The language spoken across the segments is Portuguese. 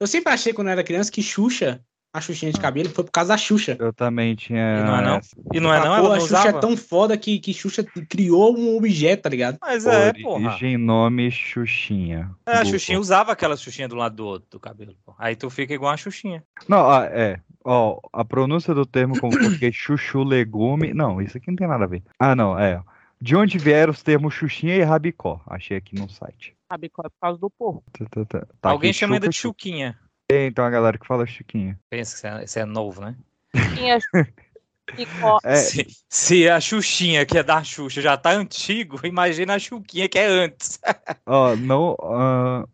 Eu sempre achei quando eu era criança que Xuxa, a Xuxinha de Ah. cabelo, foi por causa da Xuxa. Eu também tinha. E não é não? E não é Ah, não? pô, Ela a Xuxa usava? é tão foda que, que Xuxa criou um objeto, tá ligado? Mas é, porra. Origem, nome, Xuxinha. É, a. Xuxinha usava aquela Xuxinha do lado do outro do cabelo. pô. Aí tu fica igual a Xuxinha. Não, ó, é. Ó, a pronúncia do termo como português chuchu legume. Não, isso aqui não tem nada a ver. Ah, não, é. De onde vieram os termos Xuxinha e Rabicó? Achei aqui no site. Qual é por causa do porco. Tá, tá, tá. Tá Alguém chama ainda de Chuquinha. Tem, então a galera que fala Chiquinha. Pensa que isso é, é novo, né? Tinha Chicó. É, Se, se a Xuxinha, que é da Xuxa, já tá antigo, imagina a Chuquinha, que é antes. ó, no, ah,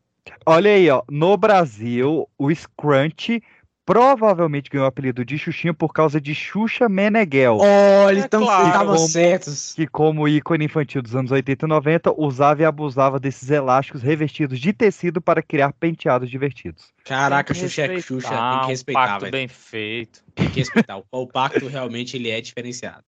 olha aí, ó. No Brasil, o Scrunch provavelmente ganhou o apelido de Xuxinha por causa de Xuxa Meneghel. Olha, É então claro. estavam Como- certos. que, como ícone infantil dos anos 80 e 90, usava e abusava desses elásticos revestidos de tecido para criar penteados divertidos. Caraca, Xuxa é. Xuxa, tem Ah, que um respeitar, pacto velho. bem feito. Tem que respeitar. O, o pacto realmente ele é diferenciado.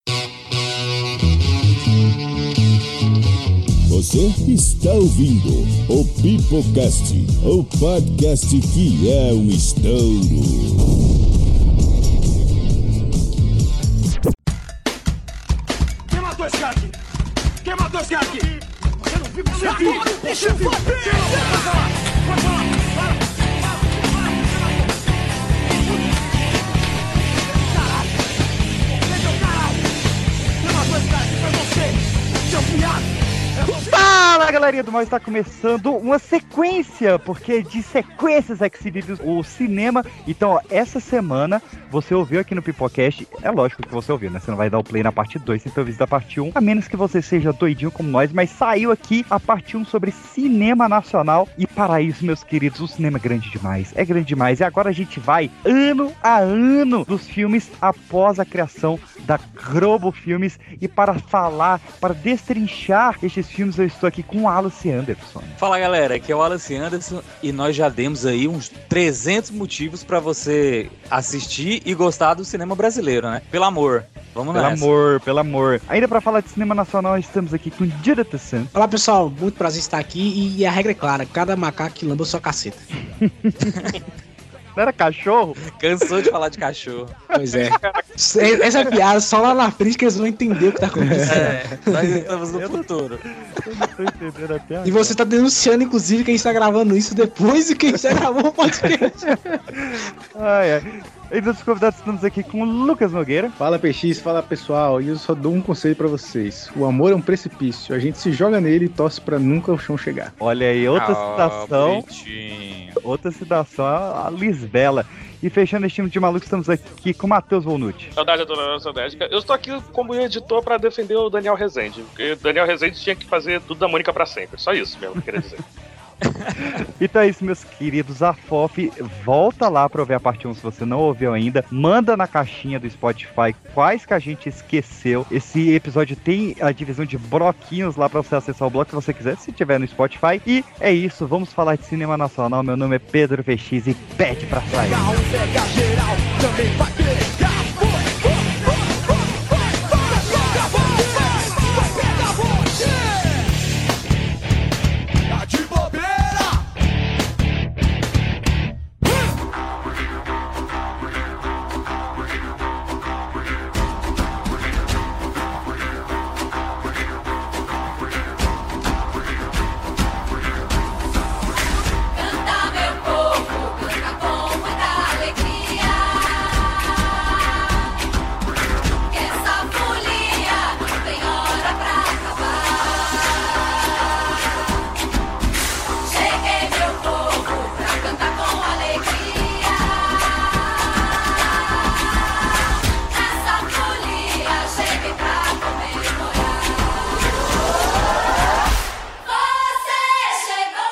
Você está ouvindo o Pipocast, o podcast que é um estouro. Quem matou esse cara aqui? Quem matou esse cara aqui? Você não viu? Você viu? Deixa eu ver! Vai falar! Vai falar! Caralho! Quem matou esse cara aqui foi você! Seu viado! Você! Fala galerinha do mal, está começando uma sequência, porque de sequências é que se vive o cinema. Então, ó, essa semana você ouviu aqui no Pipocast, é lógico que você ouviu, né? Você não vai dar o play na parte 2 sem ter ouvido da parte 1, a menos que você seja doidinho como nós, mas saiu aqui a parte 1 sobre cinema nacional. E para isso, meus queridos, o cinema é grande demais, é grande demais. E agora a gente vai ano a ano dos filmes após a criação da Globo Filmes. E para falar, para destrinchar estes filmes, eu estou aqui com o Alice Anderson. Fala galera, aqui é o Wallace Anderson e nós já demos aí uns 300 motivos pra você assistir e gostar do cinema brasileiro, né? Pelo amor. Vamos Pelo nessa. amor, pelo amor. Ainda para falar de cinema nacional, estamos aqui com Jonathan Santos. Olá pessoal, muito prazer estar aqui e a regra é clara: cada macaco que lamba sua caceta. Não era cachorro? Cansou de falar de cachorro. Pois é. Essa piada só lá na frente que eles vão entender o que tá acontecendo. É, nós estamos no futuro. Eu não tô entendendo até E você tá denunciando, inclusive, quem está gravando isso depois de quem já gravou o podcast. Ai, ai. E dos convidados estamos aqui com o Lucas Nogueira. Fala PX, fala pessoal, e eu só dou um conselho pra vocês. O amor é um precipício, a gente se joga nele e torce pra nunca o chão chegar. Olha aí, outra Ah, citação. bonitinho. Outra citação, a Lisbela. E fechando este time de maluco, estamos aqui com o Matheus Volnucci. Saudade da Dona Sodésica. Eu estou aqui como editor pra defender o Daniel Rezende. Porque o Daniel Rezende tinha que fazer tudo da Mônica pra sempre. Só isso mesmo que eu queria dizer. Então é isso, meus queridos. A FOF, volta lá pra ouvir a parte 1 se você não ouviu ainda. Manda na caixinha do Spotify quais que a gente esqueceu. Esse episódio tem a divisão de bloquinhos lá pra você acessar o bloco que você quiser, se tiver no Spotify. E é isso, vamos falar de cinema nacional. Meu nome é Pedro VX e pede pra sair. Geral, também vai pegar.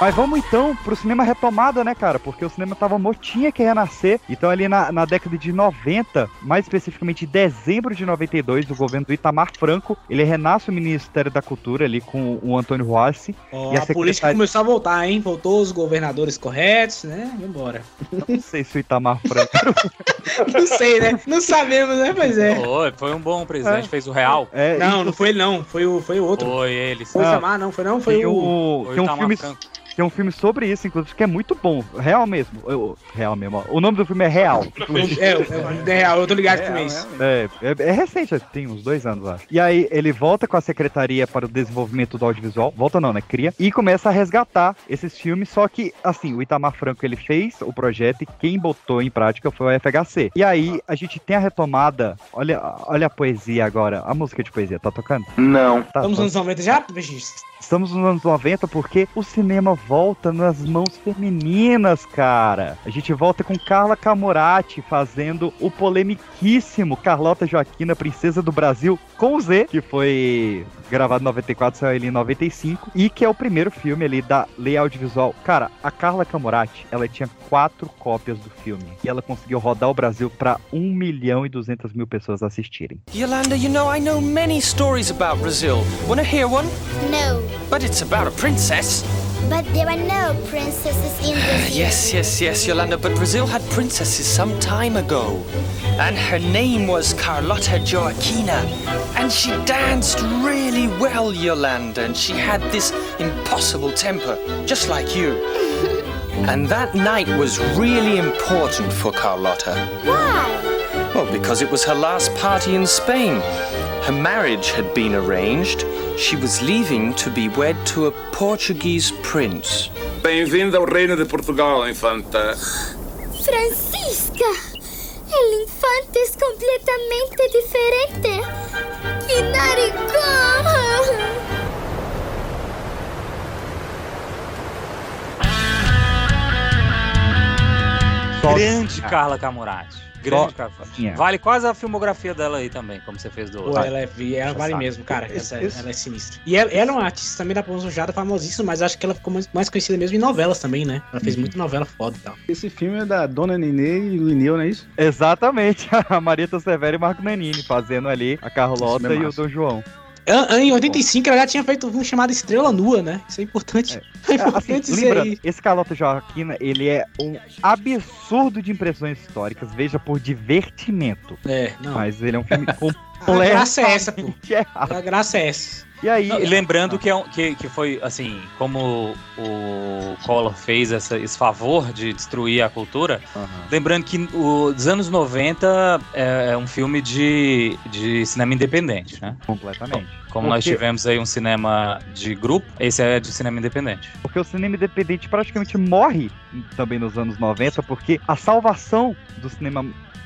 Mas vamos então pro cinema retomada, né, cara? Porque o cinema tava motinha que ia renascer. Então, ali na, na década de 90, mais especificamente em dezembro de 92, o governo do Itamar Franco, ele renasce o Ministério da Cultura ali com o Antônio Rossi. Ó, E a a política secretária- começou a voltar, hein? Voltou os governadores corretos, né? Vambora. Não sei se o Itamar Franco. Não sei, né? Não sabemos, né? Pois é. Foi, foi um bom presidente, fez o real. É, Não, não foi ele não. Foi o, foi o outro. Foi ele. Foi o Ah. Itamar, não. Foi não, foi o... o, Foi tem um Itamar filme Franco. Tem um filme sobre isso, inclusive, que é muito bom. Real mesmo. Eu- real mesmo. ó. O nome do filme é Real. É, é, é real, eu tô ligado com isso. É, é, é recente, tem uns dois anos, acho. E aí ele volta com a Secretaria para o Desenvolvimento do Audiovisual, volta não, né, cria, e começa a resgatar esses filmes, só que, assim, o Itamar Franco, ele fez o projeto e quem botou em prática foi o FHC. E aí a gente tem a retomada, olha, olha a poesia agora, a música de poesia, tá tocando? Não. Tá, Estamos nos anos 90 já? Estamos nos anos 90 porque o cinema volta nas mãos femininas, cara. A gente volta com Carla Camurati fazendo o polemiquíssimo Carlota Joaquina, Princesa do Brasil, com Z, que foi gravado em 94, saiu ali em 95, e que é o primeiro filme ali da lei audiovisual. Cara, a Carla Camurati, ela tinha quatro cópias do filme, e ela conseguiu rodar o Brasil para 1 milhão e 200 mil pessoas assistirem. Yolanda, you know, I know many stories about Brazil. Wanna hear one? No, But it's about a princess. But there are no princesses in Brazil. Yes, yes, yes, Yolanda, but Brazil had princesses some time ago. And her name was Carlotta Joaquina. And she danced really well, Yolanda, and she had this impossible temper, just like you. And that night was really important for Carlotta. Why? Well, because it was her last party in Spain. Her marriage had been arranged. She was leaving to be wed to a Portuguese prince. Bem-vindo ao Reino de Portugal, infanta. Francisca! El infante es completamente diferente. ¡Y naricón! Grande Carla Camurati. Grande tinha. Vale quase a filmografia dela aí também, como você fez do Pô, outro. ela, é, ela vale sabe. mesmo, cara. Essa, ela é sinistra. E ela, ela é uma artista também da Ponzujada, famosíssima, mas acho que ela ficou mais, mais conhecida mesmo em novelas também, né? Ela fez muita novela foda e tal. Esse filme é da Dona Nenê e Lineu, não é isso? Exatamente, a Marieta Severo e Marco Nanini fazendo ali a Carlota é e o. Dom João. Em 85, ela já tinha feito um chamado Estrela Nua, né? Isso é importante. É, É, importante assim, dizer lembrando, aí. esse Carlota Joaquina, ele é um absurdo de impressões históricas, veja por divertimento. É, não. Mas ele é um filme A completo. graça é essa, pô. errado. A graça é essa. E aí, Não, lembrando que, é um- que, que foi, assim, como o Collor fez essa- esse favor de destruir a cultura, Aham. lembrando que o, dos anos 90 é, é um filme de, de cinema independente, né? completamente. Como nós Porque- tivemos aí um cinema de grupo, esse é de cinema independente. Porque o cinema independente praticamente morre também nos anos 90, porque a salvação do cinema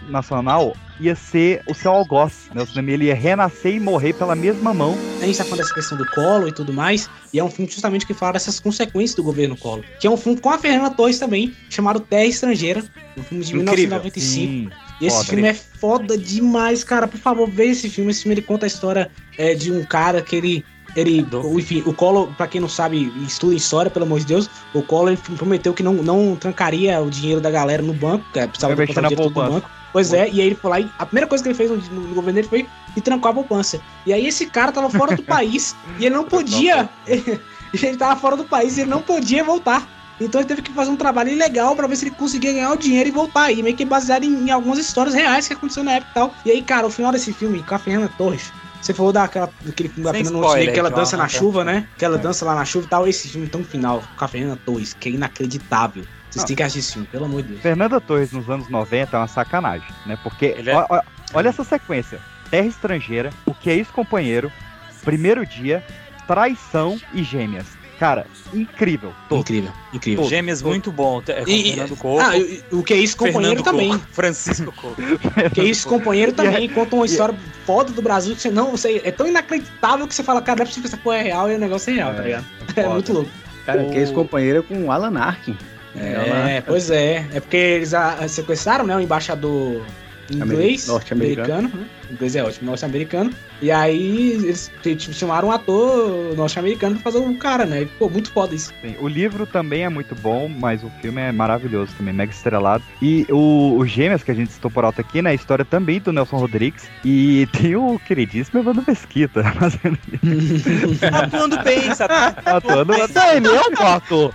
nacional ia ser o seu algoz. Né? O cinema ele ia renascer e morrer pela mesma mão. A gente tá falando dessa questão do Collor e tudo mais, e é um filme justamente que fala dessas consequências do governo Collor. Que é um filme com a Fernanda Torres também, chamado Terra Estrangeira, um filme de Incrível. 1995. Sim, E esse foda. filme é foda demais, cara. Por favor, veja esse filme. Esse filme ele conta a história é, de um cara que ele. Ele, enfim, o Collor, pra quem não sabe, estuda história, pelo amor de Deus, o Collor prometeu que não, não trancaria o dinheiro da galera no banco, que é, precisava botar o dinheiro todo no banco. Pois é, e aí ele foi lá e a primeira coisa que ele fez no, no governo dele foi ir trancar a poupança. E aí esse cara tava fora do país e ele não podia. ele tava fora do país e ele não podia voltar. Então ele teve que fazer um trabalho ilegal pra ver se ele conseguia ganhar o dinheiro e voltar. E meio que baseado em, em algumas histórias reais que aconteceram na época e tal. E aí, cara, o final desse filme, com a Fernanda Torres, você falou daquela, daquele filme da Fernanda Torres, que ela dança na tá? chuva, né? Que ela dança lá na chuva e tal. Esse filme tão final, com a Fernanda Torres, que é inacreditável. Vocês têm que assistir esse filme, pelo amor de Deus. Fernanda Torres nos anos 90 é uma sacanagem, né? Porque é- ó- ó- olha essa sequência: Terra Estrangeira, O Que é Ex-Companheiro, Primeiro Dia, Traição e Gêmeas. Cara, incrível. Todo. Incrível, incrível. Todo. Gêmeas muito bom. É E- Fernando Couto, Ah, e- o que é isso, companheiro Fernando também. Couto, Francisco Couto. Que isso, companheiro também conta uma história foda do Brasil que você não, você é tão inacreditável que você fala, cara, não é possível que essa porra é real e o negócio é real, tá ligado? É, foda. muito louco. Cara, O- que é esse companheiro é com o Alan Arkin. É, pois é. É porque eles ah, sequestraram, né, o embaixador inglês, Norte-americano. americano, né? Inglês é ótimo, norte-americano. E aí eles tipo, chamaram um ator norte-americano pra fazer o cara, né? E, pô, muito foda isso. Sim, O livro também é muito bom, mas o filme é maravilhoso também, mega estrelado. E o, o Gêmeas, que a gente citou por alto aqui, né? A história também do Nelson Rodrigues. E tem o queridíssimo Evandro Mesquita fazendo Atuando bem, sabe? atuando. Ele é um ator.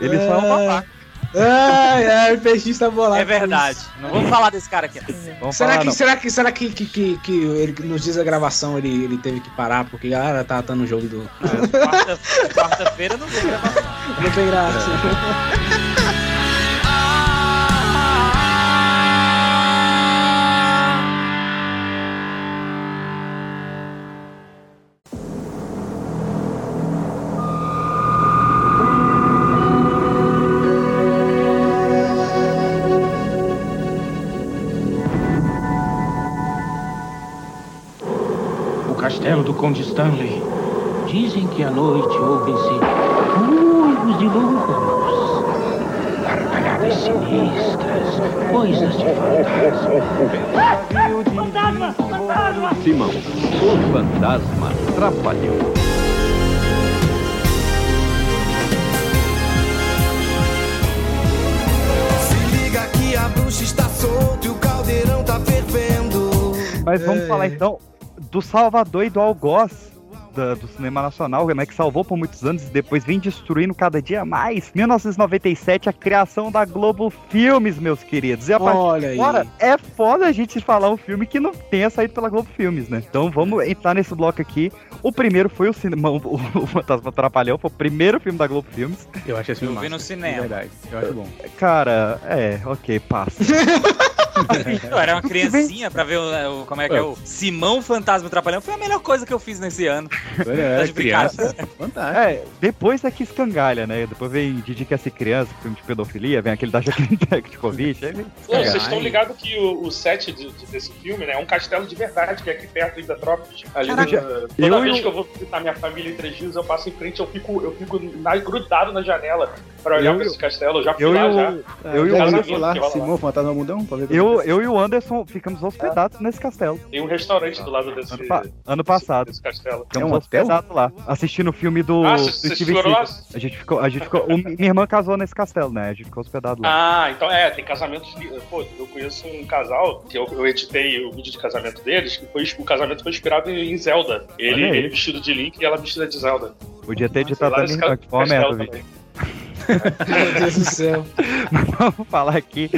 Ele só é um babaca. Ai, ai, o peixista bolado. É verdade. Não vamos falar desse cara aqui. Vamos Será falar, que, não. será que, será que, que, que, que ele, nos dias da gravação ele, ele teve que parar porque a galera tá tá no jogo do. Quarta- Quarta-feira não tem gravação. Não tem graça. O Conde Stanley. Dizem que à noite ouvem-se ruivos de lobos, gargalhadas sinistras, coisas de fantasma. Fantasma! Fantasma! Simão, o fantasma trapalhão. Se liga que a bruxa está solta e o caldeirão tá fervendo. Mas vamos É. falar então do Salvador e do Algoz. da- do cinema nacional, né, que salvou por muitos anos e depois vem destruindo cada dia mais. 1997, a criação da Globo Filmes, meus queridos. E a partir Olha de aí. agora, é foda a gente falar um filme que não tenha saído pela Globo Filmes, né? Então vamos entrar nesse bloco aqui. O primeiro foi o cinema, o, o Fantasma Trapalhão, foi o primeiro filme da Globo Filmes. Eu acho esse filme Eu vi massa, no cinema. de verdade. Eu acho bom. Cara, é, ok, passa. Eu era uma criancinha pra ver o, o- como é que é o Simão Fantasma Trapalhão. Foi a melhor coisa que eu fiz nesse ano. Eu era Tá de criança, fantástico. É, depois é que escangalha, né? Depois vem Didi Quer Ser Criança, filme de pedofilia, vem aquele da Jaqueline aí vem Pô, vocês estão ligados que o, o set de- de- desse filme né, é um castelo de verdade, que é aqui perto em Petrópolis. Ali, Caraca, toda eu vez e o- que eu vou visitar minha família em três dias, eu passo em frente, eu fico, eu fico na- grudado na janela pra olhar Eu pra esse castelo. Eu já fui eu lá já. eu e o já Anderson sabia lá, que rola Simão, Fantasma Mundão, pra ver como Eu, e o Anderson ficamos hospedados nesse castelo. Tem um restaurante do lado desse, Ano, pa- ano passado. desse castelo. Ficamos É um hospedados lá, assistindo o filme do, Ah, do. A gente ficou, a gente ficou, o- minha irmã casou nesse castelo, né? A gente ficou hospedado lá. Ah, então é, tem casamentos. Pô, eu conheço um casal que eu, eu editei o vídeo de casamento deles, que foi, o casamento foi inspirado em Zelda. Ele, ele vestido de Link e ela vestida de Zelda. Podia ter editado a nesse minha irmã, ca- que foi uma merda Meu Deus do céu. Vamos falar aqui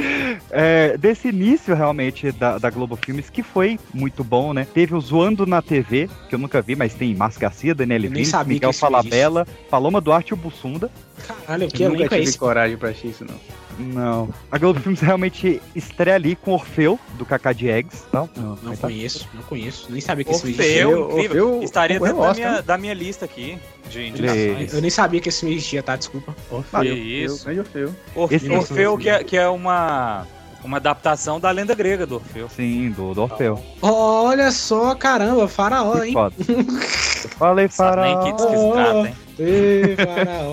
é, desse início realmente da, da Globo Filmes, que foi muito bom, né? Teve o Zoando na TV, que eu nunca vi, mas tem Márcio Garcia, Vini, sabia Miguel Falabella, Paloma Duarte e o Bussunda. Caralho, que eu nunca é tive esse? coragem pra assistir isso, não. Não. A Globo Filmes realmente estreia ali com Orfeu, do Kaká de Eggs. Não, Não Mas tá. conheço, não conheço. Nem sabia que esse filme existia. Orfeu, Orfeu incrível. Estaria dentro da minha, né? da minha lista aqui de indicações. Eu nem sabia que esse filme existia, tá? Desculpa. Orfeu, isso. Orfeu. Orfeu, Orfeu que, é, que é uma, uma adaptação da lenda grega do Orfeu. Sim, do, do Orfeu. Olha só, caramba, faraó, hein? Eu falei Sabe nem que, faraó. hein? Ê, faraó.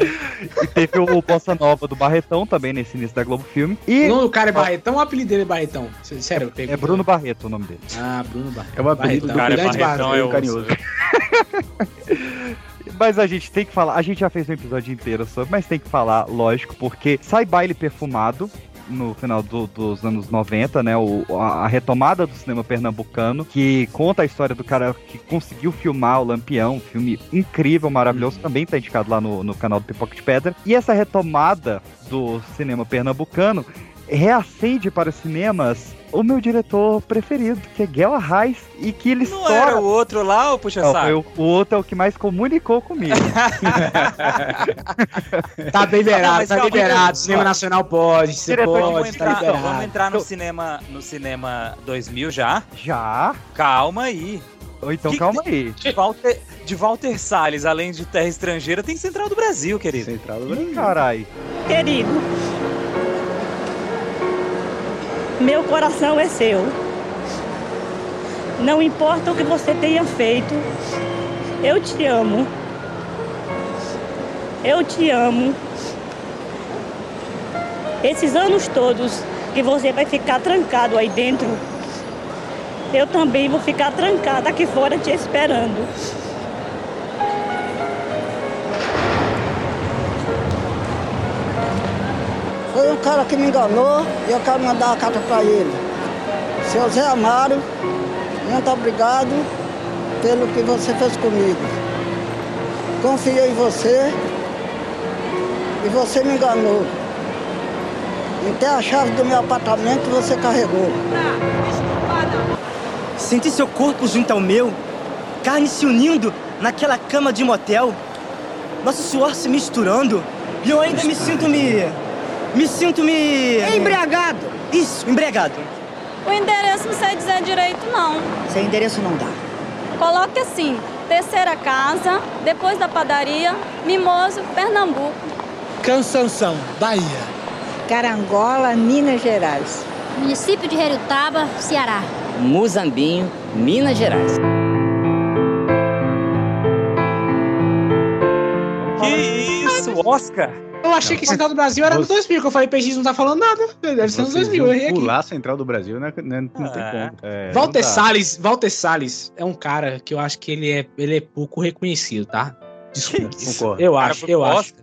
E teve o Bossa Nova do Barretão também nesse início da Globo Filme. E O nome do cara é Barretão ou o apelido dele é Barretão? Sério, é Bruno Barreto o nome dele. Ah, Bruno Barretão. É o apelido do cara é Barretão, é o- carinhoso. Mas a gente tem que falar, a gente já fez um episódio inteiro sobre, mas tem que falar, lógico, porque sai baile perfumado no final do- dos anos 90, né? O, a, a retomada do cinema pernambucano, que conta a história do cara que conseguiu filmar o Lampião, um filme incrível, maravilhoso, também tá indicado lá no, no canal do Pipoca de Pedra. E essa retomada do cinema pernambucano reacende para os cinemas o meu diretor preferido, que é Guel Arraes, e que ele Não estoura era o outro lá, ou puxa não, saco? foi o, o outro é o que mais comunicou comigo. Tá liberado, tá calma, liberado. calma. Cinema Nacional pode, você Vamos pode, tá entrar, vamos liberado. entrar no cinema, no cinema 2000 já? Já? Calma aí. Ou então, Que- calma aí. De Walter, de Walter Salles, além de Terra Estrangeira, tem Central do Brasil, querido. Central do Ih, Brasil. carai. Querido, meu coração é seu. Não importa o que você tenha feito, eu te amo. Eu te amo. Esses anos todos que você vai ficar trancado aí dentro, eu também vou ficar trancada aqui fora te esperando. Foi um cara que me enganou e eu quero mandar uma carta para ele. Seu Zé Amaro, muito obrigado pelo que você fez comigo. Confiei em você e você me enganou. Até a chave do meu apartamento você carregou. Senti seu corpo junto ao meu, carne se unindo naquela cama de motel, nosso suor se misturando, e eu ainda me sinto me. Me sinto me. Embriagado! Isso, embriagado. O endereço não sei dizer direito, não. Sem endereço não dá. Coloque assim: terceira casa, depois da padaria, Mimoso, Pernambuco. Cansanção, Bahia. Carangola, Minas Gerais. Município de Herutaba, Ceará. Muzambinho, Minas Gerais. Que isso, Oscar? Eu achei que Central do Brasil era no 2000, que eu falei, PX não tá falando nada. Deve ser nos Vocês 2000, eu errei iam aqui. pular Central do Brasil, né? Não, não tem como. É, Walter não. Salles, Walter Salles é um cara que eu acho que ele é, ele é pouco reconhecido, tá? Desculpa. Concordo. Eu acho, eu acho.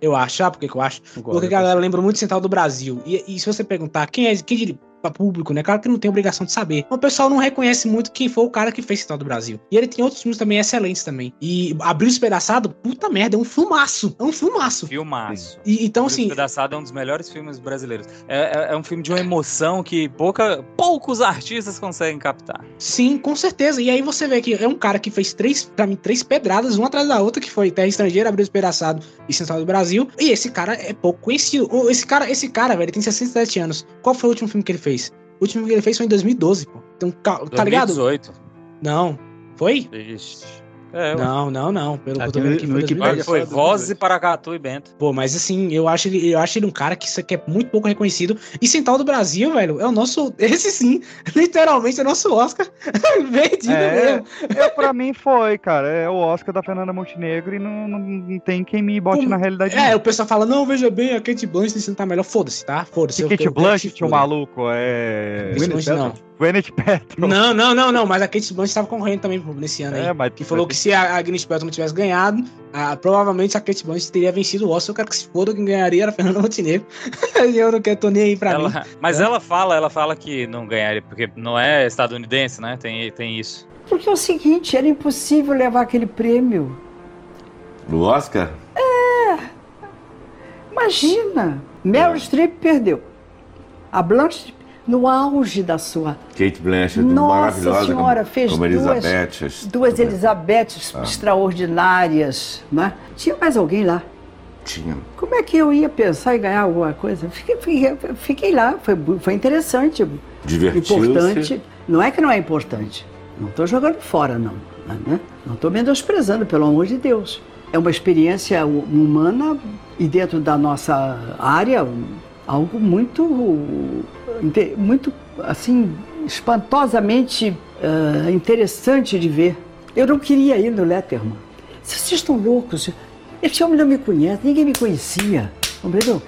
Eu acho, sabe por que que eu acho? Concordo, Porque a galera lembra muito de Central do Brasil. E, e se você perguntar quem é, quem público, né? Claro que não tem obrigação de saber. Mas o pessoal não reconhece muito quem foi o cara que fez Central do Brasil. E ele tem outros filmes também excelentes também. E Abriu Despedaçado, puta merda, é um filmaço. É um filmaço. Filmaço. E, então, O assim, Despedaçado é um dos melhores filmes brasileiros. É, é- é um filme de uma emoção que pouca, poucos artistas conseguem captar. Sim, com certeza. E aí você vê que é um cara que fez três, pra mim, três pedradas, uma atrás da outra, que foi Terra Estrangeira, Abriu Despedaçado e Central do Brasil. E esse cara é pouco conhecido. Esse cara, esse cara, velho, ele tem 67 anos. Qual foi o último filme que ele fez? O último que ele fez foi em 2012, pô. Então, tá ligado? 2018. Não. Foi? Ixi. É. Não, não, não. Pelo que eu tô vendo no- aqui no foi Wikipedia 2012. Foi só do Vozes, 2018. Paracatu e Bento. Pô, mas assim, eu acho ele, eu acho ele um cara que, isso aqui é muito pouco reconhecido. E Central do Brasil, velho, é o nosso. Esse sim, literalmente é o nosso Oscar. Perdido É, mesmo. eu, pra mim foi, cara. É o Oscar da Fernanda Montenegro e não, não, não tem quem me bote Como- na realidade. É, não. o pessoal fala, não, veja bem, a Kate Blanchett não tá melhor. Foda-se, tá? Foda-se. eu- Kate Blanchett, o maluco, é. Não. Gwyneth Paltrow. Não, não, não, não, mas a Kate Blanchett tava concorrendo também nesse ano aí. É, mas que falou que se a, a Gwyneth Paltrow não tivesse ganhado, ah, provavelmente a Kate Blanchett teria vencido o Oscar. Eu quero que se foda, quem ganharia era a Fernanda Montenegro. E eu não quero, tô nem aí pra mim. Ela- mas É. ela fala, ela fala que não ganharia, porque não é estadunidense, né? Tem, tem isso. Porque é o seguinte, era impossível levar aquele prêmio. No Oscar? Imagina, Meryl Streep perdeu. A Blanche, no auge da sua... Kate Blanchett, Nossa maravilhosa senhora, fez como duas, Elizabeth. as- duas Elisabetes Ah. extraordinárias, né? Tinha mais alguém lá. Tinha. Como é que eu ia pensar em ganhar alguma coisa? Fiquei, fiquei, fiquei lá, foi, foi interessante. Divertiu-se. Importante. Não é que não é importante. Não estou jogando fora, não. Né? Não estou menosprezando, pelo amor de Deus. É uma experiência hu- humana e dentro da nossa área, algo muito, muito assim, espantosamente ah, interessante de ver. Eu não queria ir no Letterman. Vocês estão loucos. Esse homem não me conhece, ninguém me conhecia. Compreendeu?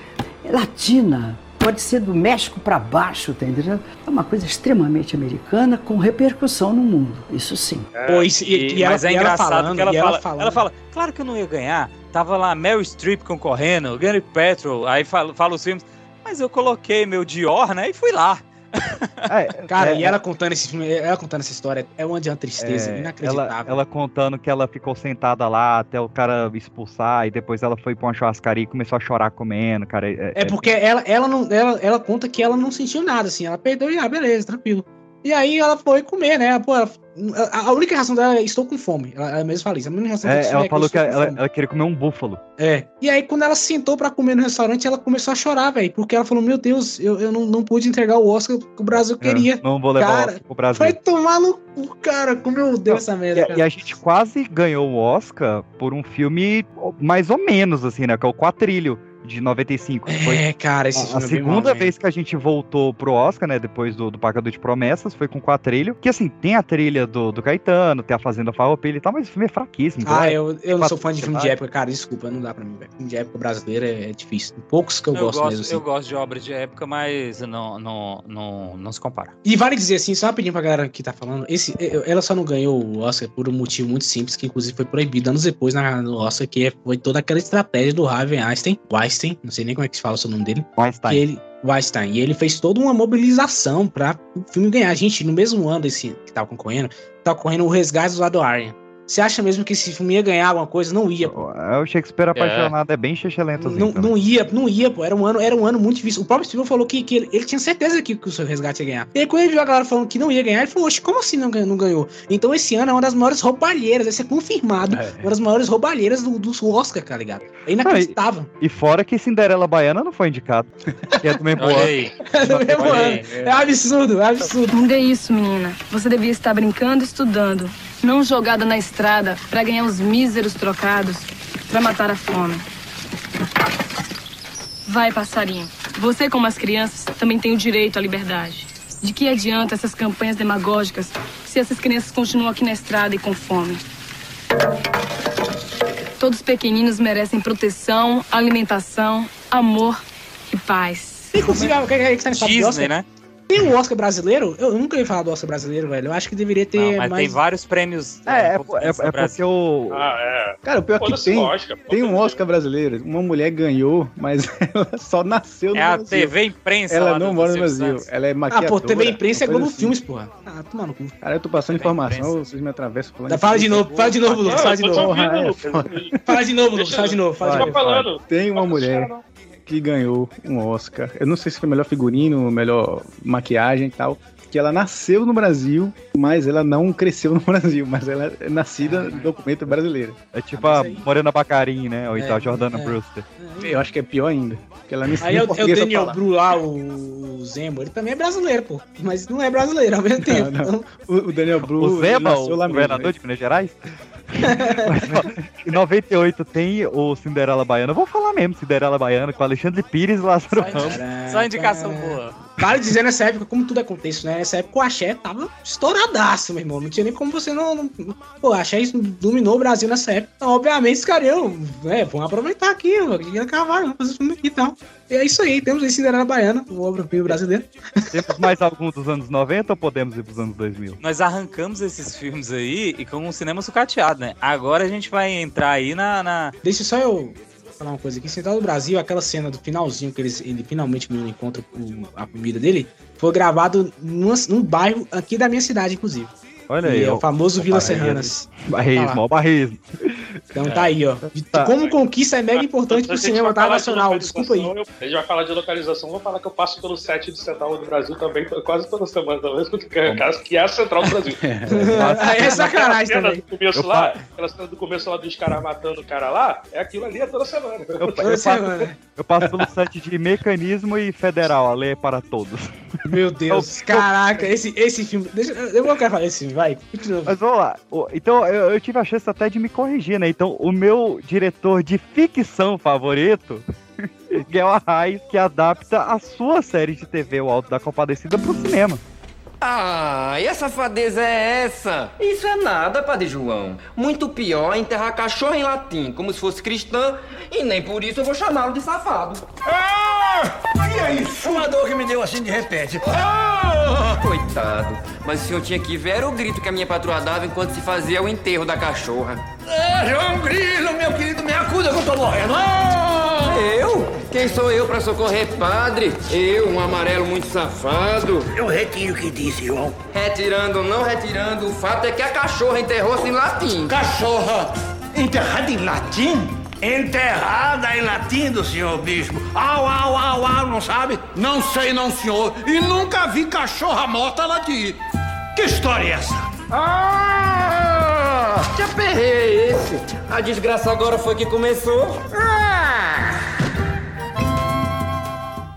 É latina, pode ser do México para baixo, tá entendendo? É uma coisa extremamente americana com repercussão no mundo. Isso sim. Pô, isso- e- e ela- mas é e ela engraçado falando, que ela e ela fala, falando. ela fala, claro que eu não ia ganhar. Tava lá Meryl Streep concorrendo, Gary Petrol, aí fala, fala os filmes. Mas eu coloquei meu Dior, né? E fui lá. Cara, é, e ela contando esse filme, ela contando essa história, é uma de uma tristeza É, inacreditável. ela, ela contando que ela ficou sentada lá até o cara expulsar e depois ela foi pra uma churrascaria e começou a chorar comendo, cara. É, É porque ela, ela, não, ela, ela conta que ela não sentiu nada, assim. Ela perdeu e, ah, beleza, tranquilo. E aí ela foi comer, né? Pô, ela- a, a única reação dela é estou com fome. Ela, ela mesmo fala isso. A única É, ela é falou que com ela, ela queria comer um búfalo. É. E aí, quando ela sentou pra comer no restaurante, ela começou a chorar, velho. Porque ela falou: Meu Deus, eu, eu não, não pude entregar o Oscar que o Brasil queria. É, não vou levar o cara, Oscar pro Brasil. Vai tomar no cu, cara. Como eu deu essa merda, E, e a gente quase ganhou o Oscar por um filme mais ou menos, assim, né? Que é o Quatrilho, de 95. que Foi É, cara, esse a, filme a é segunda mal, vez que a gente voltou pro Oscar, né? Depois do, do Pagador de Promessas, foi com Quatrilho. Que, assim, tem a trilha do, do Caetano, tem a Fazenda Farroupilha e tal, mas o filme é fraquíssimo. Ah, é- eu, eu não sou fã de filme de época, cara. Desculpa, não dá pra mim, velho. Filme de época brasileiro é, é difícil. Poucos que eu, Eu, gosto, gosto, mesmo, assim. eu gosto de obras de época, mas não, não, não, não se compara. E vale dizer assim, só rapidinho pra galera que tá falando, esse, ela só não ganhou o Oscar por um motivo muito simples, que inclusive foi proibido anos depois na, no Oscar, que é- foi toda aquela estratégia do Harvey Einstein, Weinstein, não sei nem como é que se fala o seu nome dele. Weinstein. Ele, Weinstein, e ele fez toda uma mobilização pra o filme ganhar. Gente, no mesmo ano desse que tava concorrendo, tava correndo o Resgate do Lado Aryan. Você acha mesmo que esse filme ia ganhar alguma coisa? Não ia, pô. É, O Shakespeare apaixonado é, bem xixelentozinho. Não, também. não ia, não ia, pô. Era um ano, era um ano muito difícil. O próprio Steven falou que, que ele, ele tinha certeza que, que o seu resgate ia ganhar. E aí, quando ele viu a galera falando que não ia ganhar, ele falou, oxe, como assim não ganhou? Não ganhou? Então esse ano é uma das maiores roubalheiras, esse é confirmado. Uma das maiores roubalheiras do, do Oscar, tá ligado? É inacreditável. E fora que Cinderela Baiana não foi indicado. que é do mesmo ano. É do mesmo ano. É absurdo, é absurdo. Não é isso, menina. Você devia estar brincando e estudando. Não jogada na estrada pra ganhar os míseros trocados pra matar a fome. Vai, passarinho. Você, como as crianças, também tem o direito à liberdade. De que adianta essas campanhas demagógicas se essas crianças continuam aqui na estrada e com fome? Todos pequeninos merecem proteção, alimentação, amor e paz. Inclusive, o que é que tá papo de Disney, né? Tem o Oscar brasileiro? Eu nunca ia falar do Oscar brasileiro, velho. Eu acho que deveria ter Não, mas mais. tem vários prêmios. É, é, um é, é Brasil. porque o. Ah, é. Cara, o pior que tem, Oscar, tem um Oscar brasileiro. Uma mulher ganhou, mas ela só nasceu no É a Brasil. TV imprensa. Ela não mora no Brasil. Santos. Ela é Ah, maquiadora. pô, TV imprensa é Globo assim. Filmes, porra. Ah, toma no cu. Cara, eu tô passando TV informação, imprensa. vocês me atravessam falando. Tá, fala de novo, fala de novo, Lucas. Fala de novo. é. Fala de novo, Lucas. Fala de novo. Fala de novo. falando. Tem uma mulher. Que ganhou um Oscar. Eu não sei se foi melhor figurino, melhor maquiagem e tal. Que ela nasceu no Brasil, mas ela não cresceu no Brasil. Mas ela é nascida no documento brasileiro. É tipo a Morena Bacarin, né? Ou então a Jordana é. Brewster. Eu acho que é pior ainda. Porque ela Aí é, o- é o Daniel falar. Bru lá, o Zembo. Ele também é brasileiro, pô. Mas não é brasileiro ao mesmo tempo. Não, não. Então, O, o Daniel Bru O Zema, nasceu o lá governador né? de Minas Gerais? Mas, ó, em 98 tem o Cinderela Baiana. Eu vou falar mesmo, Cinderela Baiana, com Alexandre Pires e Lázaro Ramos. Só indicação boa. Vale dizer nessa época, como tudo acontece, né? Nessa época o Axé tava estouradaço, meu irmão. Não tinha nem como você não. não... Pô, o Axé dominou o Brasil nessa época. Então, obviamente, os caras iam, é, vamos aproveitar aqui, ia cavar, vamos fazer filme aqui e tal. E é isso aí, temos aí Cinderela Baiana, o obra-prima brasileiro. Temos mais algum dos anos 90 ou podemos ir pros anos 2000? Nós arrancamos esses filmes aí e com um cinema sucateado, né? Agora a gente vai entrar aí na. na... Deixa só eu falar uma coisa aqui. Central do Brasil, aquela cena do finalzinho que eles, ele finalmente menino encontra o- a comida dele, foi gravado numa- num bairro aqui da minha cidade, inclusive. Olha aí. é o famoso Vila Barreiro. Serranas. Barrismo, Tá lá. ó, barrismo. Então tá aí, ó. Tá. Como conquista é mega importante pro cinema vai falar de nacional. Desculpa aí. eu- A gente vai falar de localização, vou falar que eu passo pelo set de Central do Brasil também, quase toda semana, talvez, que é que é a Central do Brasil. Aí é sacanagem Aquela cena também. do começo Eu lá, aquela cena do começo lá dos caras matando o cara lá, é aquilo ali é toda semana. Eu, eu, passo, semana. eu passo pelo site de mecanismo e federal, a lei é para todos. Meu Deus, caraca, esse, esse filme. Deixa, eu não quero falar desse filme, vai. Continua. Mas vamos lá. O- Então, eu, eu tive a chance até de me corrigir, né? Então, o meu diretor de ficção favorito, Guel Arraes, que adapta a sua série de TV, O Alto da Compadecida, pro cinema. Ah, e a safadeza é essa? Isso é nada, Padre João. Muito pior é enterrar cachorro em latim, como se fosse cristã, e nem por isso eu vou chamá-lo de safado. E aí, uma dor que me deu assim de repente. Coitado, mas o senhor tinha que ver o grito que a minha patroa dava enquanto se fazia o enterro da cachorra. Ah, João Grilo, meu querido, me acuda que eu tô morrendo. Ah! Eu? Quem sou eu pra socorrer padre? Eu, um amarelo muito safado. Eu retiro o que disse, João. Retirando ou não retirando, o fato é que a cachorra enterrou-se em latim. Cachorra enterrada em latim? Enterrada em latim do senhor bispo. Au, au, au, au, não sabe? Não sei não, senhor. E nunca vi cachorra morta latim. Que história é essa? Ah! Que aperreio é esse? A desgraça agora foi que começou. Ah!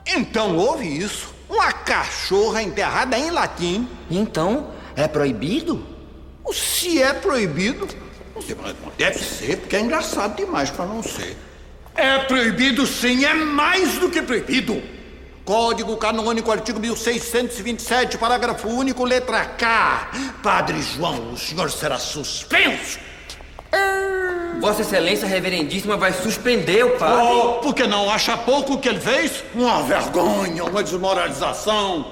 Então houve isso. Uma cachorra enterrada em latim. Então, é proibido? Se é proibido, não sei, mas deve ser, porque é engraçado demais pra não ser. É proibido sim, é mais do que proibido. Código Canônico, artigo 1627, parágrafo único, letra K. Padre João, o senhor será suspenso. Vossa Excelência Reverendíssima vai suspender o padre. Oh, porque não acha pouco o que ele fez? Uma vergonha, uma desmoralização.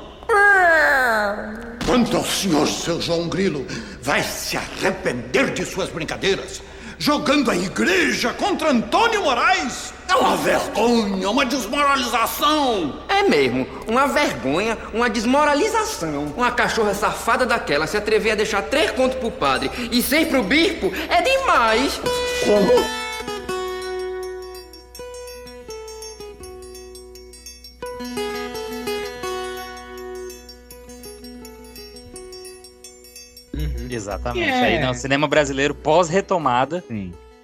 Quanto ao senhor, seu João Grilo, vai se arrepender de suas brincadeiras. jogando a igreja contra Antônio Moraes. É uma vergonha, uma desmoralização. É mesmo, uma vergonha, uma desmoralização. Uma cachorra safada daquela se atrever a deixar três contos pro padre e seis pro bispo é demais. Exatamente. É. Aí, não, cinema brasileiro pós-retomada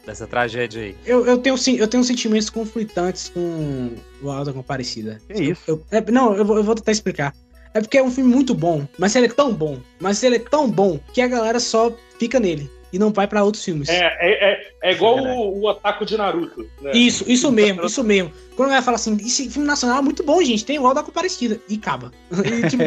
dessa tragédia aí. Eu, eu, tenho, eu tenho sentimentos conflitantes com o Alta Comparecida. Que isso? Eu- é, não, eu vou, eu vou tentar explicar. É porque é um filme muito bom, mas ele é tão bom, mas ele é tão bom que a galera só fica nele e não vai pra outros filmes. É, é, é, é igual o, o Otaku de Naruto. Né? Isso, isso mesmo, isso mesmo. Quando vai falar assim, esse filme nacional é muito bom, gente, tem igual da Comparecida. E acaba. E, tipo,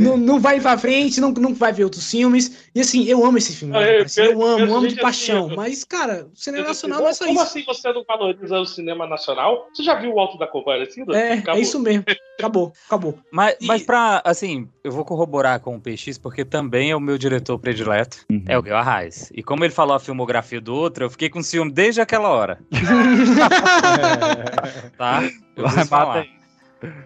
não, não vai pra frente, não, não vai ver outros filmes. E assim, eu amo esse filme. Ah, da é, Comparecida, eu amo, amo de paixão. assim, eu- Mas, cara, o cinema assim, nacional não é só como isso. assim você não valoriza o cinema nacional? Você já viu o Alto da Comparecida? É, Acabou. é isso mesmo. Acabou, acabou. Mas, mas pra, assim, eu vou corroborar com o PX, porque também é o meu diretor predileto, é o Guilherme Arraes. E como ele falou a filmografia do outro, eu fiquei com ciúme desde aquela hora. tá? Eu preciso falar.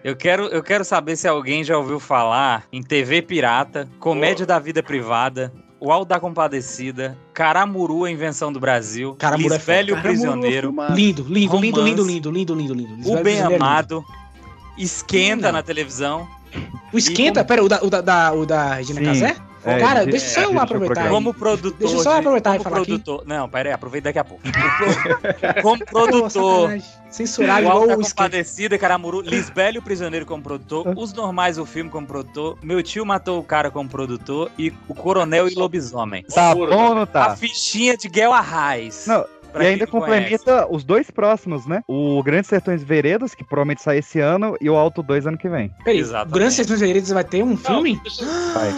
Eu quero, eu quero saber se alguém já ouviu falar em TV Pirata, Comédia da Vida Privada, O Alto da Compadecida, Caramuru, a Invenção do Brasil, Caramuru é Caramuru é Prisioneiro, Lindo, lindo, lindo, lindo, Romance, lindo, lindo, lindo, lindo. O Lisbelo Bem Prisioneiro é lindo. Amado, Esquenta na televisão. O Esquenta, pera, o da, o da, da- o da Regina Sim. Casé? É, Cara, deixa só é, eu ele aproveitar. Como produtor. Deixa eu só de- aproveitar e falar aqui. produtor. Não, pera aí, aproveita daqui a pouco. como produtor. Censurado o igual o. Compadecida, Caramuru, Lisbélio Prisioneiro como produtor, Os Normais o filme como produtor, Meu Tio Matou o Cara como produtor e O Coronel e Lobisomem. Tá bom ou não tá? A fichinha de Guel Arraes. Não, Pra e ainda não conhece. complementa os dois próximos, né? O Grandes Sertões Veredas, que provavelmente sai esse ano, e o Alto 2 ano que vem. Peraí, o Grande Sertões Veredas vai ter um filme? Vai.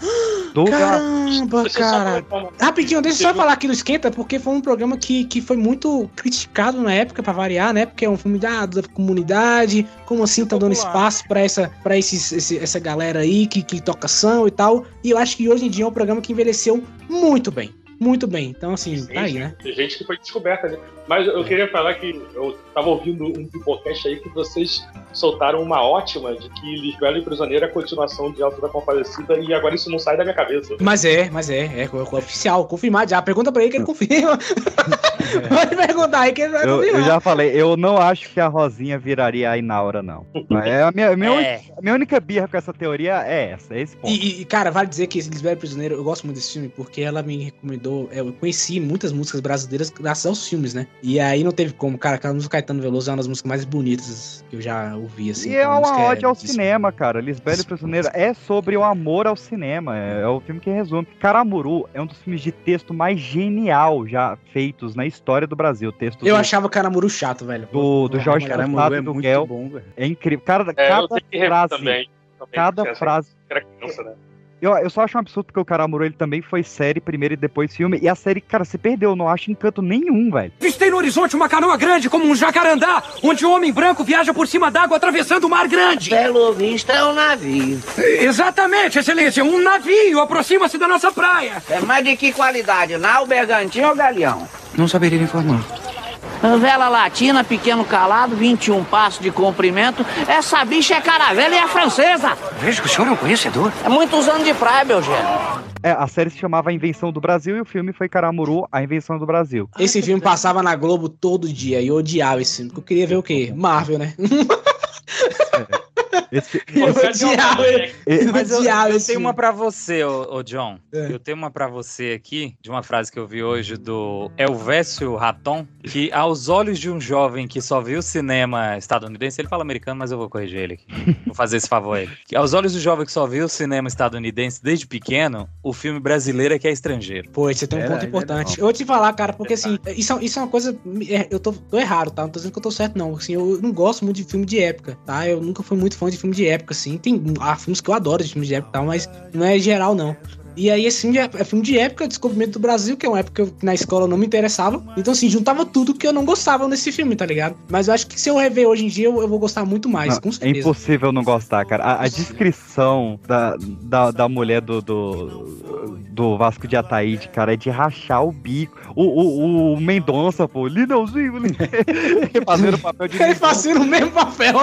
Do- Caramba, cara. Rapidinho, deixa eu só falar aqui do Esquenta, porque foi um programa que, que foi muito criticado na época, pra variar, né? Porque é um filme da, da comunidade, como assim tá dando espaço pra, essa, pra esses, esse- essa galera aí que, que toca samba e tal. E eu acho que hoje em dia é um programa que envelheceu muito bem. Muito bem. Então, assim, tá aí, né? Tem gente que foi descoberta, né? Mas eu queria falar que eu tava ouvindo um pipocast aí que vocês soltaram uma ótima de que Lisbelo e Prisioneiro é a continuação de Alto da Compadecida e agora isso não sai da minha cabeça. Mas é, mas é, é, é oficial, confirmado já. Pergunta pra ele que ele confirma. Pode perguntar aí que ele vai Eu, eu já falei, eu não acho que a Rosinha viraria a Inaura, não. É a minha, minha, É. a minha única birra com essa teoria é essa, é esse ponto. E, e, cara, vale dizer que esse Lisbelo Prisioneiro, eu gosto muito desse filme porque ela me recomendou. é, Eu conheci muitas músicas brasileiras graças aos filmes, né? E aí não teve como, cara, aquela música Caetano Veloso é uma das músicas mais bonitas que eu já ouvi, assim. E é uma ode ao cinema, cara. Lisbelo e Prisioneiro é sobre o amor ao cinema. É, é o filme que resume. Caramuru é um dos filmes de texto mais genial já feitos na história do Brasil. Texto Eu do, achava o Caramuru chato, velho. do, do Jorge Caramuru é e do muito Guel. bom, velho. É incrível. Cara, É, cada frase. também. também cada assim, frase. Era criança, né? Eu, eu só acho um absurdo porque o Caramuru ele também foi série primeiro e depois filme. E a série, cara, se perdeu. Eu não acho encanto nenhum, velho. Vistei no horizonte uma canoa grande como um jacarandá, onde um homem branco viaja por cima d'água atravessando o mar grande. Pelo visto é um navio. Exatamente, excelência. Um navio aproxima-se da nossa praia. É mais de que qualidade, nau, bergantinho ou galeão? Não saberia informar. Vela latina, pequeno calado, 21 passos de comprimento. Essa bicha é caravela e é francesa. Vejo que o senhor é um conhecedor. É muitos anos de praia, meu gênio. É, a série se chamava A Invenção do Brasil e o filme foi Caramuru, A Invenção do Brasil. Esse filme passava na Globo todo dia e eu odiava esse filme. porque Eu queria ver o quê? Marvel, né? Esse, Eu odiava. Eu Mas eu, eu tenho uma pra você, ô, ô John. É. Eu tenho uma pra você aqui, de uma frase que eu vi hoje do Elvésio Raton, que aos olhos de um jovem que só viu cinema estadunidense, ele fala americano, mas eu vou corrigir ele aqui. Vou fazer esse favor a ele. Que aos olhos do jovem que só viu cinema estadunidense desde pequeno, o filme brasileiro é que é estrangeiro. Pô, você tem um É, ponto é importante. Eu vou te falar, cara, porque assim, isso, é- isso é uma coisa. é, eu tô, tô errado, tá? Não tô dizendo que eu tô certo, não. Assim, eu não gosto muito de filme de época, tá? Eu nunca fui muito fã de filme de época, assim. Tem há filmes que eu adoro de filme de época e tal, mas não é geral, não. E aí esse filme é, é filme de época, descobrimento do Brasil, que é uma época que na escola eu não me interessava. Então, assim, juntava tudo que eu não gostava nesse filme, tá ligado? Mas eu acho que se eu rever hoje em dia, eu, eu vou gostar muito mais, Não, com é certeza. impossível não gostar, cara. A, a descrição da, da, da mulher do, do, do Vasco de Ataíde, cara, é de rachar o bico. O, o, o Mendonça, pô, Lineuzinho, Lin- fazendo o papel de Ele fazendo o mesmo papel.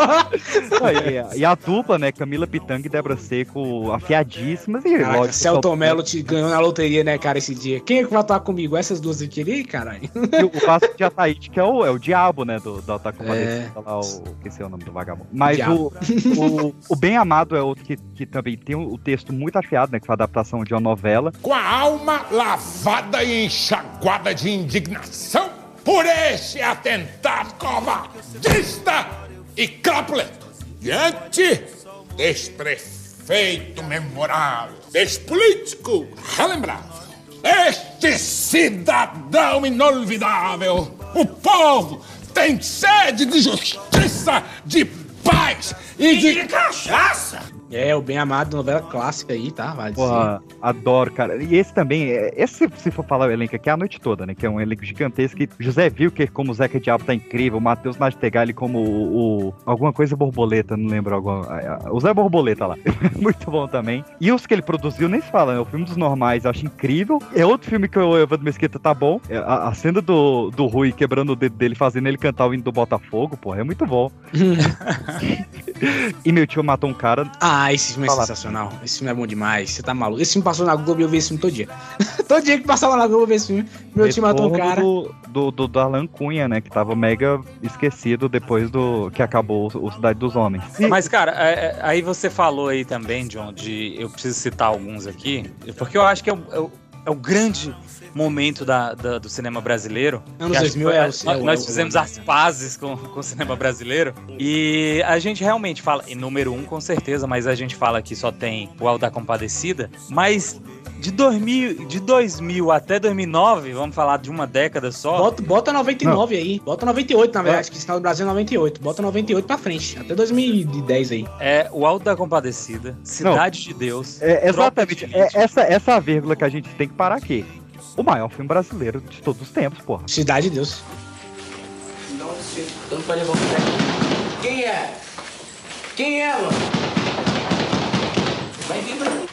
e, e a dupla, né, Camila Pitanga e Débora Seco, afiadíssimas. E, Caraca, lógico, Celton Mello te ganhou na loteria, né, cara, esse dia. Quem é que vai atuar comigo? Essas duas aqui ali, caralho. O Vasco de Ataíde, que é o, é o diabo, né, do, do Ataque É. Compadecida lá, o, esqueci o nome do vagabundo. Mas o, o, o Bem Amado é outro que, que também tem o texto muito afiado, né, que foi a adaptação de uma novela. com a alma lavada e enxaguada de indignação por esse atentado covardista e crapulento. Diante deste prefeito memorável, deste político relembrado, este cidadão inolvidável, o povo tem sede de justiça, de paz e de cachaça. É, o Bem Amado, novela clássica aí, tá? Vale. Porra, adoro, cara. E esse também, é- esse, se for falar o elenco aqui, é a noite toda, né? Que é um elenco gigantesco. E José Wilker como o Zeca Diabo tá incrível. O Matheus Nastegali como o, o- Alguma coisa borboleta, não lembro. Alguma, a- a- o Zé Borboleta lá. Muito bom também. E os que ele produziu nem se fala, né? O filme dos normais eu acho incrível. É outro filme que o Evandro Mesquita tá bom. É A, a cena do, do Rui quebrando o dedo dele, fazendo ele cantar o hino do Botafogo, porra, é muito bom. e meu tio matou um cara. Ah, esse filme é Fala. sensacional. Esse filme é bom demais. Você tá maluco. Esse filme passou na Globo e eu vi esse filme todo dia. todo dia que passava na Globo eu vi esse filme. Meu time matou um cara. Do, do, do, do Alan Cunha, né? Que tava mega esquecido depois do que acabou o, o Cidade dos Homens. Mas, cara, é- é- aí você falou aí também, John, de. Eu preciso citar alguns aqui, porque eu acho que é o, é o- é o grande momento da, da- do cinema brasileiro. Anos Que acho 2000 que é o- nós, é nós é fizemos as pazes com, com o cinema brasileiro. E a gente realmente fala, em número um, com certeza, mas a gente fala que só tem o Alto da Compadecida. Mas de 2000, de 2000 até 2009, vamos falar de uma década só. Bota, bota 99 aí. Bota 98, na verdade, que sinal do Brasil é 98. Bota 98 pra frente. Até 2010 aí. É o Alto da Compadecida, Cidade de Deus. É, exatamente. É, essa, essa é vírgula que a gente tem que parar aqui. O maior filme brasileiro de todos os tempos, porra. Cidade de Deus. Não. Eu não pode levar o Quem é? Quem é, mano? Vai vir pra mim.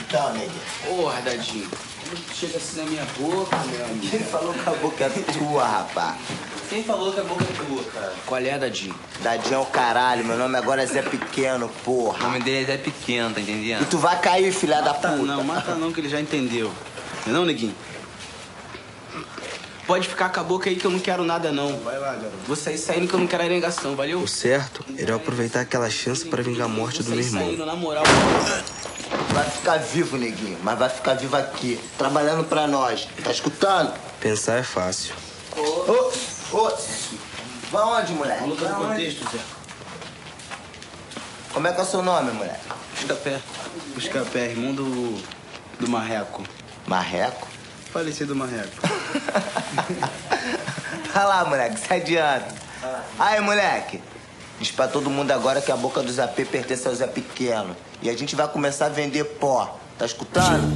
Então, nega. Porra, Dadinho. Chega assim na minha boca, meu amigo. Quem falou que a boca é tua, rapá? Quem falou que a boca é tua, cara? Qual é, Dadinho? Dadinho é o caralho, meu nome agora é Zé Pequeno, porra. O nome dele é Zé Pequeno, tá entendendo? E tu vai cair, filha da puta. Não, mata não, que ele já entendeu. Não é não, neguinho? Pode ficar com a boca aí que eu não quero nada, não. Vai lá, garoto. Vou sair saindo que eu não quero a negação, valeu? O certo era eu aproveitar aquela chance pra vingar a morte do meu irmão. Saindo, na moral. Vai ficar vivo, neguinho, mas vai ficar vivo aqui, trabalhando pra nós. Tá escutando? Pensar é fácil. Ô, ô, vai onde, moleque? Luta do onde? contexto, Zé. Como é que é o seu nome, moleque? Buscapé. Buscapé, irmão do. do Marreco. Marreco? Falecido Marreco. Vai lá, moleque, se adianta. Aí, moleque. Diz pra todo mundo agora que a boca do Zé pertence ao Zé Pequeno. E a gente vai começar a vender pó. Tá escutando?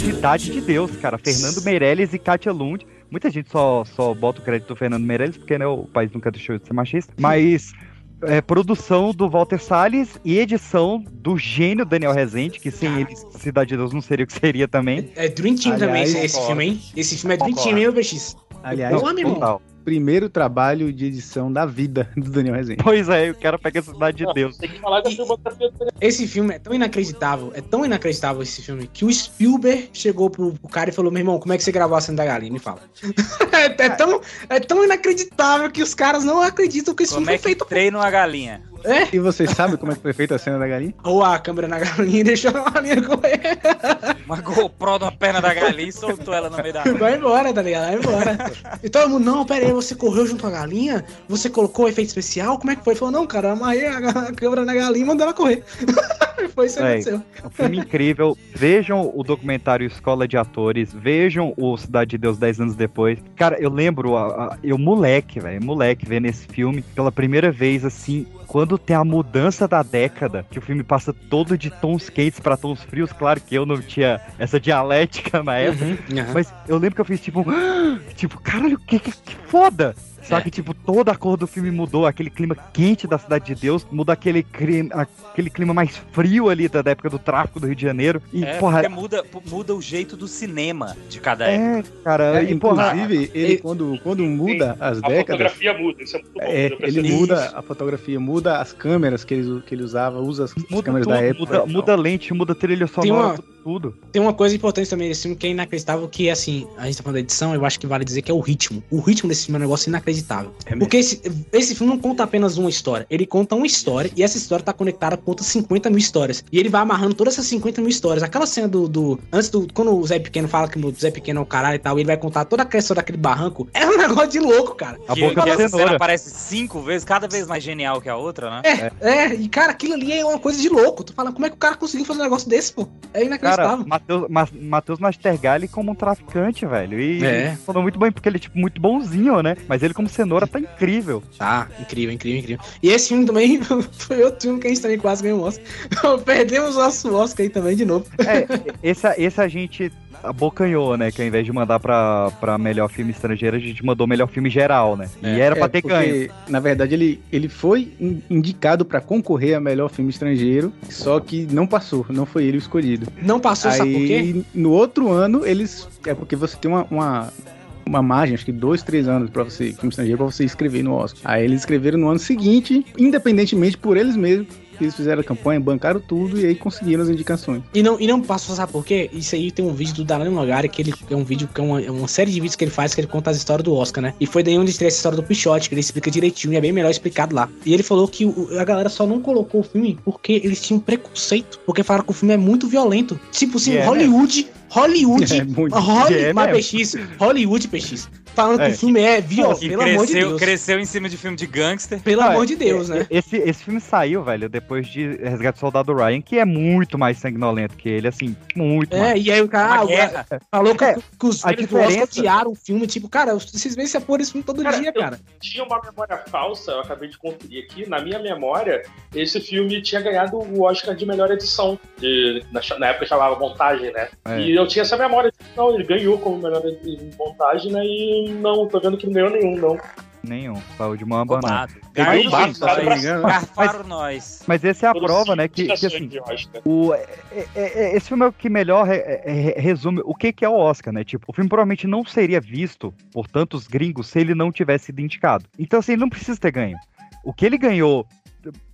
Cidade de Deus, cara. Fernando Meirelles e Katia Lund. Muita gente só, só bota o crédito do Fernando Meirelles, porque né, o país nunca deixou de ser machista. Mas é, produção do Walter Salles e edição do gênio Daniel Rezende, que sem ele, Cidade de Deus não seria o que seria também. É Dream Team também, esse, esse filme, hein? Esse filme é Dream Team, hein, BX? Aliás, irmão. total. Primeiro trabalho de edição da vida do Daniel Rezende. Pois é, o cara pega a Cidade de Deus. Tem que falar da filmografia do Esse filme é tão inacreditável, é tão inacreditável esse filme, que o Spielberg chegou pro, pro cara e falou: meu irmão, como é que você gravou a cena da galinha? Me fala. é, é tão, é tão inacreditável que os caras não acreditam que esse Como filme é foi feito. que treina uma galinha? É? E vocês sabem como é que foi feita a cena da galinha? Ou a câmera na galinha e deixou a galinha correr. Uma GoPro na perna da galinha e soltou ela no meio da rua. Vai embora, tá ligado? Vai embora. E todo mundo, não, pera aí, você correu junto com a galinha? Você colocou efeito especial? Como é que foi? Ele falou, não, cara, eu amarrei a, câmera na galinha e mandei ela correr. Foi isso que Véi, aconteceu. É um filme incrível. Vejam o documentário Escola de Atores. Vejam o Cidade de Deus 10 anos depois. Cara, eu lembro, a- a- eu moleque, velho, moleque, vendo esse filme pela primeira vez, assim, quando tem a mudança da década, que o filme passa todo de tons quentes pra tons frios. Claro que eu não tinha essa dialética na época, Uhum, aham. mas eu lembro que eu fiz tipo, tipo, caralho, que, que, que foda! Sabe que, tipo, toda a cor do filme mudou, aquele clima quente da Cidade de Deus, muda aquele clima, aquele clima mais frio ali da, da época do tráfico do Rio de Janeiro. E, É, porra, muda, muda o jeito do cinema de cada época. é, cara, É, e, porra, inclusive, ele, quando, quando muda as A décadas. fotografia muda, isso é muito bom. É, ele muda a fotografia, muda as câmeras que ele, que ele usava, usa as muda câmeras tudo, da época. muda, muda lente, muda trilha sonora, uma- tudo. Tem uma coisa importante também desse filme que é inacreditável, que assim, a gente tá falando da edição, eu acho que vale dizer que é o ritmo. O ritmo desse filme é um negócio inacreditável. Porque esse, esse filme não conta apenas uma história, ele conta uma história e essa história tá conectada com outras 50 mil histórias. E ele vai amarrando todas essas 50 mil histórias. Aquela cena do. do antes do. Quando o Zé Pequeno fala que o Zé Pequeno é o caralho e tal, e ele vai contar toda a história daquele barranco, é um negócio de louco, cara. A que, boca que da essa cena aparece cinco vezes, cada vez mais genial que a outra, né? É, é, e cara, aquilo ali é uma coisa de louco. Tu fala, como é que o cara conseguiu fazer um negócio desse, pô? É Cara. Matheus, Ma- Matheus Nastergalli como um traficante, velho. E É. falou muito bem, porque ele é, tipo, muito bonzinho, né? Mas ele como cenoura tá incrível. Tá, incrível, incrível, incrível. E esse filme também foi outro filme que a gente também quase ganhou o Oscar. Perdemos o nosso Oscar aí também de novo. É, esse, esse a gente abocanhou, né? Que ao invés de mandar pra, pra melhor filme estrangeiro, a gente mandou melhor filme geral, né? E era pra É, ter porque, ganho. Na verdade, ele, ele foi in- indicado pra concorrer a melhor filme estrangeiro, só que não passou, não foi ele o escolhido. Não passou, sabe por quê? Aí, no outro ano, eles. É porque você tem uma. uma uma margem, acho que dois, três anos pra você, filme estrangeiro, pra você escrever no Oscar. Aí eles escreveram no ano seguinte, independentemente por eles mesmos, eles fizeram a campanha, bancaram tudo e aí conseguiram as indicações. E não, e não passou, sabe por quê? Isso aí tem um vídeo do Dalano Nogari, que ele é um vídeo que é uma, é uma série de vídeos que ele faz que ele conta as histórias do Oscar, né? E foi daí onde teve essa história do Pichote, que ele explica direitinho e é bem melhor explicado lá. E ele falou que o- a galera só não colocou o filme porque eles tinham preconceito, porque falaram que o filme é muito violento. Tipo assim, E é Hollywood, Hollywood, É muito- Hollywood, é. PX, Hollywood PX. Falando É. que o filme é violento, E pelo amor de cresceu, Deus. cresceu em cima de filme de gangster. Pelo Ah, amor de Deus, e- né? Esse, esse filme saiu, velho, depois de Resgate do Soldado Ryan, que é muito mais sanguinolento que ele, assim, muito É, mais. e aí o cara, ah, cara falou que, É, que os a diferença- odiaram o filme. Tipo, cara, vocês veem esse porra esse filme todo dia, eu cara. tinha uma memória falsa, eu acabei de conferir aqui. Na minha memória, esse filme tinha ganhado o Oscar de melhor edição. de- na, na época chamava montagem, né? É. E eu tinha essa memória. Não, ele ganhou como melhor montagem, né? E não, tô vendo que não ganhou nenhum, não. Nenhum. Saiu de mão bafo, cara, se não me engano. Garfaram nós. Mas esse é a Foram prova, né? Que, que assim, Oscar. o, é- é- é- esse filme é o que melhor re- é- é- resume o que, que é o Oscar, né? Tipo, o filme provavelmente não seria visto por tantos gringos se ele não tivesse sido indicado. Então, assim, ele não precisa ter ganho. O que ele ganhou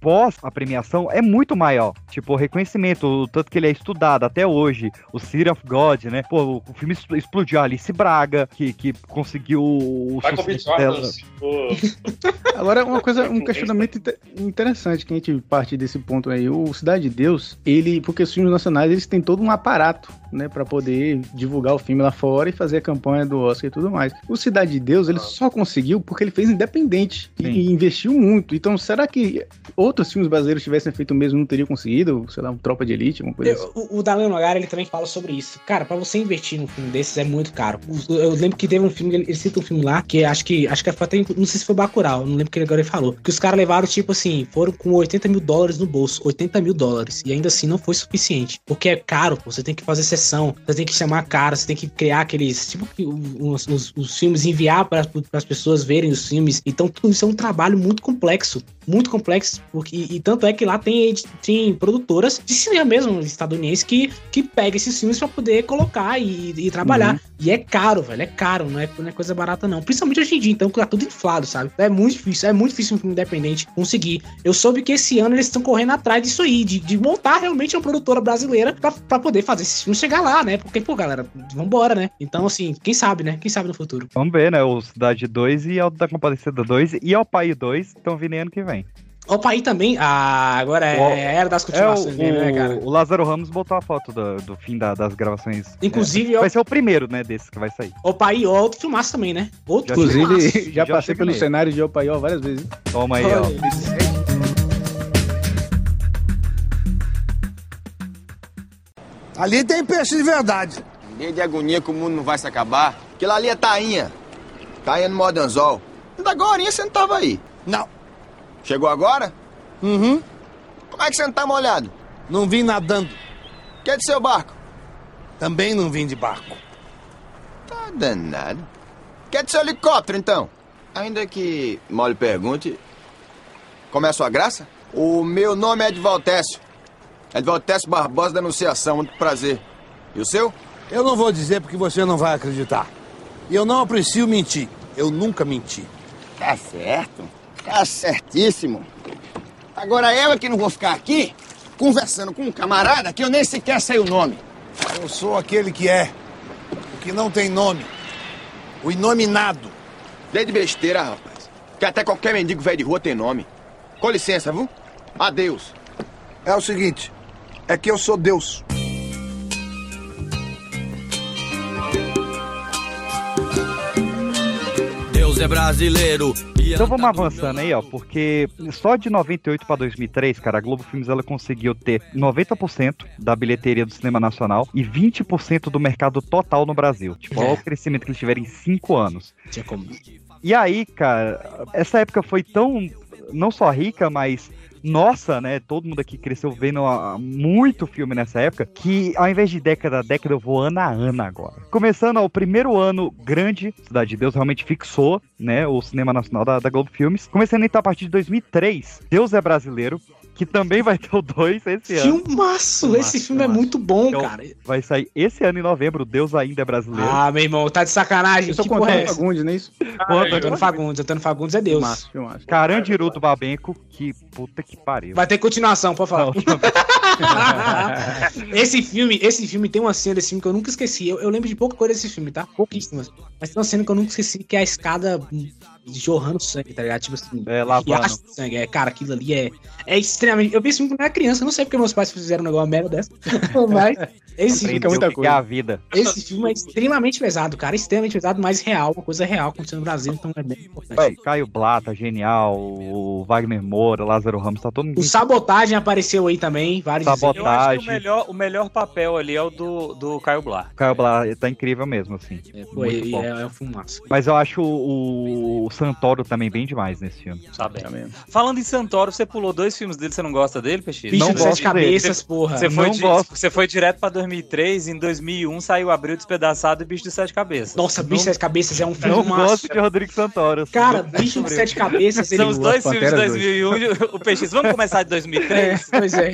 pós a premiação é muito maior. Tipo, o reconhecimento, o tanto que ele é estudado até hoje, o City of God, né? Pô, o filme expl- explodiu a Alice Braga, que, que conseguiu o sucesso dela. Agora, uma coisa, um questionamento inte- interessante que a gente parte desse ponto aí. O Cidade de Deus, ele, porque os filmes nacionais, eles têm todo um aparato, né, para poder divulgar o filme lá fora e fazer a campanha do Oscar e tudo mais. O Cidade de Deus, ele só conseguiu porque ele fez independente e, Sim. e investiu muito. Então, será que outros filmes brasileiros tivessem feito o mesmo, não teriam conseguido? Sei lá, um Tropa de Elite, alguma coisa assim? Eu- o, o Dalano Nogara, ele também fala sobre isso. Cara, pra você investir num filme desses é muito caro. Eu lembro que teve um filme, ele, ele cita um filme lá, que acho que acho que foi até, não sei se foi Bacurau, não lembro que agora ele falou, que os caras levaram, tipo assim, foram com 80 mil dólares no bolso, 80 mil dólares, e ainda assim não foi suficiente, porque é caro, pô, você tem que fazer sessão, você tem que chamar cara, você tem que criar aqueles, tipo, os, os- os filmes, enviar para as pessoas verem os filmes, então tudo isso é um trabalho muito complexo, muito complexo, porque, e, e tanto é que lá tem, tem produtoras de cinema mesmo, estadunidense, que, que pega esses filmes pra poder colocar e, e trabalhar. Uhum. E é caro, velho, é caro, não é, não é coisa barata não. Principalmente hoje em dia, então, que tá tudo inflado, sabe? É muito difícil, é muito difícil um filme independente conseguir. Eu soube que esse ano eles estão correndo atrás disso aí, de, de montar realmente uma produtora brasileira pra, pra poder fazer esses filmes chegar lá, né? Porque, pô, galera, vambora, né? Então, assim, quem sabe, né? Quem sabe no futuro. Vamos ver, né? O Cidade 2 e Alto da Compadecida 2 e Ao Pai 2 estão vindo ano que vem. Opa, aí também. Ah, agora é, O- é a era das É, o, continuações mesmo, né, cara? o Lázaro Ramos botou a foto do, do fim da- das gravações. Inclusive, É, ó- vai ser o primeiro, né, desses que vai sair. Opa, aí, ó, outro filmaço também, né? Outro filmaço. Inclusive, já, Já passei pelo nele. cenário de Opaió várias vezes. Toma aí, Olha ó. Ali tem peixe de verdade. Ninguém de agonia que o mundo não vai se acabar. Aquilo ali é tainha. Tainha no modo anzol. Ainda agora você não tava aí. Não. Chegou agora? Uhum. Como é que você não tá molhado? Não vim nadando. Que é de seu barco? Também não vim de barco. Tá danado. Que é de seu helicóptero, então? Ainda que mal lhe pergunte, como é a sua graça? O meu nome é Edvaltécio. Edvaltécio Barbosa da Anunciação, muito prazer. E o seu? Eu não vou dizer porque você não vai acreditar. E eu não aprecio mentir. Eu nunca menti. Tá certo. Tá certíssimo. Agora eu é que não vou ficar aqui conversando com um camarada que eu nem sequer sei o nome. Eu sou aquele que é. O que não tem nome. O inominado. Dei de besteira, rapaz. Que até qualquer mendigo velho de rua tem nome. Com licença, viu? Adeus. É o seguinte. É que eu sou Deus. Deus é brasileiro. Então vamos avançando aí, ó, porque só de 98 para 2003, cara, a Globo Filmes ela conseguiu ter 90% da bilheteria do cinema nacional e 20% do mercado total no Brasil. Tipo, olha o crescimento que eles tiveram em 5 anos. Tinha como. E aí, cara, essa época foi tão não só rica, mas nossa, né? Todo mundo aqui cresceu vendo ah, muito filme nessa época, que ao invés de década a década, eu vou ano a ano agora. Começando, ó, o primeiro ano grande, Cidade de Deus realmente fixou, né, o cinema nacional da, da Globo Filmes. Começando então a partir de 2003, Deus é Brasileiro, que também vai ter o 2 esse ano. Filmaço! Esse filme é muito bom, Então, cara. Vai sair esse ano em novembro, Deus ainda é brasileiro. Ah, meu irmão, tá de sacanagem. Eu tô porra é? Fagundes, não é isso? Antônio Fagundes, Antônio Fagundes é Deus. Filmaço, filmaço. Carandiru do Babenco, que puta que pariu. Vai ter continuação, pode falar. esse filme, esse filme tem uma cena desse filme que eu nunca esqueci. Eu, eu lembro de pouca coisa desse filme, tá? Pouquíssimas. Mas tem uma cena que eu nunca esqueci, que é a escada jorrando sangue, tá ligado? Tipo assim, É, lavando. sangue. É, cara, aquilo ali é, é extremamente. Eu filme quando eu era criança, não sei porque meus pais fizeram um negócio merda dessa. Mas esse filme, o que que é a vida. esse filme é extremamente pesado, cara. Extremamente pesado, mas real, uma coisa real acontecendo no Brasil, então é bem importante. Ué, Caio Blata, genial, o Wagner Moura, Lázaro Ramos, tá todo mundo. O Sabotagem apareceu aí também, vários Sabotagem. Eu acho que o melhor, o melhor papel ali é o do, do Caio Blá. Caio Blata tá incrível mesmo, assim. Pô, Muito e bom. é, é um fumaço. Mas eu acho o, o Santoro também bem demais nesse filme. Sabe? Falando em Santoro, você pulou dois filmes dele, você não gosta dele, Peixe? Bicho Não de sete gosto cabeças, Você- porra. Você foi, Não di- gosto. você foi direto pra 2003, em 2001 saiu Abril Despedaçado e Bicho de Sete Cabeças. Nossa, Bicho de Sete Cabeças é um filme Não massa. gosto de Rodrigo Santoro. Cara, Bicho de Sete Cabeças, São os dois filmes de Panteras 2001. O Peixe, vamos começar de 2003? É, pois é.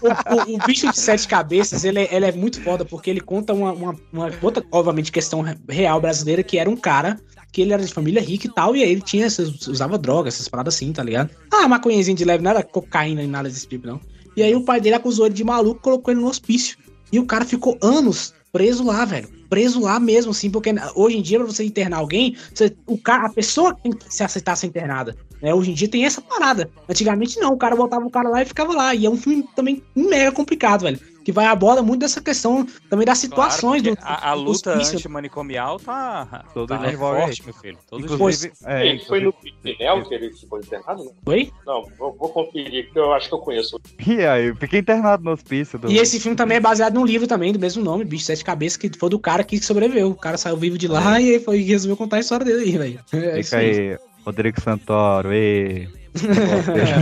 O, o- o bicho de sete cabeças, ele, é- ele é muito foda, porque ele conta uma, uma, uma outra, obviamente, questão re- real brasileira, que era um cara que ele era de família rica e tal, e aí ele tinha essas, usava drogas, essas paradas assim, tá ligado? Ah, maconhazinha de leve, nada cocaína e nada desse tipo, não. E aí o pai dele acusou ele de maluco, colocou ele no hospício. E o cara ficou anos preso lá, velho. Preso lá mesmo, assim, porque hoje em dia, pra você internar alguém, você- o cara, a pessoa tem que se aceitar ser internada. Né? Hoje em dia tem essa parada. Antigamente não, o cara botava o cara lá e ficava lá. E é um filme também mega complicado, velho. Que vai aborda muito dessa questão também das situações Claro, do. porque a, a do luta hospício. antimanicomial tá, Todo tá é forte, meu filho. Todo Inclusive, é, Ei, foi no Pinel que ele ficou internado? né? Oi? Não, vou, vou conferir, que eu acho que eu conheço. E aí, eu fiquei internado no hospício. Do... E esse filme também é baseado num livro também, do mesmo nome, Bicho de Sete Cabeças, que foi do cara que sobreviveu. O cara saiu vivo de lá e aí foi resolveu contar a história dele aí, velho. É Fica aí, Rodrigo Santoro, e...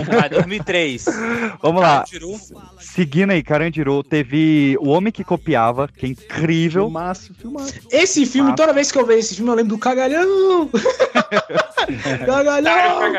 Vai, 2003. Vamos lá. Carandiru. Seguindo aí, Carandiru, teve O Homem que Copiava, que é incrível. Filmaço, filmaço. Esse filme, toda vez que eu vejo esse filme, eu lembro do Cagalhão! Cagalhão!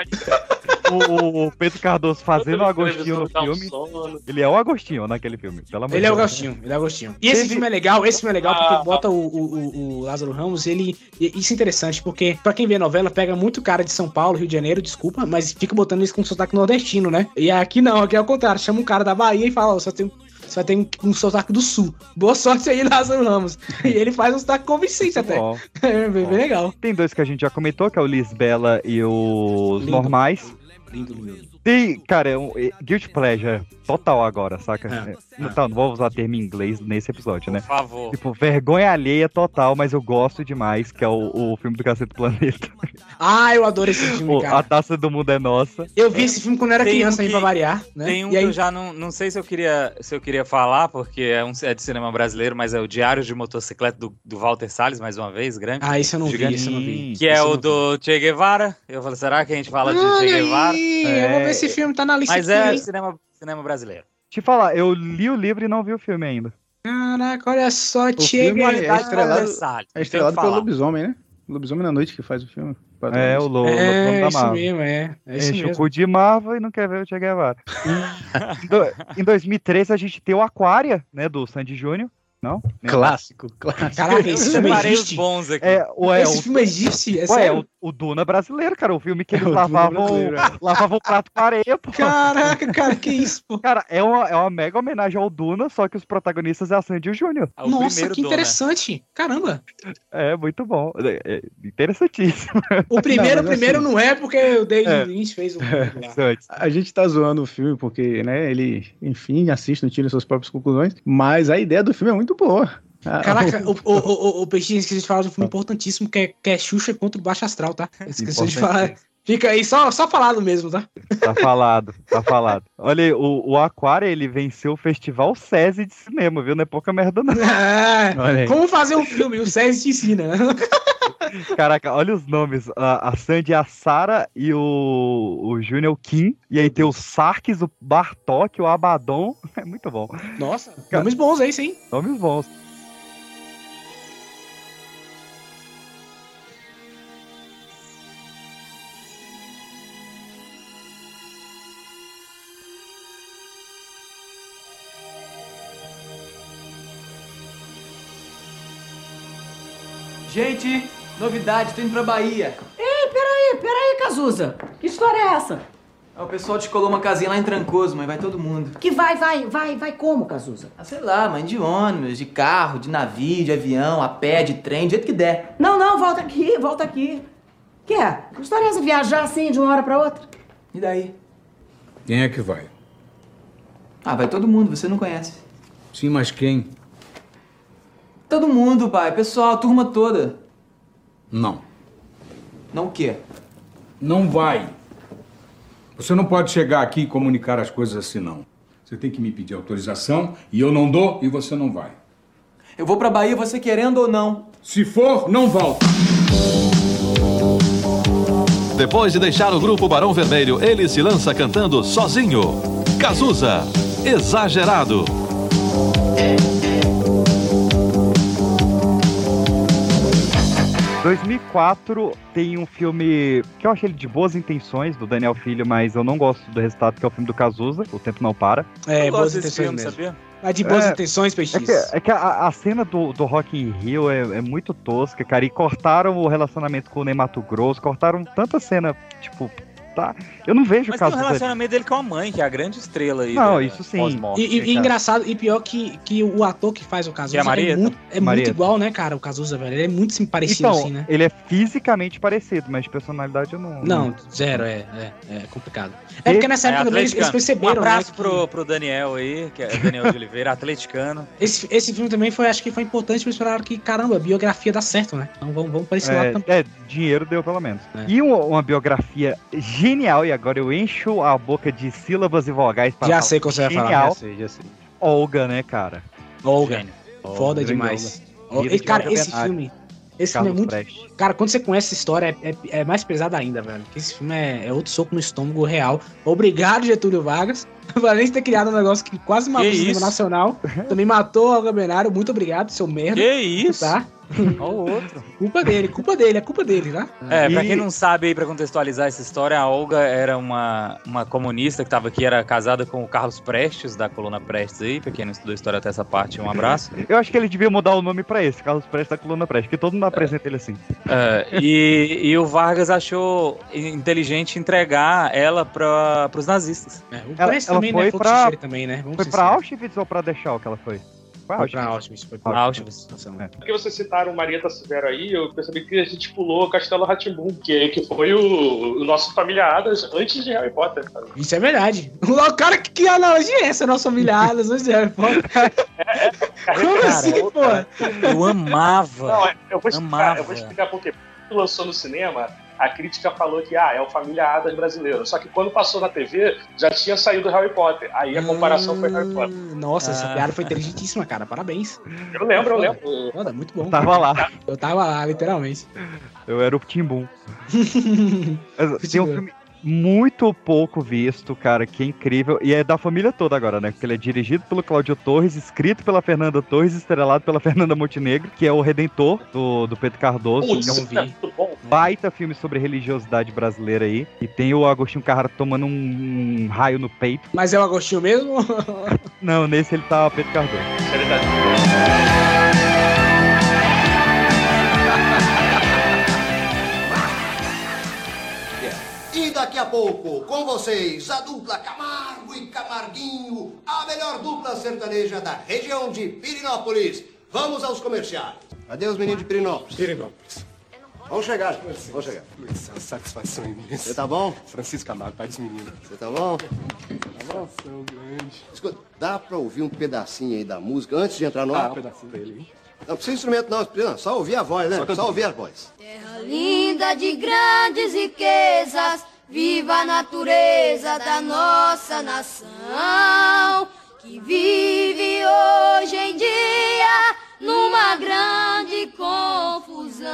O, o Pedro Cardoso fazendo o Agostinho no um filme. sono. Ele é o Agostinho naquele filme, pelo amor Ele é o. Agostinho, ele é o Agostinho. E esse filme é legal, esse filme é legal porque Ah, bota o, o, o- o Lázaro Ramos, ele. Isso é interessante, porque pra quem vê a novela, pega muito cara de São Paulo, Rio de Janeiro, desculpa, mas fica botando isso com sotaque nordestino, né? E aqui não, aqui é o contrário. Chama um cara da Bahia e fala, ó, só tem. Só tem um, um sotaque do sul. Boa sorte aí, Lázaro Ramos. E ele faz um sotaque convincente até. Bom, É bem, bem legal. tem dois que a gente já comentou, que é o Lisbela e os Lindo. normais. Lindo, lindo. Tem, cara, é um é, guilty pleasure total agora, saca? É. É, Não, tá, não vou usar termo em inglês nesse episódio, né? Por favor. Tipo, vergonha alheia total, mas eu gosto demais, que é o, o filme do Cacete do Planeta. Ah, eu adoro esse filme, O cara. a Taça do Mundo é Nossa. Eu vi esse filme quando eu era Tem um criança aí que- pra variar, né? Tem um e que aí, eu já não, não sei se eu queria se eu queria falar, porque é, um, é de cinema brasileiro, mas é o Diário de Motocicleta do, do Walter Salles, mais uma vez, grande. Ah, esse eu não vi, gigante, esse eu não vi. Que é o do Che Guevara. Eu falei, será que a gente fala de Che Guevara? aí, eu vou ver esse filme, tá na lista Mas aqui, é hein? cinema, cinema brasileiro. Te falar, eu li o livro e não vi o filme ainda. Caraca, olha só, O filme é Guevara. estrelado, é estrelado o pelo. Lobisomem, né? Lobisomem na Noite que faz o filme. É, o Lo- É, da isso mesmo, é. É isso o mesmo. cu de Marvel e não quer ver o Che Guevara. em, do- em 2013 a gente tem o Aquária, né, do Sandy Júnior. Não? Clássico, clássico. Caraca, esse filme existe. bons aqui. É, o, é, Esse o, filme existe, é Ué, o, o Duna brasileiro, cara. O filme que eles o Duna lavavam, brasileiro, é. lavavam o prato com areia, pô. Caraca, cara, que isso, pô. Cara, é uma, é uma mega homenagem ao Duna, só que os protagonistas é a Sandy e o Júnior. É Nossa, primeiro que Dona. interessante. Caramba. É, muito bom. É, é interessantíssimo. O primeiro, Não, primeiro assim- não é porque o David É. Lynch fez o. A gente tá zoando o filme porque, né, ele, enfim, assiste, não tira suas próprias conclusões, mas a ideia do filme é muito boa. Ah, Caraca, o, o, o, o Peixinho esqueci de falar de um filme importantíssimo que é, que é Xuxa contra o Baixo Astral, tá? Esqueci de falar. Fica aí, só, só falado mesmo, tá? Tá falado, tá falado. Olha aí, o, o Aquário, ele venceu o Festival SESI de cinema, viu? Não é pouca merda, não. É, Olha aí. como fazer um filme? O César te ensina. né? Caraca, olha os nomes. A, a Sandy, a Sara e o, o Júnior Kim. E aí tem o Sarkis, o Bartok, o Abaddon. É muito bom. Nossa, nomes bons aí, sim. Nomes bons. Gente, novidade, tô indo pra Bahia. Ei, peraí, peraí, Cazuza. Que história é essa? Ah, O pessoal descolou uma casinha lá em Trancoso, mãe, vai todo mundo. Que vai, vai, vai, vai como, Cazuza? Ah, sei lá, mãe, de ônibus, de carro, de navio, de avião, a pé, de trem, do jeito que der. Não, não, volta aqui, volta aqui. Que é? Que história é essa? Viajar assim de uma hora pra outra? E daí? Quem é que vai? Ah, vai todo mundo, você não conhece. Sim, mas quem? Todo mundo, pai, pessoal, a turma toda. Não. Não o quê? Não vai. Você não pode chegar aqui e comunicar as coisas assim, não. Você tem que me pedir autorização e eu não dou e você não vai. Eu vou pra Bahia, você querendo ou não. Se for, não volta. Depois de deixar o grupo Barão Vermelho, ele se lança cantando sozinho. Cazuza, exagerado. 2004 tem um filme que eu achei ele de boas intenções, do Daniel Filho, mas eu não gosto do resultado, que é o filme do Cazuza, O Tempo Não Para. É, Eu boas gosto desse intenções filme, mesmo. sabia? Ah, de boas É, intenções, É Peixinho. que, é que a, a cena do, do Rock in Rio é, é muito tosca, cara, e cortaram o relacionamento com o Ney Mato Grosso, cortaram tanta cena, tipo, tá? Eu não vejo Mas tem o Cazuza... relacionamento dele com a mãe, que é a grande estrela aí. Não, da- isso sim. E, e- e cara. engraçado, e pior que, que o ator que faz o Cazuza é é, muito, é muito igual, né, cara, o Cazuza, velho. Ele é muito sim, parecido Então, assim, né? ele é fisicamente parecido, mas de personalidade eu não... Não, zero, é, é, é complicado. É porque nessa É, época também eles, eles perceberam, Um abraço né, pro, pro Daniel aí, que é Daniel de Oliveira, atleticano. que esse, esse filme também foi, acho que foi importante pra eles falaram que, caramba, a biografia dá certo, né? Então vamos, vamos pra esse lado É, também. é, dinheiro deu pelo menos. É. E uma, uma biografia genial, e agora eu encho a boca de sílabas e vogais pra Já falar sei o que você vai falar. genial. Já sei, já sei. Olga, né, cara? Olga, Gênio. foda Grande demais. Olga. E, cara, Olga esse filme, esse filme é Carlos muito Prestes. Cara, quando você conhece essa história, é, é- é mais pesada ainda, velho. Porque esse filme é, é outro soco no estômago real. Obrigado, Getúlio Vargas. de ter criado um negócio que quase matou o Que cinema isso? nacional. Também matou o Olga Benário. Muito obrigado, seu merda. Que isso? Tá? Olha o outro. Culpa dele, culpa dele, é culpa dele, tá? É, pra E- quem não sabe aí, pra contextualizar essa história, a Olga era uma, uma comunista que tava aqui, era casada com o Carlos Prestes, da coluna Prestes aí. Pra quem não estudou história até essa parte, um abraço. Eu acho que ele devia mudar o nome pra esse, Carlos Prestes da Coluna Prestes, porque todo mundo apresenta ele assim. É, e, e o Vargas achou inteligente entregar ela pra, pros nazistas. É, o Ela- ela também, foi né? Pra- também, né? Vamos Foi sinceros. Auschwitz ou pra Dachau que ela foi? Foi Foi pra Auschwitz. Foi pra Auschwitz. É. Porque vocês citaram Marieta Severo aí, eu percebi que a gente pulou o Castelo Ratimbum, que, que foi o, o nosso família Adams antes de Harry Potter. cara. Isso é verdade. O cara, que, que analogia é essa, nossa humilhada, antes de Harry Potter? Como Cara, assim, pô? Eu amava. Não, eu vou explicar, Amava. eu vou explicar por quê. Lançou no cinema, a crítica falou que ah, é o Família Adams brasileiro. Só que quando passou na TV, já tinha saído Harry Potter. Aí a comparação foi Harry Potter. Nossa, essa Ah. piada foi inteligentíssima, cara. Parabéns. Eu lembro, eu lembro. Foda, muito bom. Eu tava lá. Eu tava lá, literalmente. Eu era o Timbum. Mas Tem um filme muito pouco visto, cara, que é incrível. E é da família toda agora, né? Porque ele é dirigido pelo Cláudio Torres, escrito pela Fernanda Torres, estrelado pela Fernanda Montenegro, que é o Redentor do, do Pedro Cardoso. Putz, É um é muito bom. baita filme sobre religiosidade brasileira aí. E tem o Agostinho Carrara tomando um, um raio no peito. Mas é o Agostinho mesmo? Não, nesse ele tá Pedro Cardoso. E pouco, com vocês, a dupla Camargo e Camarguinho, a melhor dupla sertaneja da região de Pirinópolis. Vamos aos comerciais. Cadê os meninos de Pirinópolis? Pirinópolis. Vamos chegar, vamos chegar. Uma satisfação imensa. Você tá bom? Francisco Camargo, pai dos meninos. Você tá bom? Satisfação grande. Escuta, dá pra ouvir um pedacinho aí da música antes de entrar no Ah, ar? um pedacinho dele, hein? Não precisa instrumento não, não, só ouvir a voz, né? Só Só, ouvir a voz. Linda de grandes riquezas, viva a natureza da nossa nação, que vive hoje em dia numa grande confusão.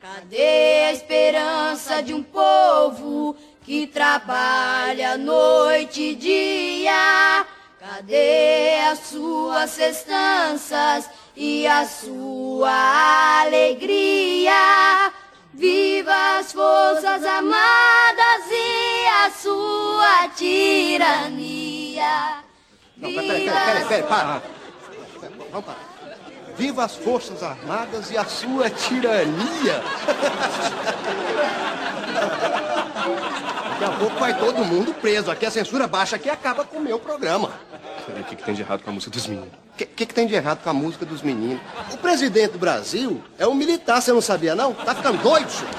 Cadê a esperança de um povo que trabalha noite e dia? Cadê as suas festanças e a sua alegria? Viva as forças armadas e a sua tirania. Não, peraí, peraí, peraí, peraí, para. Vamos parar. Viva as Forças Armadas e a sua tirania. Daqui a pouco vai todo mundo preso. Aqui a censura baixa aqui acaba com o meu programa. O que, que tem de errado com a música dos meninos? O que, que, que tem de errado com a música dos meninos? O presidente do Brasil é um militar, você não sabia não? Tá ficando doido, senhor?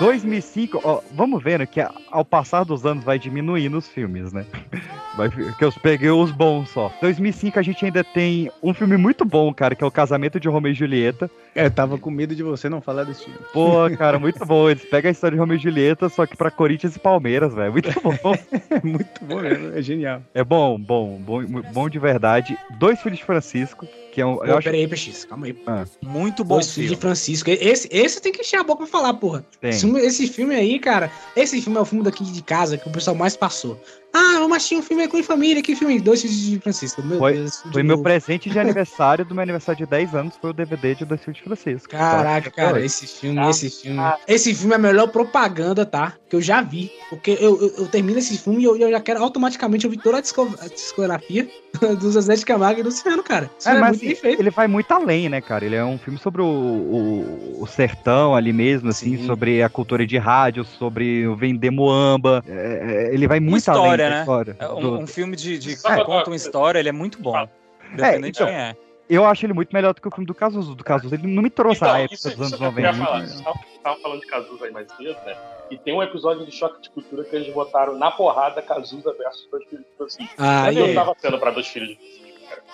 2005, ó, vamos vendo que ao passar dos anos vai diminuindo os filmes, né? Vai, que eu peguei os bons só. 2005 a gente ainda tem um filme muito bom, cara, que é o Casamento de Romeu e Julieta. É, eu tava com medo de você não falar desse filme. Pô, cara, muito bom. Eles pegam a história de Romeu e Julieta, só que pra Corinthians e Palmeiras, velho. Muito bom. É muito bom, né? é genial. É bom, bom, bom, bom de verdade. Dois Filhos de Francisco, que é um. Pô, Eu acho... peraí, PX, calma aí. Ah, Muito bom Dois filhos de Francisco. Esse, esse tem que encher a boca pra falar, porra. Tem. Esse, filme- esse filme aí, cara, esse filme é o filme daqui de casa que o pessoal mais passou. Ah, vamos assistir um filme aí com a família. Que filme? Dois filhos de Francisco. Meu foi Deus. de foi meu novo. presente de aniversário do meu aniversário de 10 anos, foi o DVD de Dois Filhos de Francisco. Caraca, cara, esse filme, esse filme. Esse filme é a melhor propaganda, tá? Que eu já vi. Porque eu, eu, eu termino esse filme e eu, eu já quero automaticamente ouvir toda a, disco- a discografia do Zezé de Camargo e do Luciano, cara. Isso É, é, mas muito assim, ele vai muito além, né, cara? Ele é um filme sobre o, o, o sertão ali mesmo, assim, sobre a cultura de rádio, sobre o vender moamba. É, é, ele vai muito além história, né? história. É um, do- um filme de, de É. que conta uma história, ele é muito bom. Independente então, de quem é. Eu acho ele muito melhor do que o filme do Cazuza. Do Cazuza, ele não me trouxe a Então, época isso, dos anos isso que eu queria 90. falar. estavam estavam falando de Cazuza aí mais cedo, né? E tem um episódio de Choque de Cultura que eles botaram na porrada Cazuza versus Dois Filhos de Francisco. Ah, Mas eu tava sendo pra Dois Filhos de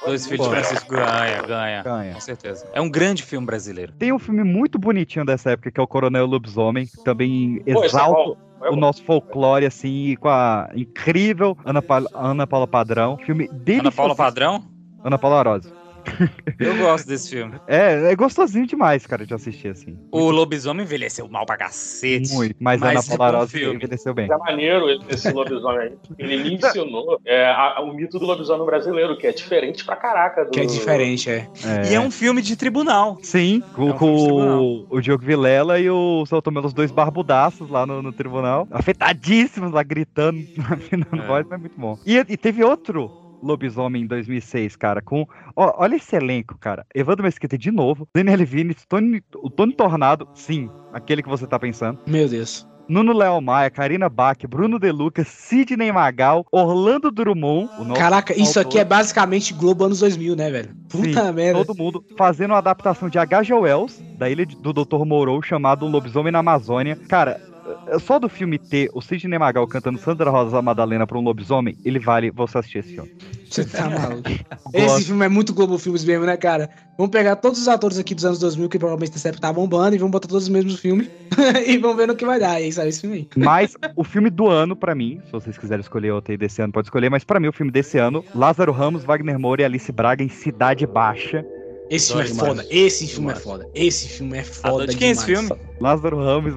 Dois filhos de. Francisco ganha, ganha, Ganha. Com certeza. É um grande filme brasileiro. Tem um filme muito bonitinho dessa época, que é o Coronel Lobisomem, que também Pô, esse é o nosso folclore, assim, com a incrível Ana, Pa- Ana Paula Padrão. Filme delicioso. Ana Paula Padrão? Ana Paula Arosa. Eu gosto desse filme. É, é gostosinho demais, cara, de assistir, assim. O lobisomem envelheceu mal pra cacete. Muito, mas, Mas Ana é Paula bom Arosa filme. envelheceu bem. É maneiro esse lobisomem aí. Ele me ensinou é, a- o mito do lobisomem brasileiro, que é diferente pra caraca. Do... Que é diferente, é. E é um filme de tribunal. Sim, com, É um com o, o Diogo Vilela e o São Tomé, os dois barbudaços lá no, no tribunal. Afetadíssimos lá, gritando, afinando É. voz, mas é muito bom. E, e teve outro Lobisomem em 2006, cara, com... ó, olha esse elenco, cara. Evandro Mesquita de novo, Daniel Vines, Tony, o Tony Tornado, sim, aquele que você tá pensando. Meu Deus. Nuno Léo Maia, Karina Bach, Bruno De Lucas, Sidney Magal, Orlando Drummond. Caraca, isso aqui é basicamente Globo anos 2000, né, velho? Puta Sim, merda. todo mundo fazendo uma adaptação de H.G. Wells, da ilha do Dr. Moreau, chamado Lobisomem na Amazônia. Cara, só do filme ter o Sidney Magal cantando Sandra Rosa Madalena pra um lobisomem, ele vale você assistir esse filme. Você tá maluco. Esse filme é muito Globo Filmes mesmo, né, cara? Vamos pegar todos os atores aqui dos anos 2000 que provavelmente nessa época tá bombando e vamos botar todos os mesmos filmes e vamos ver no que vai dar. E aí sabe esse filme aí. Mas o filme do ano, pra mim, se vocês quiserem escolher outro aí desse ano, pode escolher, mas pra mim o filme desse ano, Lázaro Ramos, Wagner Moura e Alice Braga em Cidade Baixa. Esse filme é foda. Esse filme é foda. Esse filme é foda. de quem é esse filme? Lázaro Ramos,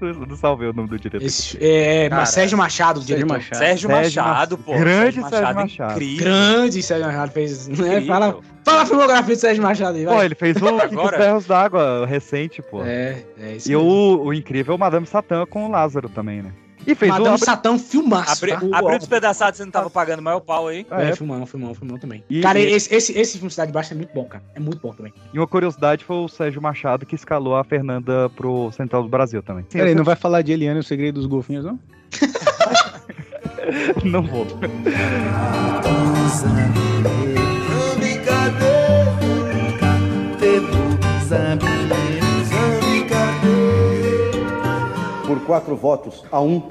Eu não salvei o nome do diretor. Esse, é, é Cara, Sérgio Machado, o Sérgio diretor. Machado. Sérgio Machado, Mach- pô. Grande Sérgio Sérgio Machado, Machado. incrível. Grande Sérgio Machado fez. Né? Fala, fala a filmografia do Sérgio Machado aí, vai. Pô, ele fez o Agora? Ferros d'Água recente, pô. É, é isso E o, o incrível Madame Satã com o Lázaro também, né? E fez Madame o. Satã, filmaço. Abri, tá? abriu despedaçado, você não tava pagando o maior pau aí. É, É. filmão, filmão, filmão também. E- cara, e- esse, esse, esse filme Cidade Baixa é muito bom, cara. É muito bom também. E uma curiosidade foi o Sérgio Machado que escalou a Fernanda pro Central do Brasil também. Peraí, não vai falar de Eliane e o segredo dos golfinhos, não? não vou. Por quatro votos a um,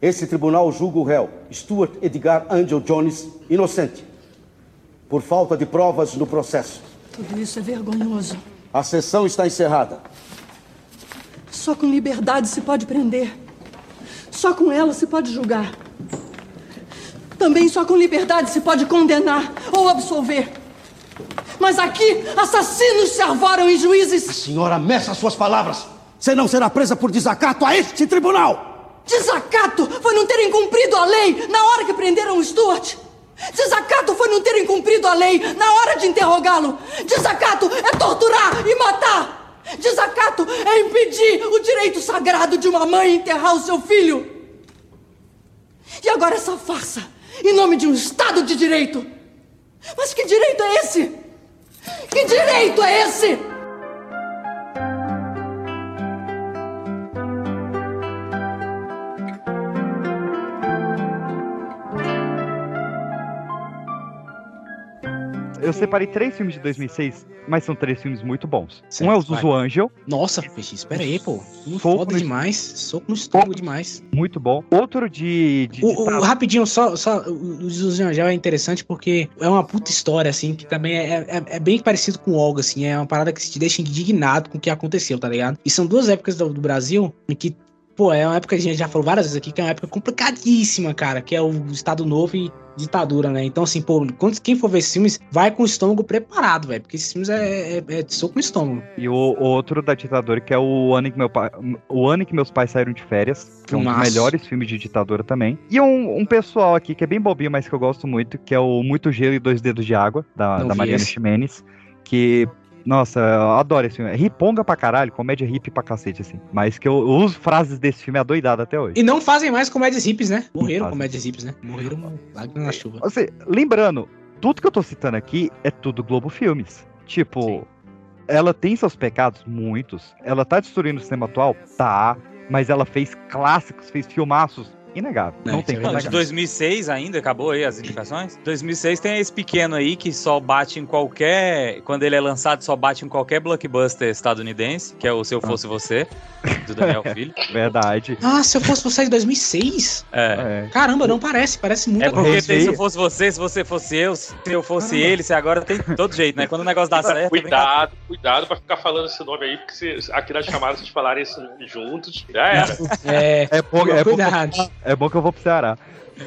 esse tribunal julga o réu, Stuart Edgar Angel Jones, inocente, por falta de provas no processo. Tudo isso é vergonhoso. A sessão está encerrada. Só com liberdade se pode prender. Só com ela se pode julgar. Também só com liberdade se pode condenar ou absolver. Mas aqui, assassinos se arvoram em juízes. Senhora, meça suas palavras, senão será presa por desacato a este tribunal. Desacato foi não terem cumprido a lei na hora que prenderam o Stuart. Desacato foi não terem cumprido a lei na hora de interrogá-lo. Desacato é torturar e matar. Desacato é impedir o direito sagrado de uma mãe enterrar o seu filho. E agora essa farsa, em nome de um Estado de Direito. Mas que direito é esse? Que direito é esse? Eu separei três filmes de 2006, mas são três filmes muito bons. Certo, um é o vai. Zuzu Angel, Nossa, Peixe, espera aí, pô. Soco foda no- demais. Soco no estômago demais. muito bom. Outro de. de- O, de- o- rapidinho, só, só o Jesus Angel é interessante porque é uma puta história, assim, que também é, é, é bem parecido com o Olga, assim, é uma parada que te deixa indignado com o que aconteceu, tá ligado? E são duas épocas do, do Brasil em que, pô, é uma época que a gente já falou várias vezes aqui, que é uma época complicadíssima, cara, que é o Estado Novo e ditadura, né? Então, assim, pô, quando, quem for ver esses filmes, vai com o estômago preparado, velho, porque esses filmes é, é, é de soco no estômago. E o o outro da ditadura, que é o ano em que, meu pai, o ano que meus pais saíram de férias, que é um dos melhores filmes de ditadura também. E um, um pessoal aqui que é bem bobinho, mas que eu gosto muito, que é o Muito Gelo e Dois Dedos de Água, da, Não da Mariana esse. Ximenes, que... Nossa, eu adoro esse filme. É riponga pra caralho, comédia hippie pra cacete, assim. Mas que eu, uso frases desse filme adoidado até hoje. E não fazem mais comédias hippies, né? Morreram comédias hippies, né? Morreram lágrimas na chuva. Você, lembrando, tudo que eu tô citando aqui é tudo Globo Filmes. Tipo, ela tem seus pecados? Muitos. Ela tá destruindo o cinema atual? Tá. Mas ela fez clássicos, fez filmaços? Inegável. É, não isso tem é como Não, de negar. 2006 ainda, acabou aí as indicações? 2006 tem esse pequeno aí que só bate em qualquer. Quando ele é lançado, só bate em qualquer blockbuster estadunidense, que é o Se Eu Fosse Você, do Daniel Filho. Verdade. Ah, se eu fosse você de 2006? É. Caramba, não parece, parece muito É porque se eu fosse você, se você fosse eu, se eu fosse ele, se agora tem todo jeito, né? Quando o negócio dá certo. é Cuidado, cuidado pra ficar falando esse nome aí, porque se, aqui na chamada vocês falarem esse nome juntos, já era. É, É bom, é, bom, cuidado. é bom que eu vou pro Ceará.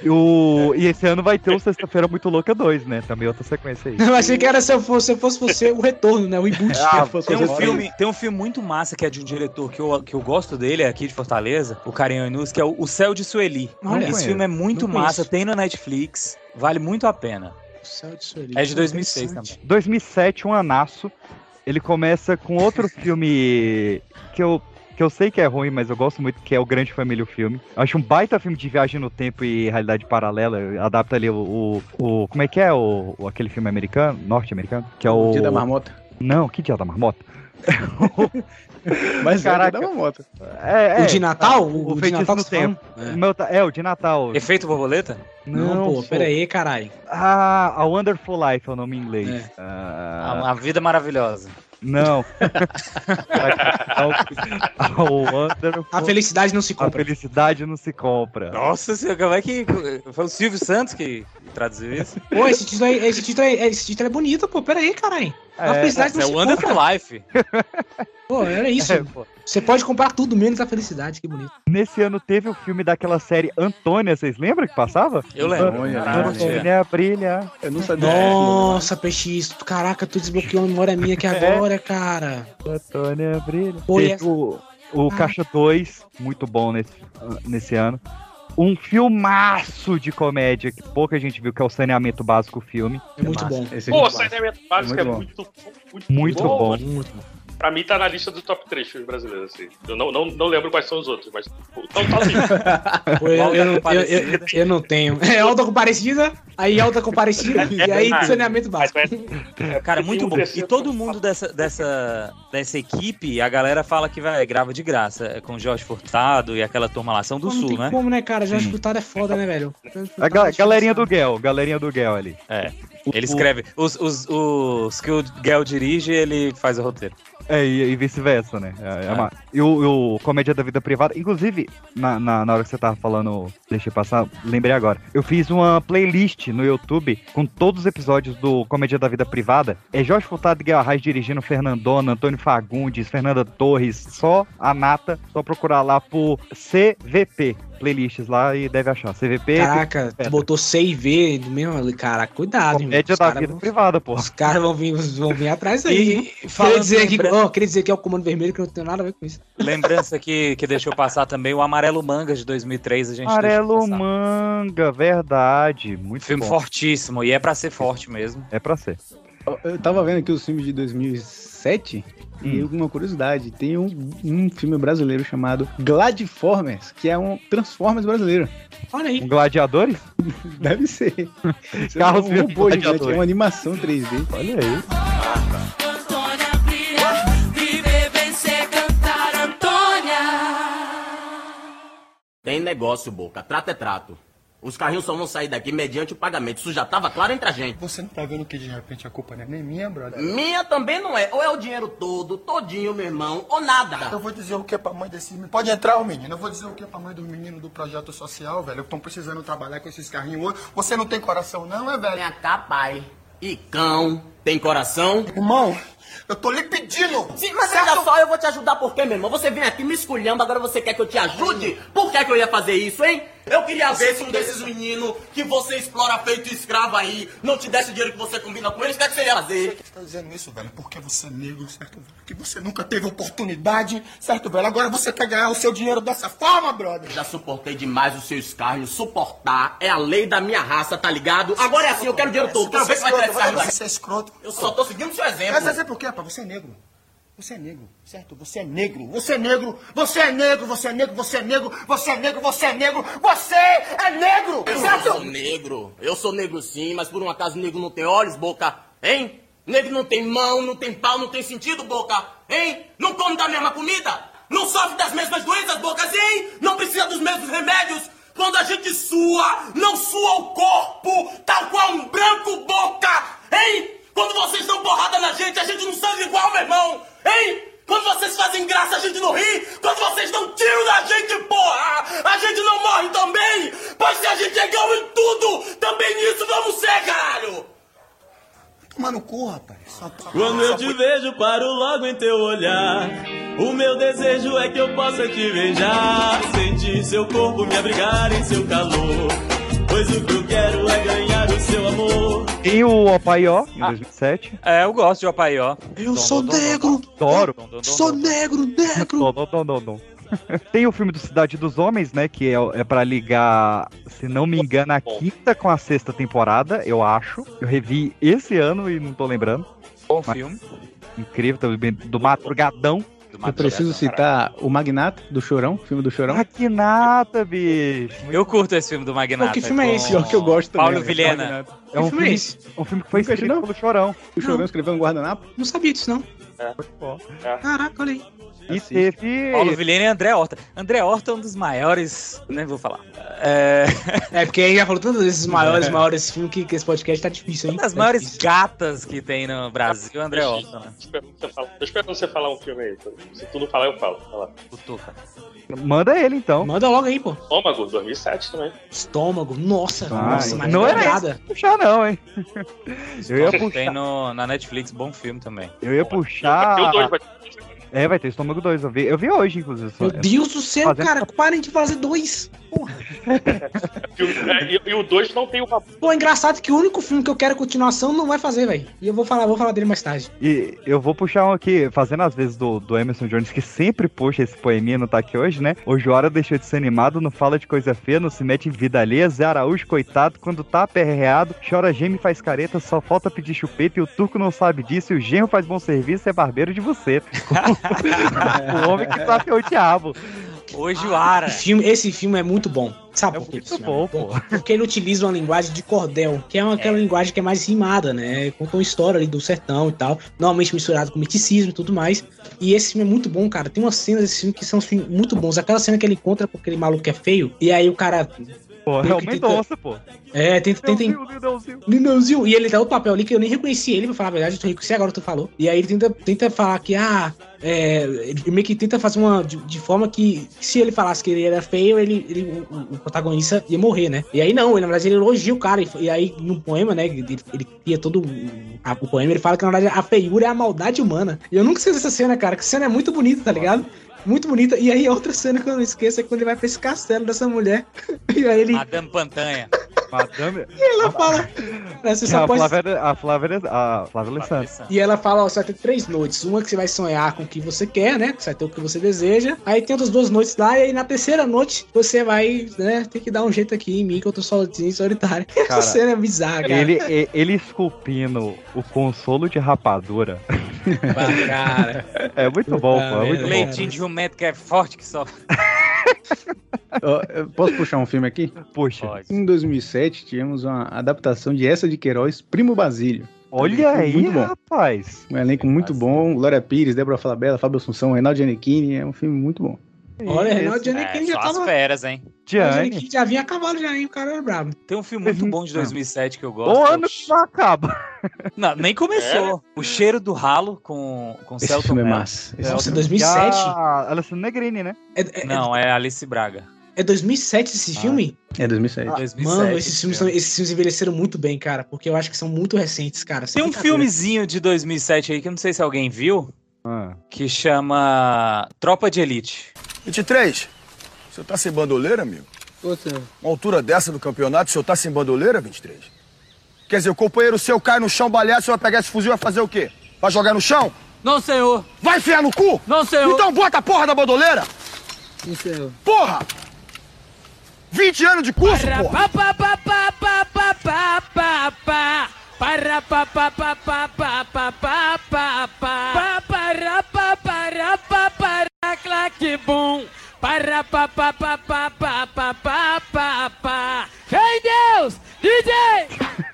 E, o, e esse ano vai ter o Sexta-feira Muito Louca 2, né? Também outra sequência aí. Eu achei que era se eu fosse, se eu fosse você, o retorno, né? O reboot. Ah, Tem um, filme, tem um filme muito massa que é de um diretor que eu, que eu gosto dele, é aqui de Fortaleza, o Carinho Inus, que é o, o Céu de Sueli. Olha. Esse filme é muito Não massa, conheço. tem no Netflix, vale muito a pena. Céu de Sueli. É de 2006 também. 2007, um anaço. Ele começa com outro filme que eu. Que eu sei que é ruim, mas eu gosto muito, que é o Grande Família o filme. Acho um baita filme de viagem no tempo e realidade paralela. Adapta ali o. o, o- como é que é o, o- aquele filme americano, norte-americano? Que é o. Dia da Marmota. Não, que dia da marmota? Mas Caraca. é o Dia da Marmota. É, O de Natal? O, O de feitiço Natal no você tá tempo. O meu tá- é, o de Natal. Efeito borboleta? Não, pô, sou. pera aí, caralho. Ah, A Wonderful Life é o nome em inglês. É. Ah, A, a vida maravilhosa. Não. a, Wonderful... A felicidade não se A compra. felicidade não se compra. Nossa senhora, como é que. Foi o Silvio Santos que traduziu isso? Pô, esse título, aí, esse, título aí, esse título é bonito, pô. Pera aí, caralho. A felicidade não é se o Wonderful compra. Life. Pô, era isso. É, pô. Você pode comprar tudo menos a felicidade, que bonito. Nesse ano teve o filme daquela série Antônia, vocês lembram que passava? Eu lembro. Antônia, Caralho. Antônia brilha. Eu não sabia. Nossa, PX, caraca, tu desbloqueou a memória minha aqui agora, cara. Antônia brilha. Pô, Teve o, o Caixa 2, muito bom nesse, nesse ano. Um filmaço de comédia que pouca gente viu, que é o Saneamento Básico filme. É muito bom. Esse Pô, aqui- saneamento básico é Muito muito, muito, Muito bom. Muito bom. Pra mim tá na lista do top 3 filmes brasileiros, assim. Eu não, não, não lembro quais são os outros, mas. Então tá assim. Pô, eu, eu, não- Alta eu, eu, eu não tenho. É alta comparecida, aí alta comparecida, e aí saneamento básico. Cara, muito bom. E todo mundo dessa, dessa, dessa equipe, a galera fala que vai, grava de graça. É com o Jorge Furtado e aquela turma lá, são do Sul, tem né? como, né, cara? Sim. escutado é foda, né, velho? A ga- galerinha do Guel, galerinha do Guel ali. É. Ele escreve. Os, os, os que o Gel dirige, ele faz o roteiro. É, e, e vice-versa, né? É, é uma- E o, e o Comédia da Vida Privada, inclusive, na, na, na hora que você tava falando, deixa eu passar, lembrei agora. Eu fiz uma playlist no YouTube com todos os episódios do Comédia da Vida Privada. É Jorge Furtado e Guel Arraes dirigindo Fernandona, Antônio Fagundes, Fernanda Torres, só a nata, só procurar lá por CVP. Playlists lá e deve achar. CVP. Caraca, tu botou C e V do mesmo caraca, cuidado, irmão. Os da caras Vida vão- Privada, pô. Os caras vão vir, vão vir atrás aí. Queria dizer, lembra- ó, queria dizer que é o Comando Vermelho, que não tem nada a ver com isso. Lembrança que, que deixou passar também o Amarelo Manga de 2003, a gente Amarelo. Manga, verdade. Muito Filme bom. fortíssimo, e é pra ser forte mesmo. É pra ser. Eu tava vendo aqui os filmes de 2007 e uma curiosidade, tem um, um filme brasileiro chamado Gladiformers, que é um Transformers brasileiro. Olha aí. Um Gladiadores? Deve ser. Carros é um robô gigante, gladiadores. é uma animação 3D. Olha aí. Tem negócio, Boca. Trato é trato. Os carrinhos só vão sair daqui mediante o pagamento. Isso já tava claro entre a gente. Você não tá vendo que de repente a culpa não é nem minha, brother? Minha também não é. Ou é o dinheiro todo, todinho, meu irmão, ou nada. Eu vou dizer o que é pra mãe desse menino. Pode entrar, o menino. Eu vou dizer o que é pra mãe do menino do projeto social, velho. Estão precisando trabalhar com esses carrinhos hoje. Você não tem coração, não, é, velho? Vem cá, pai. E cão, tem coração? Irmão, eu tô lhe pedindo. Sim, mas olha só, eu vou te ajudar por quê, meu irmão? Você vem aqui me esculhando, agora você quer que eu te ajude? Por que, que eu ia fazer isso, hein? Eu queria ver se um desses meninos que você explora feito escravo aí não te desse o dinheiro que você combina com eles, o que, é que você ia fazer? Você tá dizendo isso, velho, porque você é negro, certo, velho? Que você nunca teve oportunidade, certo, velho? Agora você quer ganhar o seu dinheiro dessa forma, brother? Já suportei demais os seus carros. Suportar é a lei da minha raça, tá ligado? Agora é assim, eu quero o dinheiro todo. Quero ver se vai carro daqui. Você é escroto. Eu só tô seguindo o seu exemplo. Mas exemplo o quê, rapaz? Você é negro. Você é negro, certo? Você é negro, você é negro, você é negro, você é negro, você é negro, você é negro, você é negro, você é negro, Eu certo? sou negro. Eu sou negro sim, mas por um acaso negro não tem olhos, boca? Hein? Negro não tem mão, não tem pau, não tem sentido, boca? Hein? Não come da mesma comida? Não sofre das mesmas doenças, boca? Hein? Não precisa dos mesmos remédios? Quando a gente sua, não sua o corpo, tal qual um branco, boca? Hein? Quando vocês dão porrada na gente, a gente não sangra igual, meu irmão? Hein? Quando vocês fazem graça, a gente não ri? Quando vocês dão tiro na gente, porra! A gente não morre também! Pois se a gente é igual em tudo, também nisso vamos ser, caralho! Toma no cu, rapaz. Só tá- Quando eu te vejo, paro logo em teu olhar. O meu desejo é que eu possa te beijar. Sentir seu corpo me abrigar em seu calor. Pois o que eu quero é ganhar o seu amor. Tem o Opaió, em 2007. É, eu gosto de Opaió. Eu sou negro! Adoro. Sou negro, negro! Dom, dom, dom, dom, dom. Tem o filme do Cidade dos Homens, né? Que é, é para ligar, se não me engano, a quinta com a sexta temporada, eu acho. Eu revi esse ano e não tô lembrando. Bom Mas- filme. Incrível, também, do Madrugadão. Do Eu preciso citar o Magnata do Chorão, filme do Chorão. Magnata, bicho. Eu curto esse filme do Magnata. Pô, que filme é esse? Pior que eu gosto também. Paulo né? Vilhena. É um filme é filme, esse? um filme que foi escrito não? pelo Chorão. O Chorão escreveu no guardanapo? Não sabia disso, não. É. Caraca, olha aí. E teve. Paulo Vilhena e André Horta. André Horta é um dos maiores. Nem vou falar. É. É, porque aí já falou tantas vezes maiores, maiores filmes que, que esse podcast tá difícil, hein? Uma das Tá maiores difícil. gatas que tem no Brasil, André Horta, né? Tô esperando você falar- um filme aí. Se tu não falar, eu falo. Lá. Tutuca. Manda ele então. Manda logo aí, pô. Estômago, 2007 também. Estômago. Nossa, Ah, nossa, mas não que era esse puxar, não, hein? Eu ia Tem puxar. no, na Netflix, bom filme também. Eu ia puxar. Dois, vai É, vai ter estômago 2. Eu vi, eu vi hoje, inclusive. Meu Deus do céu, Fazendo- cara, parem de fazer dois. E, o- é, e- e o 2 não tem uma. Pô, é engraçado que o único filme que eu quero continuação não vai fazer, velho. E eu vou falar, vou falar dele mais tarde. E eu vou puxar um aqui, fazendo as vezes do, do Emerson Jones, que sempre puxa esse poeminha, não tá aqui hoje, né? O Joara deixou de ser animado, não fala de coisa feia, não se mete em vida alheia, Zé Araújo, coitado, quando tá aperreado, chora geme e faz careta, só falta pedir chupeta e o turco não sabe disso, e o genro faz bom serviço é barbeiro de você. o homem que sabe é o diabo. Hoje o Ara. Esse filme, esse filme é muito bom. Sabe por que esse Muito é bom, pô. Porque ele utiliza uma linguagem de cordel, que é uma, aquela linguagem que é mais rimada, né? Conta uma história ali do sertão e tal, normalmente misturado com miticismo e tudo mais. E esse filme é muito bom, cara. Tem umas cenas desse filme que são assim, muito bons. Aquela cena que ele encontra com aquele maluco que é feio, e aí o cara. Pô, é o Mendonça, pô. É, tenta. tenta Lindãozinho. Lindãozinho. E ele dá outro papel ali que eu nem reconheci ele, pra falar a verdade, eu tô reconheci agora que tu falou. E aí ele tenta, tenta falar que, ah, é, ele meio que tenta fazer uma. De, de forma que, se ele falasse que ele era feio, ele, ele- o, o protagonista ia morrer, né? E aí não, ele, na verdade ele elogia o cara. E, e aí no poema, né, ele, ele cria todo o, a- o poema, ele fala que na verdade a feiura é a maldade humana. E eu nunca esqueço essa cena, cara, que cena é muito bonita, tá ligado? Muito bonita. E aí outra cena que eu não esqueço é quando ele vai pra esse castelo dessa mulher. E aí ele. Madame Pantanha. Madame. E ela fala. "É, Você só a, pode Flávia, a Flávia, a Flávia Alessandra. E ela fala, ó, você vai ter três noites. Uma que você vai sonhar com o que você quer, né? Que você vai ter o que você deseja. Aí tem outras duas noites lá, e aí na terceira noite você vai, né, ter que dar um jeito aqui em mim, que eu tô sozinho, solitário. Cara, Essa cena é bizarra, cara. Ele, ele esculpindo o consolo de rapadura. Ah, cara. É muito bom, pô. É muito bom. Leitinho de que é forte que só. Eu Posso puxar um filme aqui? Puxa. Em 2007, tivemos uma adaptação de Essa de Queiroz, Primo Basílio. Olha Um aí, muito bom. rapaz. Um elenco muito bom. Glória Pires, Débora Falabella, Fábio Assunção, Reinaldo Giannichini. É um filme muito bom. Olha, Reinaldo É, Giannichini já tava... feras, hein? Gianni. Giannichini já vinha a cavalo já, hein? O cara era brabo. Tem um filme muito bom de 2007 que eu gosto. O ano que não acaba. Não, nem começou. O Cheiro do Ralo com, com Esse Celton filme é massa. Esse Nossa, filme- 2007? A Alessandra Negrini, né? É, é, Não, é Alice Braga. é 2007 esse filme? É 2007. 2007. Mano, esses filmes, são- esses filmes envelheceram muito bem, cara. Porque eu acho que são muito recentes, cara. Tem um filmezinho de 2007 aí que eu não sei se alguém viu, ah. Que chama Tropa de Elite. 23, o senhor tá sem bandoleira, amigo? Tô, senhor. Uma altura dessa do campeonato, o senhor tá sem bandoleira, 23? Quer dizer, o companheiro seu cai no chão baleado, o senhor vai pegar esse fuzil e vai fazer o quê? Vai jogar no chão? Não, senhor. Vai enfiar no cu? Não, senhor. Então bota a porra da bandoleira! Sim, senhor. Porra! 20 anos de curso, porra! Para, pa, pa, pa, pa, pa, pa, pa, pa, pa. Pa, para, pa, para, pa, para, claque, bum. Para, pa, pa, pa, pa, pa, pa, pa, pa, pa. Ei, Deus! DJ!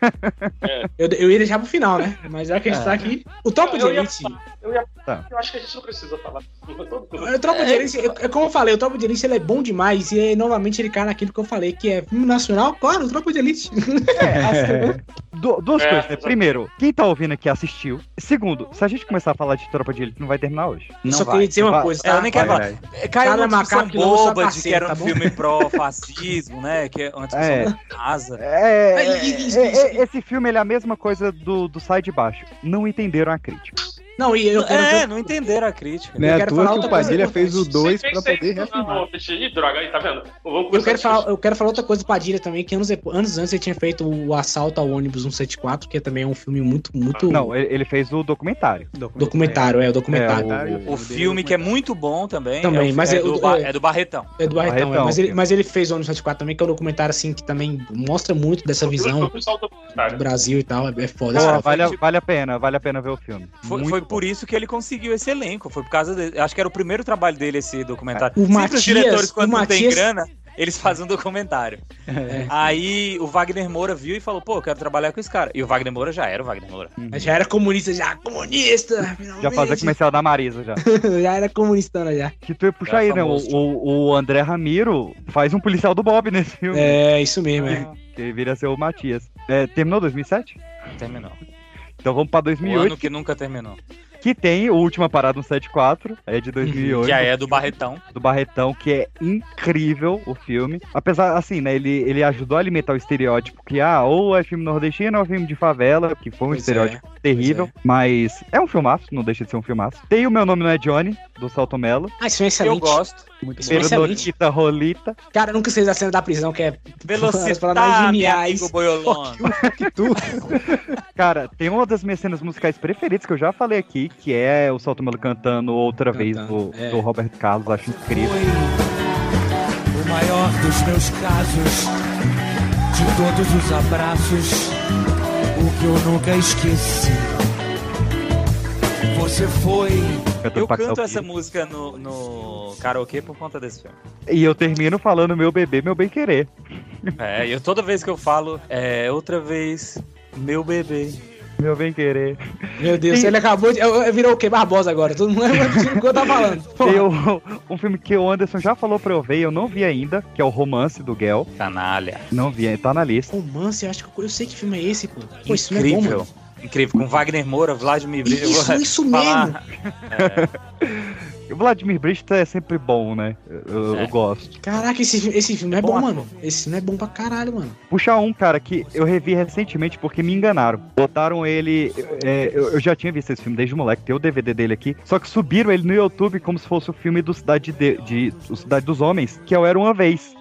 Eu, eu ia deixar pro final, né? Mas já que a gente É. tá aqui. O Tropa de Eu ia Elite. Eu, ia- Tá. eu acho que a gente não precisa falar. O Tropa de Elite, é, é como eu falei, o Tropa de Elite ele é bom demais e novamente ele cai naquilo que eu falei, que é filme nacional, claro, o Tropa de Elite. Du- duas É, coisas, né? Primeiro, quem tá ouvindo aqui assistiu. Segundo, se a gente começar a falar de Tropa de Elite, não vai terminar hoje. Eu só queria dizer uma Vai- coisa, É, eu tá? nem quero Vai, falar. vai. É, Caiu uma discussão macaco que lança a boba de que era um tá filme pró-fascismo, né? Que é uma discussão É. rasa. É, É, é, esse filme é a mesma coisa do, do Sai de Baixo. Não entenderam a crítica. Não, e eu quero. É, não entenderam a crítica. Não é à quero falar que outra o coisa Padilha fez o importante. 2 Sem- pra poder reafirmar. Ih, droga, aí, tá vendo? Vamos Eu quero, falar, eu quero falar outra coisa do Padilha também, que anos, anos antes ele tinha feito o Assalto ao ônibus 174, que também é um filme muito, muito. Não, ele, fez o documentário. documentário, é, o documentário. É, O filme que é muito bom também. Também, é, o- mas é, é- do, o- é- é do Barretão. É do Barretão, é, Barretão, mas, ele, mas ele fez o ônibus 174 também, que é um documentário assim que também mostra muito dessa visão o do documentário. Brasil e tal, é, é foda. Pô, vale, a- vale a pena, vale a pena ver o filme. Foi, foi por isso que ele conseguiu esse elenco. Foi por causa dele. Acho que era o primeiro trabalho dele esse documentário. O Sempre Matias- os diretores, quando o não tem Matias- grana, eles fazem um documentário. É. Aí o Wagner Moura viu e falou, pô, eu quero trabalhar com esse cara. E o Wagner Moura já era o Wagner Moura. Já era comunista, já. Comunista! Já fazia comercial da Marisa já. já era comunista já. Que tu ia puxar aí, né? O, o, o André Ramiro faz um policial do Bob nesse filme. É, isso mesmo, é. Que viria a ser o Matias. É, terminou 2007? Terminou. Então vamos pra O 2008, ano que nunca terminou. que tem o Última Parada no 74, é de 2008. Que aí é do Barretão. do Barretão, que é incrível o filme. Apesar, assim, né, ele, ele ajudou a alimentar o estereótipo que, ah, ou é filme nordestino ou é filme de favela, que foi um Pois estereótipo é, terrível, mas é um filmaço, não deixa de ser um filmaço. Tem o Meu Nome Não É Johnny, do Salto Mello. Ah, isso é excelente. Eu gosto. Muito Isso é. Lolita Rolita. Cara, eu nunca sei da cena da prisão, que é Velocidade, geniais. amigo boiolão. Cara, tem uma das minhas cenas musicais preferidas que eu já falei aqui, que é o Salto Mello cantando outra vez do, é. do Roberto Carlos, acho incrível. O maior dos meus casos, de todos os abraços, o que eu nunca esqueci. Você foi. Cantando Eu canto essa música no, no karaokê por conta desse filme. E eu termino falando meu bebê, meu bem querer. É, e eu, toda vez que eu falo, é outra vez, meu bebê. Meu bem querer. Meu Deus, ele acabou de. eu- eu- Virou o quê? Barbosa agora. Todo mundo lembra do que eu tava falando. Porra. O- um filme que o Anderson já falou pra eu ver e eu não vi ainda, que é o Romance do Gel. Canalha. Não vi, tá na lista. Romance, eu acho que eu, eu sei que filme é esse, pô. Pô, esse filme é bom, Incrível. mano. Incrível. Com Wagner Moura, Vladimir Brito. eu Isso, isso falar- O Vladimir Brist é sempre bom, né? Eu, É. eu gosto. Caraca, esse, esse filme é Bom bom, ator. mano. Esse filme é bom pra caralho, mano. Puxar um, cara, que eu revi recentemente porque me enganaram. Botaram ele. é, eu, eu já tinha visto esse filme desde moleque, tem o DVD dele aqui. Só que subiram ele no YouTube como se fosse o filme do Cidade, de, de- do Cidade dos Homens, que eu era uma vez.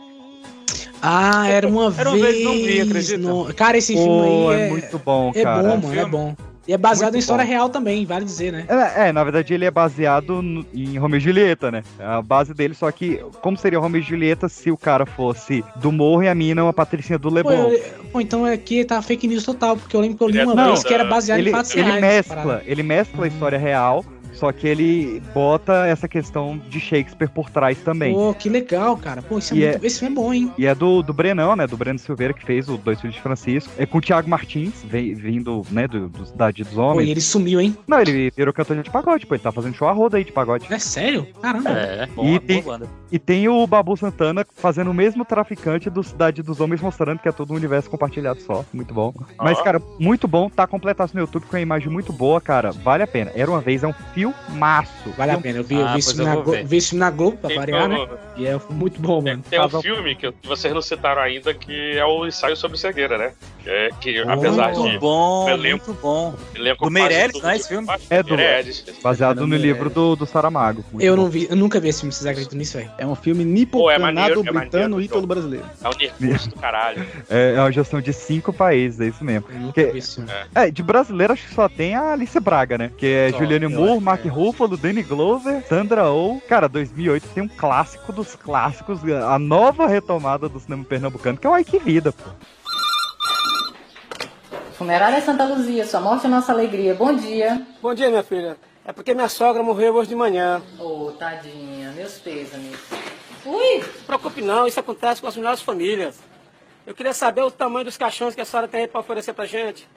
Ah, era uma Era uma vez. não vi, acredita? no- Cara, esse filme Pô, aí é, é, muito bom, é cara. bom, mano, é bom. E é baseado Muito em história bom. real também, vale dizer, né? É, é, na verdade ele é baseado no- em Romeo e Julieta, né? É a base dele, só que como seria Romeo e Julieta se o cara fosse do Morro e a mina uma patricinha do Pô, Leblon? eu- pô, então aqui tá fake news total, porque eu lembro que eu li uma Não, vez que era baseado ele, em fatos ele reais. mescla, parada. ele mescla a história real, só que ele bota essa questão de Shakespeare por trás também. Pô, que legal, cara. Pô, isso é E muito... esse filme é bom, hein? E é do, do Brenão, né? Do Breno Silveira, que fez o Dois Filhos de Francisco. É com o Thiago Martins, vem- vindo, né, do, do Cidade dos Pô, Homens. e ele sumiu, hein? Não, ele virou cantor de pagode, pô. Ele tá fazendo show a roda aí de pagode. É sério? Caramba. É, bom, E boa tem- banda. E tem o Babu Santana fazendo o mesmo traficante do Cidade dos Homens, mostrando que é todo um universo compartilhado só. Muito bom. Mas, cara, muito bom. Tá completaço no YouTube com a imagem muito boa, cara. Vale a pena. Era uma vez, é um filmaço. Vale a pena. Eu vi, eu Ah, vi, eu na vou Glo- ver. vi filme na Globo, pra variar, né? E é muito bom, mano. Tem um filme que, vocês não citaram ainda, que é o ensaio sobre cegueira, né? Que, é, que Oh, apesar Muito de. bom, elenco- muito bom. elenco Do Meirelles, é tudo- esse filme? É do- Meirelles. Baseado no livro do, do Saramago. Muito Eu bom. não vi, eu nunca vi esse filme, vocês acreditam nisso, velho? É um filme Pô, é nipo-canado é britano maneiro, ítalo brasileiro. É um nervoso do caralho. É, é uma gestão de cinco países, é isso mesmo. Eu nunca Que- vi esse filme. É, de brasileiro acho que só tem a Alice Braga, né? Que é Só, Juliane Moore, Mark é. Ruffalo, Danny Glover, Sandra Oh. Cara, 2008 tem um clássico dos clássicos, a nova retomada do cinema pernambucano, que é o Ai Que Vida, pô. Funerária Santa Luzia, sua morte é nossa alegria. Bom dia. Bom dia, minha filha. É porque minha sogra morreu hoje de manhã. Ô, tadinha, meus pêsames. Ui! Não se preocupe não, isso acontece com as melhores famílias. Eu queria saber o tamanho dos caixões que a senhora tem aí para oferecer pra gente.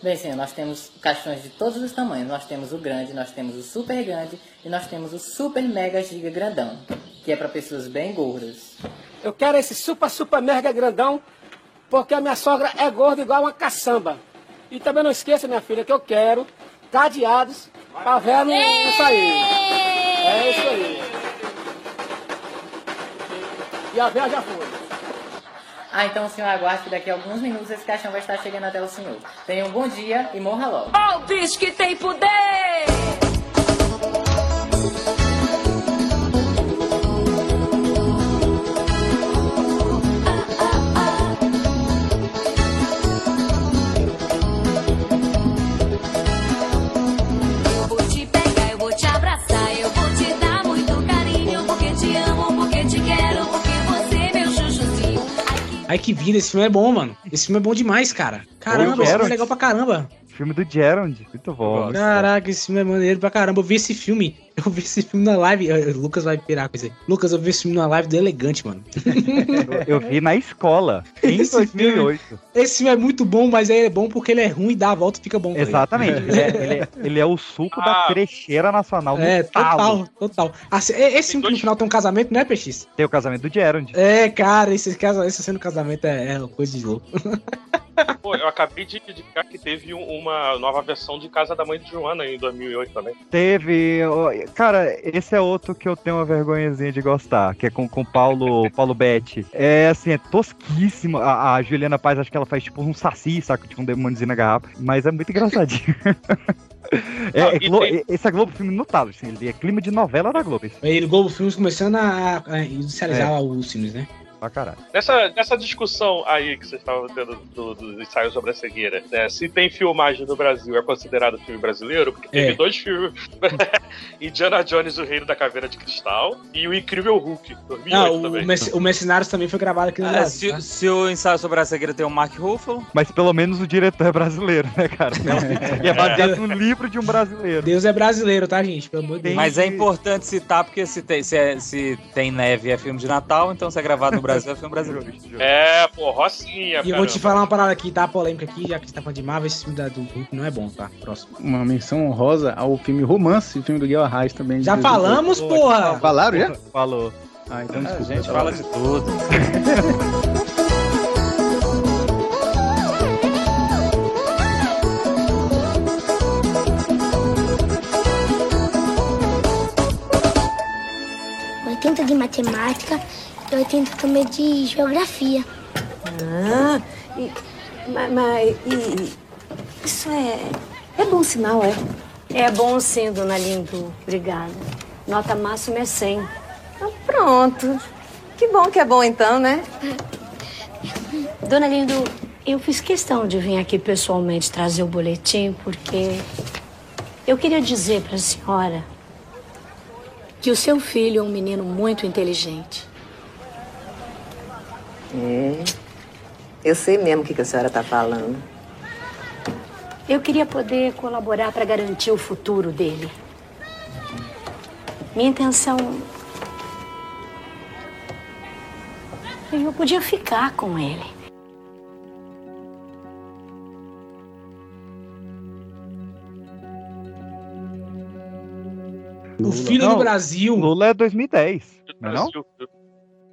Bem, senhor, nós temos caixões de todos os tamanhos. Nós temos o grande, nós temos o super grande e nós temos o super mega giga grandão, que é para pessoas bem gordas. Eu quero esse super, super mega grandão, porque a minha sogra é gorda igual uma caçamba. E também não esqueça, minha filha, que eu quero cadeados pra véia não, não sair. É isso aí. E a véia já foi. Ah, então o senhor aguarde que daqui a alguns minutos esse caixão vai estar chegando até o senhor. Tenha um bom dia e morra logo. Ó o bicho que tem poder! Ai, que vida, esse filme é bom, mano. Esse filme é bom demais, cara. Caramba, esse filme é legal pra caramba. Filme do Gerald. Muito bom. Caraca, esse filme é maneiro pra caramba. Eu vi esse filme. Eu vi esse filme na live. eh, Lucas vai pirar com isso aí. Lucas, eu vi esse filme na live do Elegante, mano. Eu vi na escola, em Esse filme- 2008. Esse filme é muito bom, mas ele é bom porque ele é ruim e dá a volta e fica bom. Exatamente. Ele é, ele é- ele é o suco da trecheira nacional É, talo. total, total. Assim, esse filme que no final tem um casamento, não é, PX? Tem o casamento do Gerald. É, cara, esse, esse cena do casamento é, é coisa de louco. Pô, eu acabei de indicar que teve um- uma nova versão de Casa da Mãe de Joana em 2008 também. Teve. Cara, esse é outro que eu tenho uma vergonhazinha de gostar, que é com o Paulo, Paulo Betti. É assim, é tosquíssimo. A, a Juliana Paz, acho que ela faz tipo um saci, saca? Tipo um demôniozinho na garrafa. Mas é muito engraçadinho. É, Não, é e Glo- tem- Esse é Globo Filme notável, assim, ele é clima de novela da Globo. Esse. Aí o Globo Filmes começando a, a industrializar É. os filmes, né? Pra caralho. Nessa, nessa discussão aí que vocês estavam tendo do, do ensaio sobre a cegueira, né, se tem filmagem no Brasil é considerado filme brasileiro, porque teve É. dois filmes: Indiana Jones, o Reino da Caveira de Cristal, e o Incrível Hulk, 2008 Ah, o, também. Merc- o Mercenários também foi gravado aqui no É, Brasil. se, se o ensaio sobre a cegueira tem o Mark Ruffalo, Mas pelo menos o diretor é brasileiro, né, cara? E é baseado no livro de um brasileiro. Deus é brasileiro, tá, gente? Pelo amor de Deus. mas é importante citar porque se tem, se, é- se tem neve é filme de Natal, então se é gravado no Brasil é filme brasileiro. É, pô, Rocinha, E eu vou te falar uma parada aqui, tá? Polêmica aqui, já que você tá falando de Marvel, esse filme da, do Hulk não é bom, tá? Próximo. Uma menção honrosa ao filme Romance, o filme do Guilherme Arraes também. Já 2008. falamos, porra! Falaram já? Falou. Ah, então A desculpa. gente tá fala de tudo. 80 de matemática e 80 também de geografia. Ah, e, mas, mas e, isso é, é bom sinal, é? É bom sim, dona Lindo. Obrigada. Nota máxima é 100. Ah, pronto. Que bom que é bom então, né? Dona Lindo, eu fiz questão de vir aqui pessoalmente trazer o boletim porque eu queria dizer para a senhora que o seu filho é um menino muito inteligente. É. Eu sei mesmo o que, que a senhora está falando. Eu queria poder colaborar para garantir o futuro dele. Minha intenção. Eu podia ficar com ele. O Filho Não, do Brasil. Lula é 2010, não é não?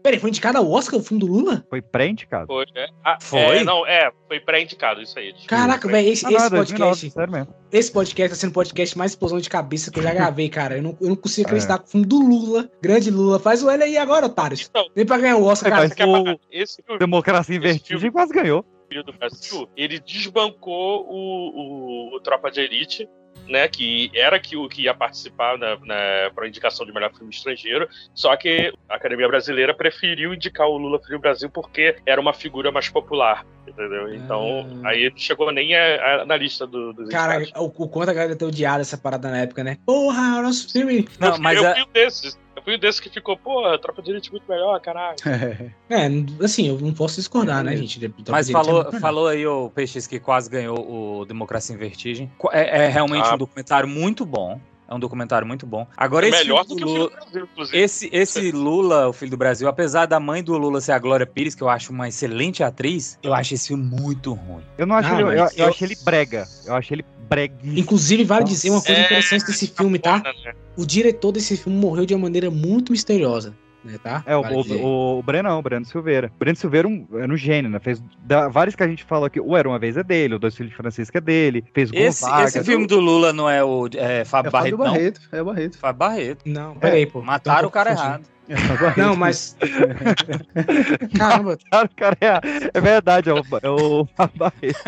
Peraí, foi indicado ao Oscar o filme do Lula? Foi pré-indicado. Foi, é. Ah, Foi? é, não, é, foi pré-indicado isso aí. Caraca, velho, esse, Ah, não, esse é 2009, podcast. sério mesmo. Esse podcast tá sendo o podcast mais explosão de cabeça que eu já gravei, cara. Eu não, eu não consigo É. acreditar que o filme do Lula, grande Lula, faz o L aí agora, otários. Nem pra ganhar o Oscar, cara. O Esse filme, Democracia em Vertigem quase ganhou. Do Brasil, ele desbancou o, o, o Tropa de Elite, né? Que era que o que ia participar na, na, para indicação de melhor filme estrangeiro. Só que a Academia Brasileira preferiu indicar o Lula Filho Brasil porque era uma figura mais popular. Entendeu? Então, aí não chegou nem a- a- na lista do, dos Cara, indicados. o, o quanto a galera ter odiado essa parada na época, né? Porra, o nosso filme. eu, fui- eu um desses. Um desses que ficou, pô, Tropa de Elite muito melhor, caralho. É, assim, eu não posso discordar, né, gente? de- Mas de- falou, de- falou aí o PX que quase ganhou o Democracia em Vertigem. É, é realmente Ah. um documentário muito bom. É um documentário muito bom. Agora, É esse melhor do que o Lula- Filho do Brasil, inclusive. Esse, esse Lula, o filho do Brasil, apesar da mãe do Lula ser a Glória Pires, que eu acho uma excelente atriz, eu acho esse filme muito ruim. Eu não acho Ah, ele, eu, eu eu- achei ele brega. Eu achei ele breguíssimo. Inclusive, vale dizer uma coisa É, interessante desse filme, tá? né? O diretor desse filme morreu de uma maneira muito misteriosa, né, tá? É, o, Vale dizer. o, o Brenão, o Breno Silveira. O Breno Silveira um, era um gênio, né? Fez da- vários que a gente falou aqui. O Era Uma Vez é dele, o Dois Filhos de Francisco é dele. Fez Esse, Gonzaga. esse filme do Lula não é o é, Fábio É Fábio Barreto, não? Barreto, é o Barreto. Fábio Barreto. Não, peraí, pô. Mataram o cara Então, errado. É. Não, mas. Caramba. Cara, o cara é, é verdade, é o, é o Barreto.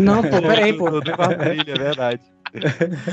Não, pô, peraí, pô. Do, do Quadrilha, é verdade.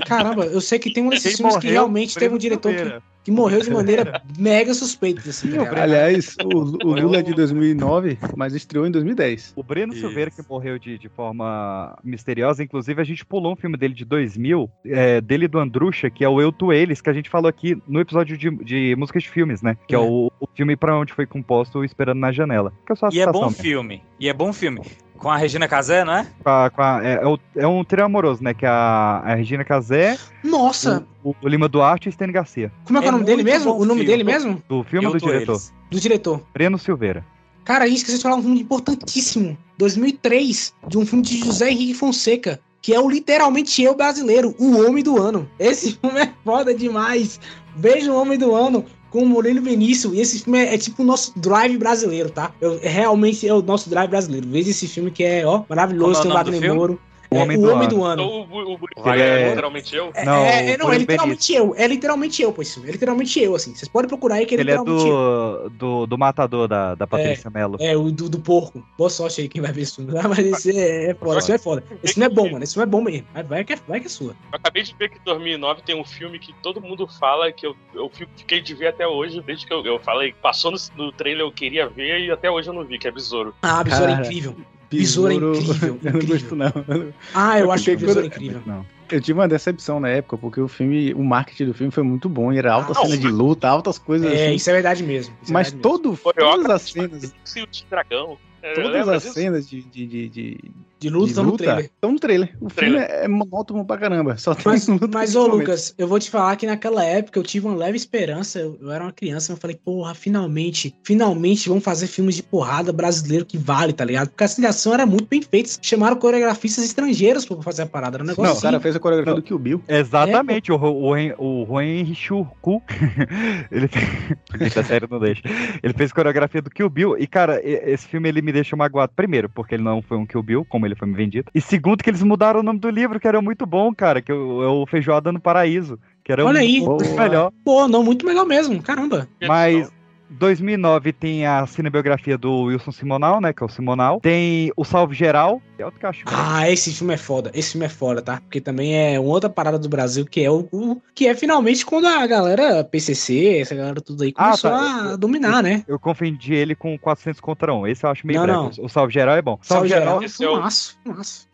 Caramba, eu sei que tem um desses filmes que realmente teve um diretor que, que morreu de maneira mega suspeita, assim, tá? Aliás, o, o Lula é de 2009, mas estreou em 2010. O Breno Silveira, que morreu de, de forma misteriosa, inclusive a gente pulou um filme dele de 2000, é, dele e do Andrucha, que é o Eu Tu Eles, que a gente falou aqui no episódio de, de músicas de filmes, né? Que é, É. o, o filme pra onde foi composto Esperando na Janela. Que é só a E é bom mesmo. filme. E é bom filme. Com a Regina Casé, não é? Com a- com a- é, é o- é um trio amoroso, né? Que é a, a Regina Casé, Nossa, o, o Lima Duarte e o Stênio Garcia. como é que é o É nome dele mesmo? O nome filme. dele mesmo? Do filme ou do diretor? eles. Do diretor. Breno Silveira. Cara, a gente esqueceu de falar um filme importantíssimo. 2003, de um filme de José Henrique Fonseca, que é o literalmente eu brasileiro, o Homem do Ano. Esse filme é foda demais. Veja o Homem do Ano com o Murilo Benício. E esse filme é, é tipo o nosso drive brasileiro, tá? Eu, realmente é o nosso drive brasileiro. Veja esse filme que é, ó, maravilhoso. É Tem o Wagner? Moro. O É, Homem o do Homem Ano. do Ano. Então, o, o, o Vai, é é- literalmente eu? É, Não, é, é, não, é literalmente eu. É literalmente eu, pois. É literalmente eu, assim. Vocês podem procurar aí que é Ele é literalmente eu. do, do, do matador da, da Patrícia Mello. É, o do, do porco. Boa sorte aí quem vai ver filme. Ah, mas esse é, é foda, esse filme é foda. Esse filme é bom, mano. Esse filme é bom mesmo. Vai, vai, que, é, vai que é sua. Eu acabei de ver que em 2009 tem um filme que todo mundo fala que eu, eu fiquei de ver até hoje, desde que eu, eu falei, passou no, no trailer, eu queria ver e até hoje eu não vi, que é Besouro. Ah, Besouro é incrível. Besouro é incrível, Eu não incrível. gosto, não. Ah, eu Eu acho que Besouro é incrível. Não. Eu tive uma decepção na época, porque o filme, o marketing do filme foi muito bom, e era alta Ah, cena de luta, altas coisas É, assim. isso é verdade mesmo. é Mas verdade mesmo. todo, Coreógrafo, todas as cenas, o dragão. Todas as cenas de, de, de, de, De luta de estão no trailer. estão no trailer. O Trailer. filme é monótono pra caramba. Só tem Mas, luta mas ô. Lucas, eu vou te falar que naquela época eu tive uma leve esperança. Eu, eu era uma criança, eu falei, porra, finalmente, finalmente vão fazer filmes de porrada brasileiro que vale, tá ligado? Porque a ação era muito bem feita. Chamaram coreografistas estrangeiros pra fazer a parada. Era um negócio Não, o cara assim. fez a coreografia Não. do Kill Bill. Exatamente, o, Ro- o, Ren- o Juan ele fez, série não deixa. Ele fez coreografia do Kill Bill e, cara, esse filme ele me deixa magoado. Primeiro, porque ele não foi um Kill Bill, como ele foi me vendido. E segundo, que eles mudaram o nome do livro, que era muito bom, cara, que é o, é o Feijoada no Paraíso, que era Olha um- aí. muito melhor. Pô, não, muito melhor mesmo, caramba. Mas 2009 tem a cinebiografia do Wilson Simonal, né? Que é o Simonal. Tem o Salve Geral, que é outro cachorro. Ah, esse filme é foda. Esse filme é foda, tá? Porque também é uma outra parada do Brasil que é o, o- que é finalmente quando a galera PCC, essa galera tudo aí Ah, começou tá. a dominar, né? Eu confundi ele com 400 contra 1. Esse eu acho meio Não, breve. O Salve Geral é bom. Salve geral, esse é o- fumaço, fumaço.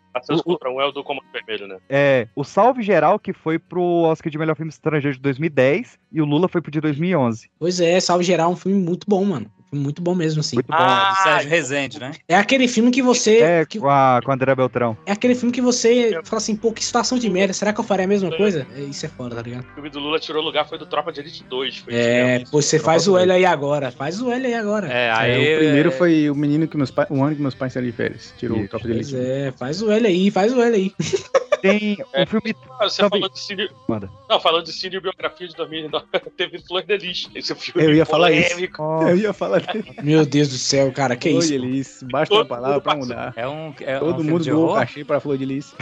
Contra um é o do Comando Vermelho, né? É, o Salve Geral que foi pro Oscar de Melhor Filme Estrangeiro de 2010 e o Lula foi pro de 2011. Pois é, Salve Geral é um filme muito bom, mano. Muito bom mesmo, assim. Muito bom. Ah, do Sérgio Rezende, né? É aquele filme que você. É, que- com, a, com a André Beltrão. é aquele filme que você fala assim, pô, que situação de merda. Será que eu faria a mesma coisa? É, Isso é foda, tá ligado? O filme do Lula tirou lugar foi do Tropa de Elite 2. Foi É, pô, você faz o L aí agora. Faz o L aí agora. É, É, aí. o primeiro foi o menino que meus pais. O ano que meus pais saíram de férias. Tirou Isso. o Tropa de Pois Elite. é, faz o L aí, faz o L aí. Tem É. um filme. Ah, Você Sabe- falou de cine... Manda. Não, falando de cinebiografia de 2009, teve Flor de Lis. Esse filme Eu ia falar isso. Eu ia falar. Meu Deus do céu, cara, que Flor isso? de Lis. Basta uma palavra pra mudar. É um. É um Todo filme mundo doou cachê pra Flor de Lis.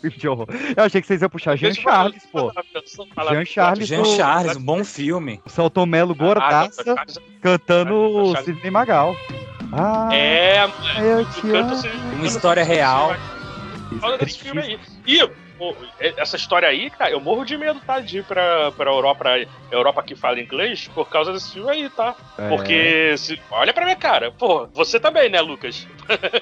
filme de horror. Eu achei que vocês iam puxar Jean Charles, pô. Jean Charles, Jean Charles, um bom filme. Celton Mello Ah, gordaça cantando Sidney Magal. Ah, É, eu te canto amo. Uma história real. Fala desse filme aí. E pô, essa história aí, cara, eu morro de medo, tá? De ir pra, pra Europa, pra Europa que fala inglês, por causa desse filme aí, tá? É. Porque, se, olha pra minha cara, pô, você também, né, Lucas?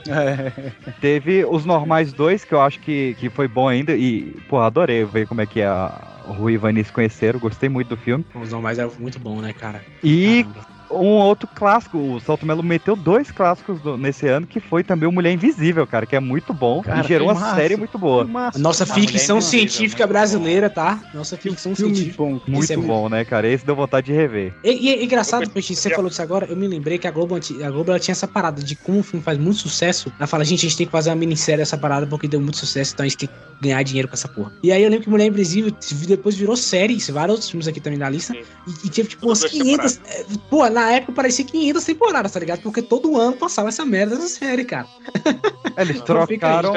É. Teve os Normais 2, que eu acho que, que foi bom ainda. E, pô, adorei ver como é que a o Rui e Vani se conheceram. Gostei muito do filme. Os normais era muito bom, né, cara? E Caramba. Um outro clássico, o Celto Mello meteu dois clássicos do- nesse ano, que foi também o Mulher Invisível, cara, que é muito bom Cara, e gerou uma massa. série muito boa. Massa. Nossa Ah, ficção científica brasileira, tá? Nossa ficção Filme científica. bom. Muito é bom, né, cara? Esse deu vontade de rever. E, e é engraçado, Peixe, você falou disso agora, eu me lembrei que a Globo, a Globo ela tinha essa parada de como o filme faz muito sucesso. Ela fala, gente, a gente tem que fazer uma minissérie dessa parada porque deu muito sucesso, então a gente tem que ganhar dinheiro com essa porra. E aí eu lembro que Mulher Invisível depois virou série, vários outros filmes aqui também na lista. Sim. E, e tinha tipo umas as 500. é, Pô, na época parecia 500 temporadas, tá ligado? Porque todo ano passava essa merda dessa série, cara. Eles Então trocaram.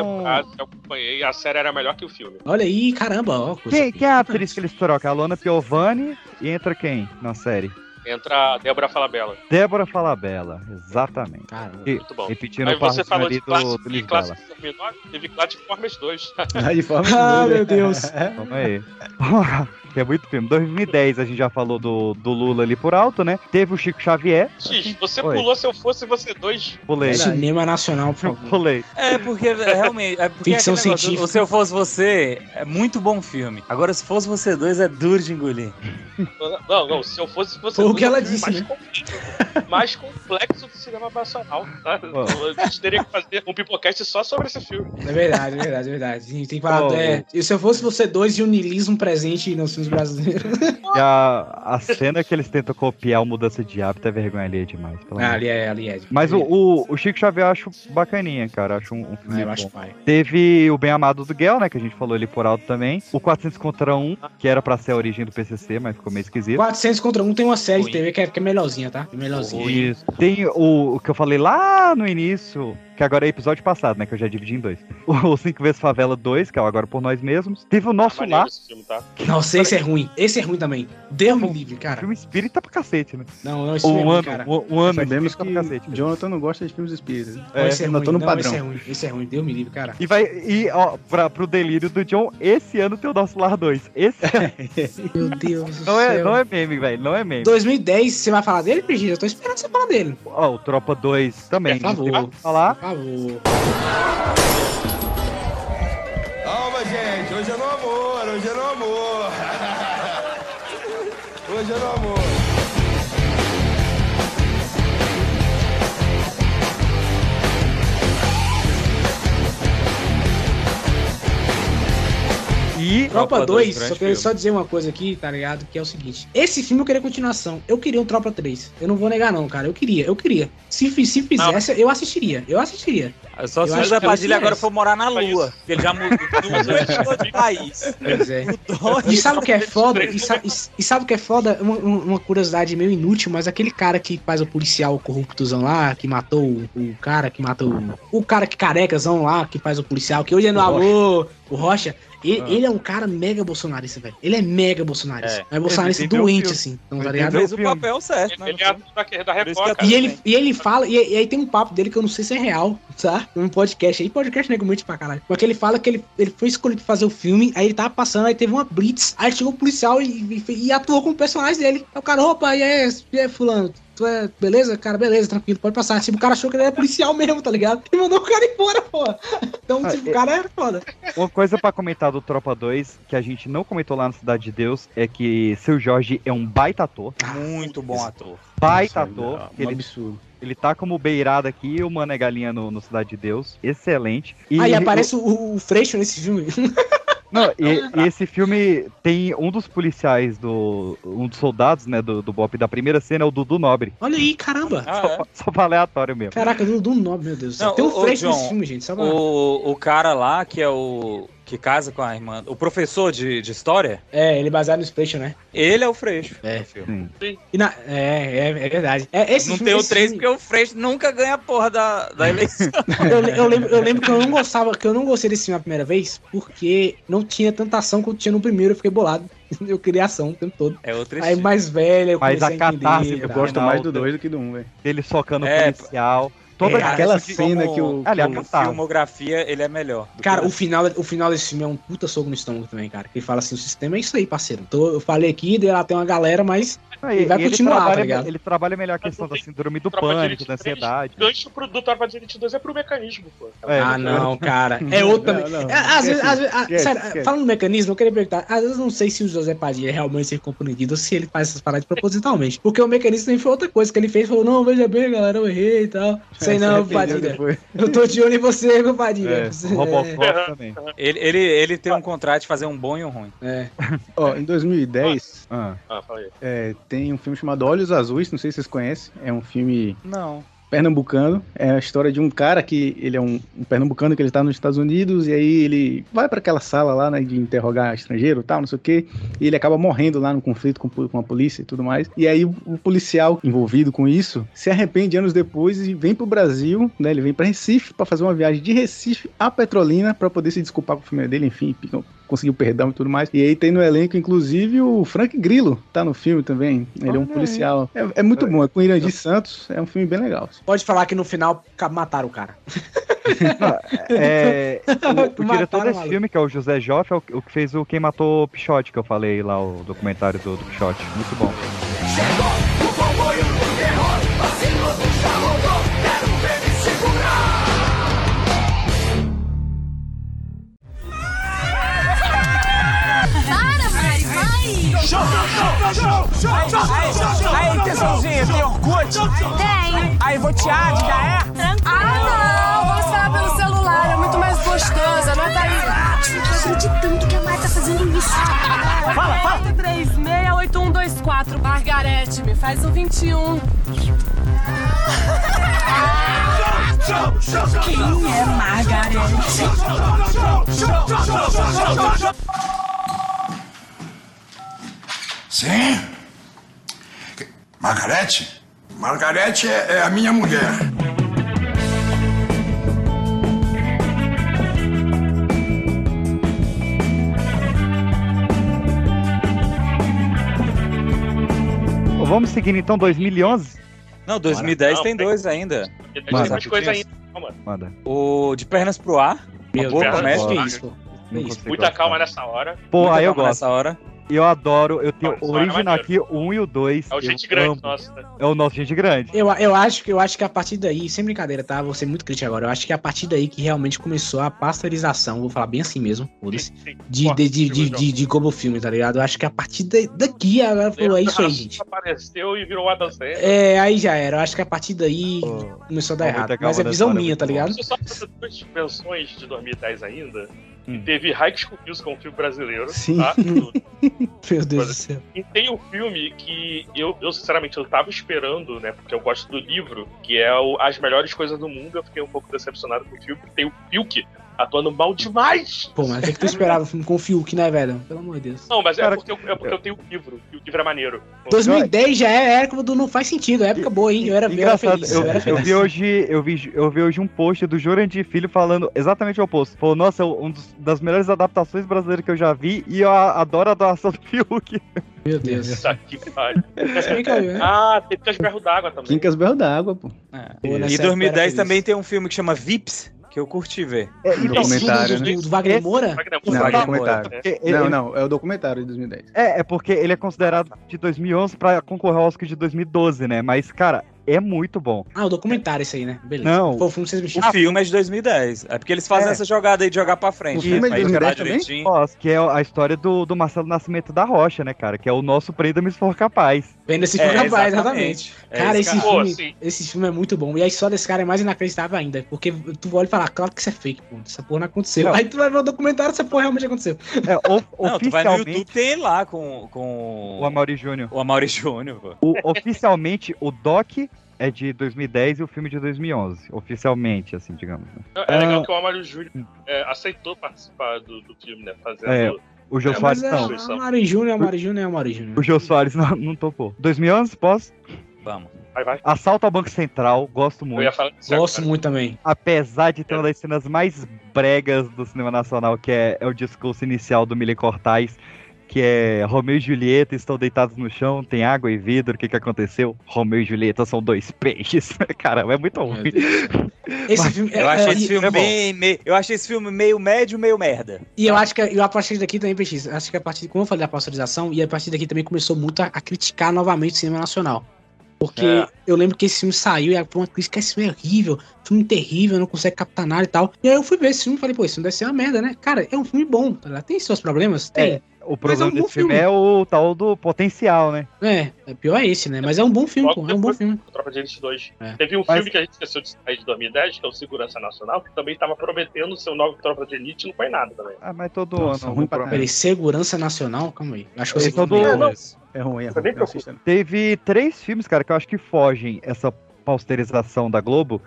Eu acompanhei, a série era melhor que o filme. Olha aí, caramba, ó. coisa Quem, que- quem é a atriz que eles trocam? A Lona Piovani e entra quem na série? Entra a Débora Falabella. Débora Falabella, exatamente. Caramba. E- Muito bom. repetindo Aí o você parte falou ali de do, do 2009, teve Classiformers 2. Aí, forma Ah, de novo. meu Deus. Calma aí. Que é muito filme. 2010 a gente já falou do, do Lula ali por alto, né? Teve o Chico Xavier. X, você Oi. pulou se eu fosse você dois. Pulei. Cinema Nacional, por favor. Pulei. É, porque é, realmente. É porque Ficção é negócio, científica. Se Eu Fosse Você é muito bom filme. Agora, se fosse você dois, é duro de engolir. Não, não, se eu fosse você dois, o que ela disse, mais, né? com- mais complexo do cinema nacional. Tá? A gente teria que fazer um pipocast só sobre esse filme. É verdade, é verdade, é verdade. Tem que falar. Oh, é, e se eu fosse você dois e o niilismo presente nos filmes brasileiros. E a, a cena que eles tentam copiar o Mudança de Hábito é vergonha ali demais. pelo Ah, ali é, ali é. Mas o, o, o Chico Xavier eu acho bacaninha, cara. Acho um, um filme Ah, eu bom. acho pai. Teve o Bem Amado do Guel, né? Que a gente falou ali por alto também. O 400 contra 1, que era pra ser a origem do PCC, mas ficou meio esquisito. 400 contra 1 tem uma série de TV que é, que é melhorzinha, tá? É melhorzinha. Isso. Tem o, o que eu falei lá no início, que agora é episódio passado, né? Que eu já dividi em dois. O 5 vezes Favela 2, que é o Agora por Nós Mesmos. Teve o Nosso Maneiro Lar. esse filme, tá? Nossa, esse é ruim. Esse é ruim também. Deus me livre, cara. Filme espírita pra cacete, né? Não, não, esse filme é ruim, ano, cara. um, um ano Sabemos que pra cacete. Jonathan não gosta de filmes espíritas. Não, esse é ruim. tô no Não, padrão. esse é ruim. Esse é ruim. Deus me livre, cara. E vai. E, ó, pra, pro delírio do John, esse ano tem o Nosso Lar 2. Esse Meu Deus do não, é, céu. não é meme, velho. Não é meme. 2010, você vai falar dele, Brigitte? Eu tô esperando você falar dele. Ó, o Tropa 2 também. Por favor. o Falar. Favor. Calma, gente. Hoje é no amor. Hoje é no amor. Hoje é no amor. E. Tropa Tropa 2, dois, só queria filme. só dizer uma coisa aqui, tá ligado? Que é o seguinte: esse filme eu queria continuação. Eu queria um Tropa 3. Eu não vou negar, não, cara. Eu queria, eu queria. Se, se fizesse, eu assistiria. Eu assistiria. Só Eu se o acho José Padilha agora for morar na Lua. Ele já mudou, de país. Pois é. Mudou E sabe o que é foda? E, sa- e- sabe o que é foda? Uma, uma- uma curiosidade meio inútil, mas aquele cara que faz o policial corruptozão lá, que matou o, o cara, que matou o, o cara que carecazão lá, que faz o policial, que hoje é no alô, o Rocha. E- Ah. Ele é um cara mega bolsonarista, velho. Ele é mega bolsonarista. É. É, bolsonarista Ele doente, assim. Então, Ele tá ligado? entendeu Fez o papel certo, né? Ele é da, da Record, cara. E ele, e ele fala, e, e aí tem um papo dele que eu não sei se é real, tá? Um podcast aí, podcast nego mente pra caralho. Porque ele fala que ele, ele foi escolhido pra fazer o filme, aí ele tava passando, aí teve uma blitz, aí chegou o policial e, e, e atuou com o personagem dele. Aí o cara, opa, e aí, e aí, fulano? Tu é, beleza? Cara, beleza, tranquilo, pode passar. Tipo, o cara achou que ele era policial mesmo, tá ligado? E mandou o cara embora, pô. Então, Ah, tipo, é- o cara era foda. Uma coisa pra comentar do Tropa 2, que a gente não comentou lá no Cidade de Deus, é que seu Jorge é um baita ator. Muito bom ator. Baita Nossa, ator. é um que ele, absurdo. ele tá como beirada aqui e o Mano é Galinha no, no Cidade de Deus. Excelente. E Aí aparece o, o Freixo nesse filme. Não, e, e esse filme tem um dos policiais do. Um dos soldados, né, do, do Bop da primeira cena é o Dudu Nobre. Olha aí, caramba. Ah, só, é? só pra aleatório mesmo. Caraca, do, do nome, meu Deus. Não, Tem um ô, Freixo John, nesse filme, gente. Só pra... O, o cara lá, que é o. que casa com a irmã. O professor de, de história, É, ele é baseado no Freixo, né? ele é o Freixo. É. filme. E na- é, é, é verdade. É, esse Não filme- tem o esse 3 filme- porque o Freixo nunca ganha a porra da, da eleição. eu, eu lembro, eu lembro que eu não gostava, que eu não gostei desse filme a primeira vez, porque não tinha tanta ação quanto tinha no primeiro, eu fiquei bolado. Eu queria ação o tempo todo. É outro Aí mais velho, eu Mas a catarse Eu tal. gosto mais do da- 2 do que do 1, um, velho. Dele socando o É, policial. Toda é, Aquela cena que o. Aliás, que o- tá. Filmografia, ele é melhor. do Cara, que o final, o final desse filme é um puta soco no estômago também, cara. Ele fala assim, o sistema é isso aí, parceiro. Tô- eu falei aqui, lá tem uma galera, mas Aí, ele vai ele continuar, tá trabalha, ligado? ele trabalha melhor a questão da síndrome do Tropa pânico, da 3, ansiedade. Gancho pro do Tropa de Elite 2 é pro mecanismo, pô. É, ah, não, cara. É outro também. Não, É, às vezes, às vezes- esquece, sério, falando no mecanismo, eu queria perguntar. Às vezes eu não sei se o José Padilha é realmente ser compreendido ou se ele faz essas paradas propositalmente. Porque o mecanismo também foi outra coisa que ele fez. Falou, não, veja bem, galera, eu errei e tal. Sei É, não, arrependeu Padilha. Eu tô de olho em você, meu Padilha. É, Robocop também. Ele, ele, ele tem um contrato de fazer um bom e um ruim. É. Ó, em 2010, Ah, Ah, é, tem um filme chamado Olhos Azuis, não sei se vocês conhecem. É um filme Não. Pernambucano. É a história de um cara que ele é um, um pernambucano que ele tá nos Estados Unidos e aí ele vai para aquela sala lá, né, de interrogar estrangeiro, tal, não sei o quê, e ele acaba morrendo lá no conflito com, com a polícia e tudo mais. E aí o, policial envolvido com isso se arrepende anos depois e vem pro Brasil, né? Ele vem para Recife para fazer uma viagem de Recife a Petrolina para poder se desculpar com o filme dele, enfim, conseguiu perdão e tudo mais. E aí tem no elenco, inclusive, o Frank Grillo, tá no filme também. Ele é um Olha policial. É, é muito bom, é com Irandir Santos, é um filme bem legal. Pode falar que no final mataram o cara. é, o, o diretor desse maluco. filme, que é o José Joff, é o, o que fez o Quem Matou o Pichote, que eu falei lá, o documentário do, do Pichote. Muito bom. Para, Mari, vai! Show, show, show, show, show, show, show, show. Aí, chateado, já é? Ah, não! Vamos falar pelo celular, é muito mais gostoso. Anota aí. Não acreditando que a Mai tá fazendo isso. Fala, fala! 368124, Margarete, me faz um 21. Quem é Margarete? Sim? Margarete? Margarete é, é a minha mulher. Vamos seguindo então 2011? Não, 2010 Não, tem tem- dois ainda. Tem mais coisa ainda. Calma. Manda. O De Pernas pro Ar. Meu Deus, isso. Não consigo Muita gostar. calma nessa hora. Pô, Muita aí eu gosto. nessa hora. Eu adoro, eu tenho o isso é original aqui, o 1 e o 2. É o gente grande, amo. nossa. É o nosso gente grande. Eu, eu, acho que, eu acho que a partir daí, sem brincadeira, tá? Vou ser muito crítico agora. Eu acho que é a partir daí que realmente começou a pasteurização, vou falar bem assim mesmo, foda-se, de, de, de, de, de, de Globo Filme, tá ligado? Eu acho que a partir da- daqui a galera falou, é isso aí, gente. Apareceu e virou Adam Sandler. É, aí já era. Eu acho que a partir daí começou a dar Ó, errado. Mas é visão hora, minha, tá ligado? Só fazer duas menções de 2010 ainda. Hum. E teve High School Musical, um filme brasileiro. Sim. Tá? Meu Deus do céu. E tem um filme que eu, eu, sinceramente, eu tava esperando, né? Porque eu gosto do livro, que é o As Melhores Coisas do Mundo. Eu fiquei um pouco decepcionado com o filme. Tem o Fiuk atuando mal demais. Pô, mas o que, que tu esperava um filme com o Fiuk, né, velho? Pelo amor de Deus. Não, mas é Cara, porque, eu, é porque eu tenho o livro. E o livro é maneiro. 2010 já é época do Não Faz Sentido, é época boa, hein? Eu era, eu era Engraçado, feliz. eu, Eu, era eu feliz. vi hoje, eu vi, eu vi hoje um post do Jurandir Filho falando exatamente o oposto. Falou, nossa, é uma das melhores adaptações brasileiras que eu já vi e eu adoro a doação do Fiuk. Meu Deus. Isso aqui, eu né? Ah, tem As Berro d'Água também. Quincas Berro d'Água, pô. Pô, E nessa em 2010 época eu era também tem um filme que chama Vips, que eu curti ver. É, então, documentário, do, né? do, Wagner Moura? Wagner Não, Moura. é documentário. Porque ele- Não, não, é o documentário de 2010. É, é porque ele é considerado de 2011 pra concorrer ao Oscar de 2012, né? Mas, cara, é muito bom. Ah, o documentário esse aí, né? Beleza. Não. Foi o filme vocês me O filme é de 2010. É porque eles fazem É. essa jogada aí de jogar pra frente. O filme é de Pra 2010 jogar também? Nossa, que é a história do, do Marcelo Nascimento da Rocha, né, cara? Que é o nosso Prenda-me se for capaz. Vendo esse É, filme, rapaz, exatamente. exatamente. É cara, esse esse, cara. filme, Pô, esse filme é muito bom. E a história desse cara é mais inacreditável ainda. Porque tu olha e fala, claro que isso é fake, pô. Essa porra não aconteceu. Não. Aí tu vai ver o documentário, essa porra realmente aconteceu. É, o- Não, tu vai no oficialmente, YouTube, tem lá com, com o Amaury Júnior. o Amaury Júnior, pô. O- oficialmente, o Doc é de 2010 e o filme de 2011. Oficialmente, assim, digamos. né? É legal Ah. que o Amário Júnior é, aceitou participar do, do filme, né? Fazendo. É, O Jô É, Soares é, não. Não. o Mari Júnior, Júnior é Júnior. O Jô Soares não, não topou. 2011, posso? Vamos. Vai, vai. Assalto ao Banco Central, gosto muito. disso Gosto agora. muito também. Apesar de ter uma das cenas mais bregas do cinema nacional, que é, é o discurso inicial do Mili Cortais, que é Romeu e Julieta estão deitados no chão, tem água e vidro, o que que aconteceu? Romeu e Julieta são dois peixes. Caramba, é muito ruim. Esse Mas filme. Eu é- achei é- esse filme é bem, meio, eu achei esse filme meio médio, meio merda. E eu acho que e a partir daqui também, PX, acho que a partir, como eu falei da pasteurização, e a partir daqui também começou muito a, a criticar novamente o cinema nacional. Porque É. eu lembro que esse filme saiu e foi uma crítica, esse filme é horrível, filme terrível, não consegue captar nada e tal. E aí eu fui ver esse filme e falei, pô, isso não deve ser uma merda, né? Cara, é um filme bom, tá? Tem seus problemas? Tem. O problema é um bom desse filme filme. é o tal do potencial, né? É, é, pior é esse, né? Mas é um bom filme, pô, é um bom filme. Tropa de Elite 2. É. Teve um Mas- filme que a gente esqueceu de sair de 2010, que é o Segurança Nacional, que também estava prometendo ser o novo Tropa de Elite e não foi nada também. Ah, mas todo Nossa, ano. ruim um pra. Peraí, Segurança Nacional? Calma aí. Acho que eu sei Esse é é. É ruim, é Você ruim. Teve três filmes, cara, que eu acho que fogem essa pasteurização da Globo.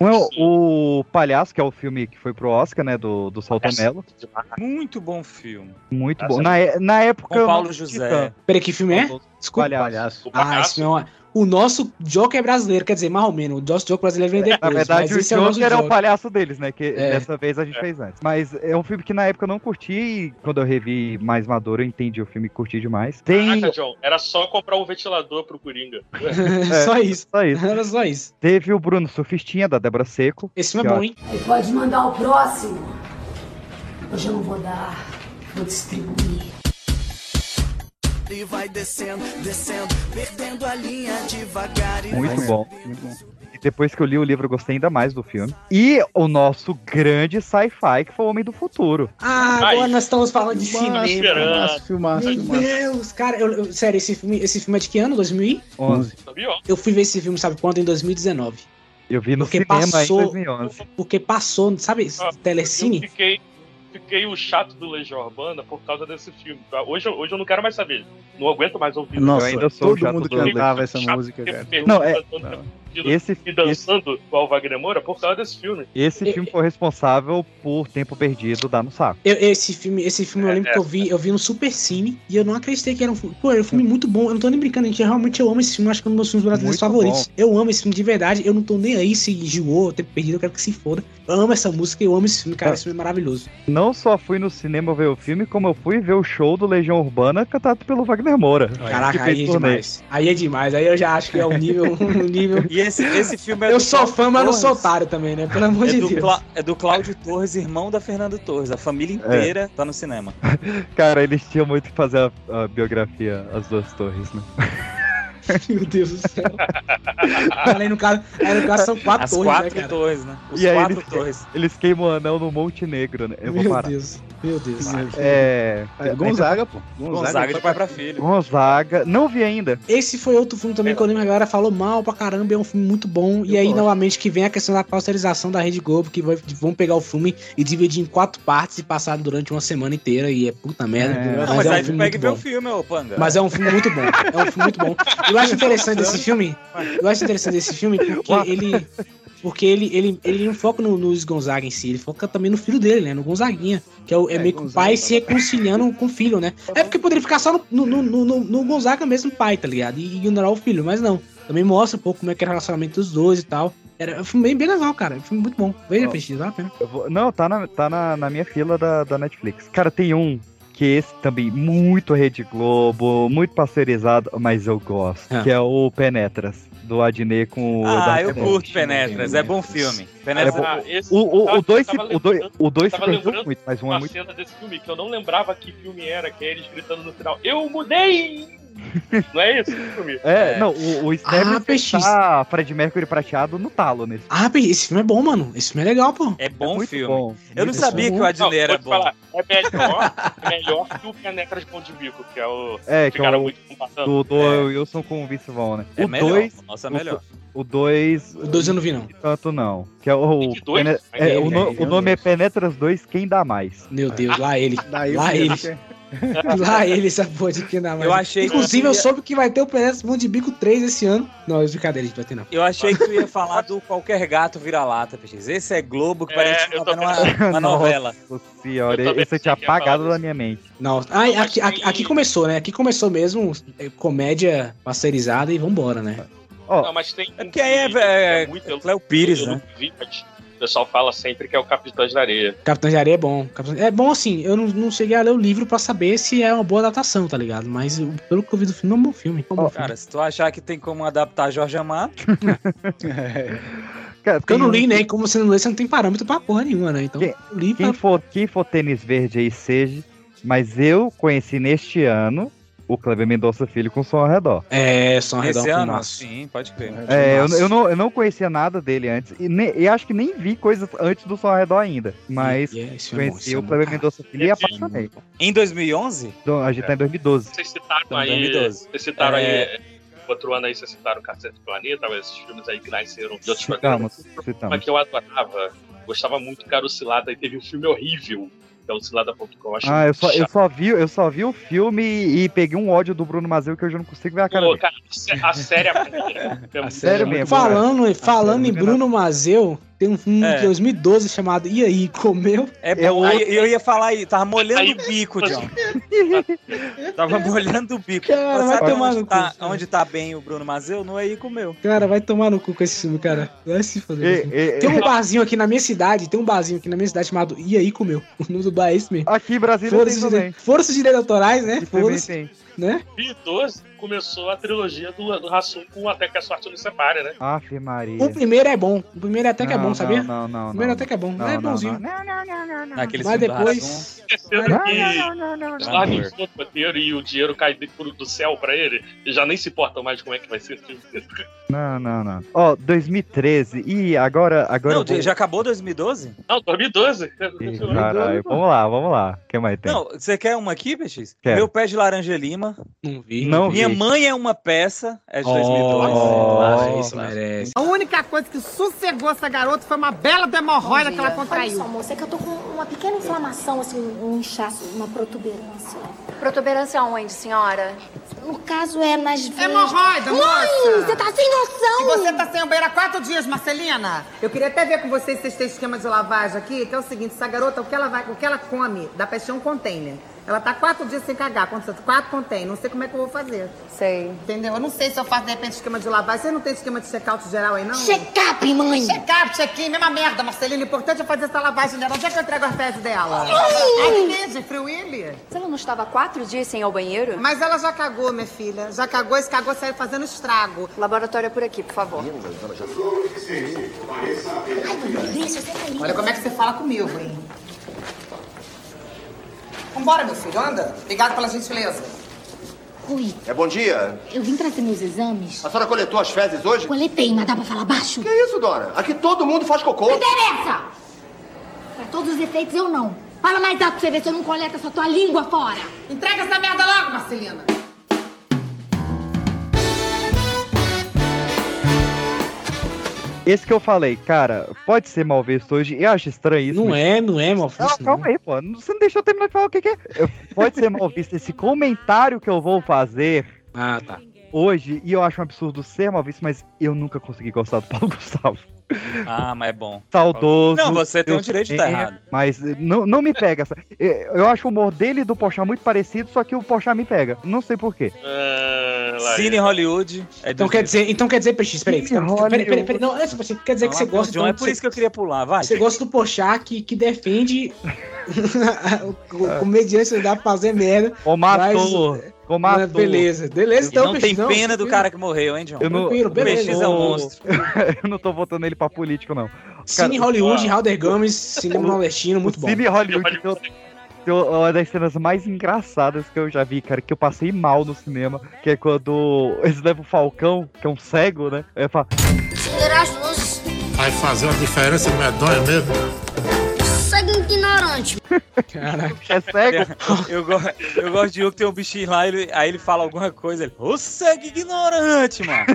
É o, o Palhaço, que é o filme que foi pro Oscar, né, do, do Salto essa- Mello. demais. Muito bom filme. Muito Essa bom. é Na, na época... Com Paulo José. Peraí, que filme é? Desculpa. Palhaço. O Ah, esse Palhaço, filme é uma... O nosso Joker brasileiro, quer dizer, mais ou menos. O nosso Joker brasileiro vem depois. Na verdade, mas o esse é o Joker é o Joker. palhaço deles, né? Que É. dessa vez a gente É. fez antes. Mas é um filme que na época eu não curti e quando eu revi mais maduro eu entendi o filme e curti demais. Tem. Caraca, John, era só comprar um ventilador pro Coringa. só isso. Só isso. Era só isso. Teve o Bruno Surfistinha, da Débora Seco. Esse filme é bom, hein? Aí pode mandar o próximo. Hoje eu não vou dar, vou distribuir. E vai descendo, descendo, perdendo a linha devagar. E Muito bom. Muito bom. E depois que eu li o livro, eu gostei ainda mais do filme. E o nosso grande sci-fi, que foi o Homem do Futuro. Ah, agora Ai. nós estamos falando de Filmaço, cinema. filmaço, filmaço, Meu filmaço. Deus, cara, eu, eu- sério, esse filme, esse filme é de que ano? 2000? 11. Sabia? ó? Eu fui ver esse filme, sabe quando? Em 2019. Eu vi no Porque cinema passou- em 2011. Porque passou, sabe, Ó, Telecine? Eu fiquei, fiquei o chato do Legião Urbana por causa desse filme. tá? Hoje, eu- hoje eu não quero mais saber. Não aguento mais ouvir. Nossa, ainda sou todo chato mundo do cantava essa música, cara. Não, é- Esse, E esse, dançando igual o Wagner Moura por causa desse filme. esse filme foi responsável por Tempo Perdido dar no saco. Eu- esse filme, esse filme eu É, lembro é. que eu vi, eu vi no Super Cine e eu não acreditei que era um filme. Pô, era um filme muito bom. Eu não tô nem brincando, gente. Eu, realmente eu amo esse filme. eu Acho que é um dos meus filmes brasileiros favoritos. Eu amo esse filme de verdade. Eu não tô nem aí se enjoou, tempo perdido, eu quero que se foda. Eu amo essa música, eu amo esse filme, cara. É. Esse filme é maravilhoso. Não só fui no cinema ver o filme, como eu fui ver o show do Legião Urbana cantado pelo Wagner Moura. Caraca, aí é demais. Aí é demais. Aí eu já acho que é um nível. Um nível... E esse, esse filme é Eu do sou Cláudio fã, mas não Torres. sou otário também, né? Pelo amor É de do, Deus. Clá- é do Cláudio Torres, irmão da Fernanda Torres. A família É. inteira tá no cinema. Cara, eles tinham muito que fazer a, a biografia As Duas Torres, né? Meu Deus do céu. Aí no caso, aí no caso são quatro As torres, quatro né, cara? torres, né? Os E quatro eles, torres. eles queimam o anel no Monte Negro, né? Eu vou Meu parar. Deus, meu Deus. É. É, Gonzaga, pô. Gonzaga de pai pra filho. Gonzaga. Não vi ainda. Esse foi outro filme também que eu lembro que a galera falou mal pra caramba, é um filme muito bom. e aí, gosto. novamente, que vem a questão da pasteurização da Rede Globo, que vai- vão pegar o filme e dividir em quatro partes e passar durante uma semana inteira. E é puta merda. É. mas, Não, mas é um aí tu pega e vê o filme, ô Panga. Mas é um filme muito bom. É um filme muito bom. Eu acho interessante desse filme. Eu acho interessante desse filme porque ele. Porque ele, ele, ele não foca no, Luiz Gonzaga em si, ele foca também no filho dele, né? No Gonzaguinha. Que é, o, é, É, meio que o pai se reconciliando com o filho, né? É porque poderia ficar só no, no, no, no- no Gonzaga mesmo, pai, tá ligado? E ignorar o filho, mas não. Também mostra um pouco como é que é o relacionamento dos dois e tal. Era um filme bem, bem legal, cara. Um filme muito bom. Veja, Ó. Peixe, vale a pena. Eu vou- Não, tá, na, tá na, na minha fila da, da Netflix. Cara, tem um que esse também, muito Rede Globo, muito pasteurizado, mas eu gosto. Ah. Que é o Penetras, do Adnet com o. Ah, eu curto Penetras, é bom filme. Penetras. É ah, bom. o 2 o, o dois se perdeu muito, mas um é muito. cena desse filme que eu não lembrava que filme era, que é eles gritando no final: Eu mudei! Não é isso filme? É, é, não, o, o Stab ah, peixe. tá Fred Mercury prateado no talo nesse filme. Ah, esse filme é bom, mano. Esse filme é legal, pô. É bom é filme. Bom, eu não sabia que o é Adnet era bom. Falar, é melhor, é melhor que o Penetras Ponte Bico, que é o. É, que, que é o, muito do, do é. Wilson com o Vince Vaughn, né? É o dois nossa, é o- melhor. o 2. O dois eu não vi, não. Tanto não. Que é o. que dois? Pene- é, aí, o, no- o nome é Penetras 2, quem dá mais? Meu Deus, lá ele. Daí Lá eu ele. Lá ele, essa porra de que dá mais. Eu achei que Inclusive, eu ia- soube que vai ter o Penetras Mão de Bico 3 esse ano. Não, é brincadeira, gente vai ter não. Eu achei que tu ia falar do Qualquer Gato Vira-Lata, PX. Esse é Globo que É, parece que eu tá vendo uma, uma novela. Nossa senhora, Eu esse eu tinha que apagado da minha mente. Não, ah, aqui, aqui, aqui começou, né? Aqui começou mesmo é, comédia pasteurizada e vambora, né? Ó, Não, mas tem. É porque aí é, é, muito, eu- Cléo Pires, né? nunca vi, mas o pessoal fala sempre que é o Capitães da Areia. Capitão de Areia é bom. Capitão- É bom assim, eu não, não cheguei a ler o livro pra saber se é uma boa adaptação, tá ligado? Mas pelo que eu vi do filme, é um bom filme. É um bom filme. Cara, se tu achar que tem como adaptar Jorge Amado, Cara, Porque eu não li, um- né? Como você não lê, você não tem parâmetro pra porra nenhuma, né? Então, Quem pra... for, quem for tênis verde aí seja, mas eu conheci neste ano o Kleber Mendonça Filho com som ao redor. É, um esse redor ano, sim, pode crer. É, eu, Fumaço. eu não, eu não conhecia nada dele antes, e, ne- e acho que nem vi coisas antes do som ao redor ainda. Mas E- esse filme é bom, conheci o é Kleber. Mendonça Filho e apaixonei. Em 2011? Então, a gente tá em 2012. Vocês citaram Então, aí. 2012. Vocês citaram É. aí. Outro ano aí vocês citaram Cacete do Planeta, esses filmes aí que nasceram de outros Citamos, programas. Citamos. que eu adorava, gostava muito, que era o Cilada, e teve um filme horrível, que é o Cilada.com. achei Ah, eu só, eu, só vi, eu só vi o filme e peguei um ódio do Bruno Mazeu que hoje eu não consigo ver a cara Pô, dele. cara, a série é maneira. É sério boa. mesmo. Falando, falando em Bruno Mazeu, tem um filme É. de 2012 chamado E aí, comeu? É É bom. Aí eu ia falar aí, tava molhando Aí- o bico, John. tava molhando o bico. Cara, vai sabe tomar onde no tá, cu. onde tá bem o Bruno Mazeu? Não é aí comeu. Cara, vai tomar no cu com esse filme, cara. Vai se foder. E- e- Tem um barzinho aqui na minha cidade, tem um barzinho aqui na minha cidade chamado E aí, comeu. O nome do bar é esse mesmo. Aqui Brasília Foram tem os também. direitos, foram os direitos autorais, né? Tem. né? 2012 começou a trilogia do, do Hassum com Até que a Sorte nos separe, né? Afe Maria. O primeiro é bom. O primeiro é até que é Não, bom, não, sabia? Não, não, O não. primeiro até que é bom. Não, é não, bonzinho. Naquele Mas filme do depois. Esquecendo Não, que larga roteiro e o dinheiro cai do céu pra ele, e já nem se importa mais como é que vai ser esse filme. Não, não, não. Ó, 2013. Ih, agora. agora Não, vou- já acabou 2012? Não, 2012. Ih, Caralho, vamos lá, vamos lá. O que mais tem? Não, você quer uma aqui, PX? Quero. Meu pé de laranja lima. Não vi. Não Minha vi. Mãe é uma peça. É de Oh, 2012. isso merece. A única coisa que sossegou essa garota foi uma bela hemorroida que ela Olha contraiu. só, moça, é que eu tô com uma pequena inflamação, assim, um inchaço, uma protuberância. Protuberância onde, senhora? No caso é nas veias. Hemorroida, Mãe, moça! você tá sem noção! E você tá sem o banheiro há quatro dias, Marcelina? Eu queria até ver com vocês se vocês têm esquema de lavagem aqui, que é o seguinte, essa garota, o que ela, vai, o que ela come, dá pra encher um container. Ela tá quatro dias sem cagar, quantos? Quatro containers, não sei como é que eu vou fazer. Sei. Entendeu? Eu não sei se eu faço, de repente, esquema de lavagem. Vocês não tem esquema de check-out geral aí, não? Check-up, mãe! Check-up, check-in, mesma merda, Marcelina. O importante é fazer essa lavagem dela. Onde é que eu entrego as fezes dela? Aqui, de Free Willy. Você não estava quatro dias sem ir ao banheiro? Mas ela já cagou, minha filha. Já cagou, esse cagou saiu fazendo estrago. Laboratório é por aqui, por favor. Olha como é que você fala comigo, hein? Vambora, meu filho, anda. Obrigado pela gentileza. Rui, É bom dia. eu vim trazer meus exames. A senhora coletou as fezes hoje? Coletei, mas dá pra falar baixo? Que isso, dona? Aqui todo mundo faz cocô. Não interessa! Pra todos os efeitos, eu não. Fala mais alto pra você ver se eu não coleto essa tua língua fora. Entrega essa merda logo, Marcelina. Esse que eu falei, cara, pode ser mal visto hoje. Eu acho estranho isso. Não mas- é, não é, mal Não, calma aí, pô. Você não deixou eu terminar de falar o que, que é. Pode ser mal visto esse comentário que eu vou fazer Ah, tá. hoje, e eu acho um absurdo ser mal visto, mas eu nunca consegui gostar do Paulo Gustavo. Ah, mas é bom. Saudoso. Não, você tem o direito de estar sei, errado. Mas não, não me pega. essa- Eu acho o humor dele e do Pochá muito parecido, só que o Pochá me pega. Não sei porquê. Ah, lá Cine Hollywood. É Então quer dizer, então quer dizer, PX, peraí. Cine Peraí, peraí, peraí, Hollywood. Não, é, assim, quer dizer que você gosta John, então, é por isso que eu queria pular, vai. Você gosta do Pochá que, que defende o, o comediante dá pra fazer merda. Ô, matou. mas- Mas beleza, beleza, então, não Peixe, tem pena do cara que morreu, hein, John? Eu não, Tranquilo, O beleza. é um monstro. eu não tô votando ele pra político, não. Cine Cara, Hollywood, Halder Gomes, cinema nordestino, muito bom. Cine Hollywood tem, tem uma das cenas mais engraçadas que eu já vi, cara, que eu passei mal no cinema, que é quando eles levam o Falcão, que é um cego, né? Aí fala. Vai fazer uma diferença medonha mesmo. Segue ignorante. Caraca. é cego? Eu, go- eu gosto de um que tem um bichinho lá, ele, aí ele fala alguma coisa, ele, ô cego ignorante, mano.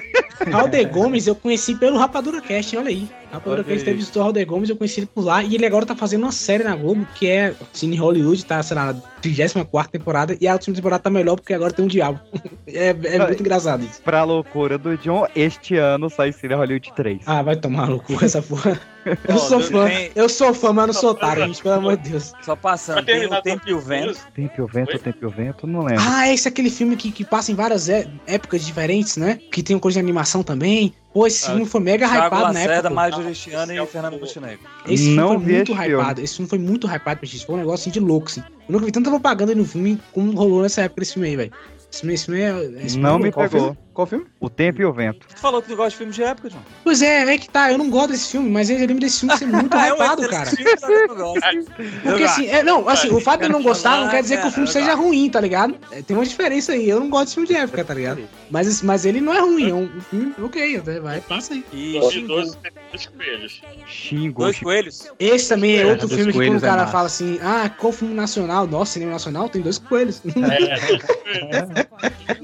Halder Gomes eu conheci pelo Rapadura Cast, olha aí. Rapadura Olha Cast aí. teve visitou o Halder Gomes, eu conheci ele por lá. E ele agora tá fazendo uma série na Globo, que é Cine Hollywood, tá, sei lá, na 34 temporada. E a última temporada tá melhor, porque agora tem um diabo. É, é muito engraçado isso. pra loucura do John, este ano sai Cine Hollywood 3. Ah, vai tomar cu essa porra. Eu Ó, sou fã, tem- eu sou fã, mas não sou otário, gente, pelo amor de Deus. Só passando, tem o Tempo e o Vento. Tempo e o vento, tempo e o vento, não lembro. Ah, esse é aquele filme que, que passa em várias é- épocas diferentes, né? Que tem uma coisa de animação também. Pô, esse filme foi mega Thiago hypado na Lacerda, época. pô. Mário Cristiano e Fernando Montenegro. Esse filme Não foi muito esse filme. hypado. Esse filme foi muito hypado, gente. Foi um negócio assim de louco, assim. Eu nunca vi tanta propaganda no filme como rolou nessa época desse filme aí, velho. Esse filme, esse filme é. esse Não filme é me pegou. Qual filme? O tempo e o vento. Tu falou que tu gosta de filme de época, John. Pois é, é que tá. Eu não gosto desse filme, mas eu lembro desse filme ser muito é hypado, excelente cara. filme, mas eu não gosto. Porque assim, é, não, assim, o fato de eu não gostar não quer dizer que o filme seja ruim, tá ligado? É, tem uma diferença aí. Eu não gosto de filme de época, tá ligado? Mas, mas ele não é ruim, é um filme ok, até vai, passa aí. E 2012 tem dois coelhos. Xingo. Dois coelhos. Esse também é É, outro filme que quando o é cara fala assim, ah, qual filme nacional? Nossa, cinema nacional tem dois coelhos.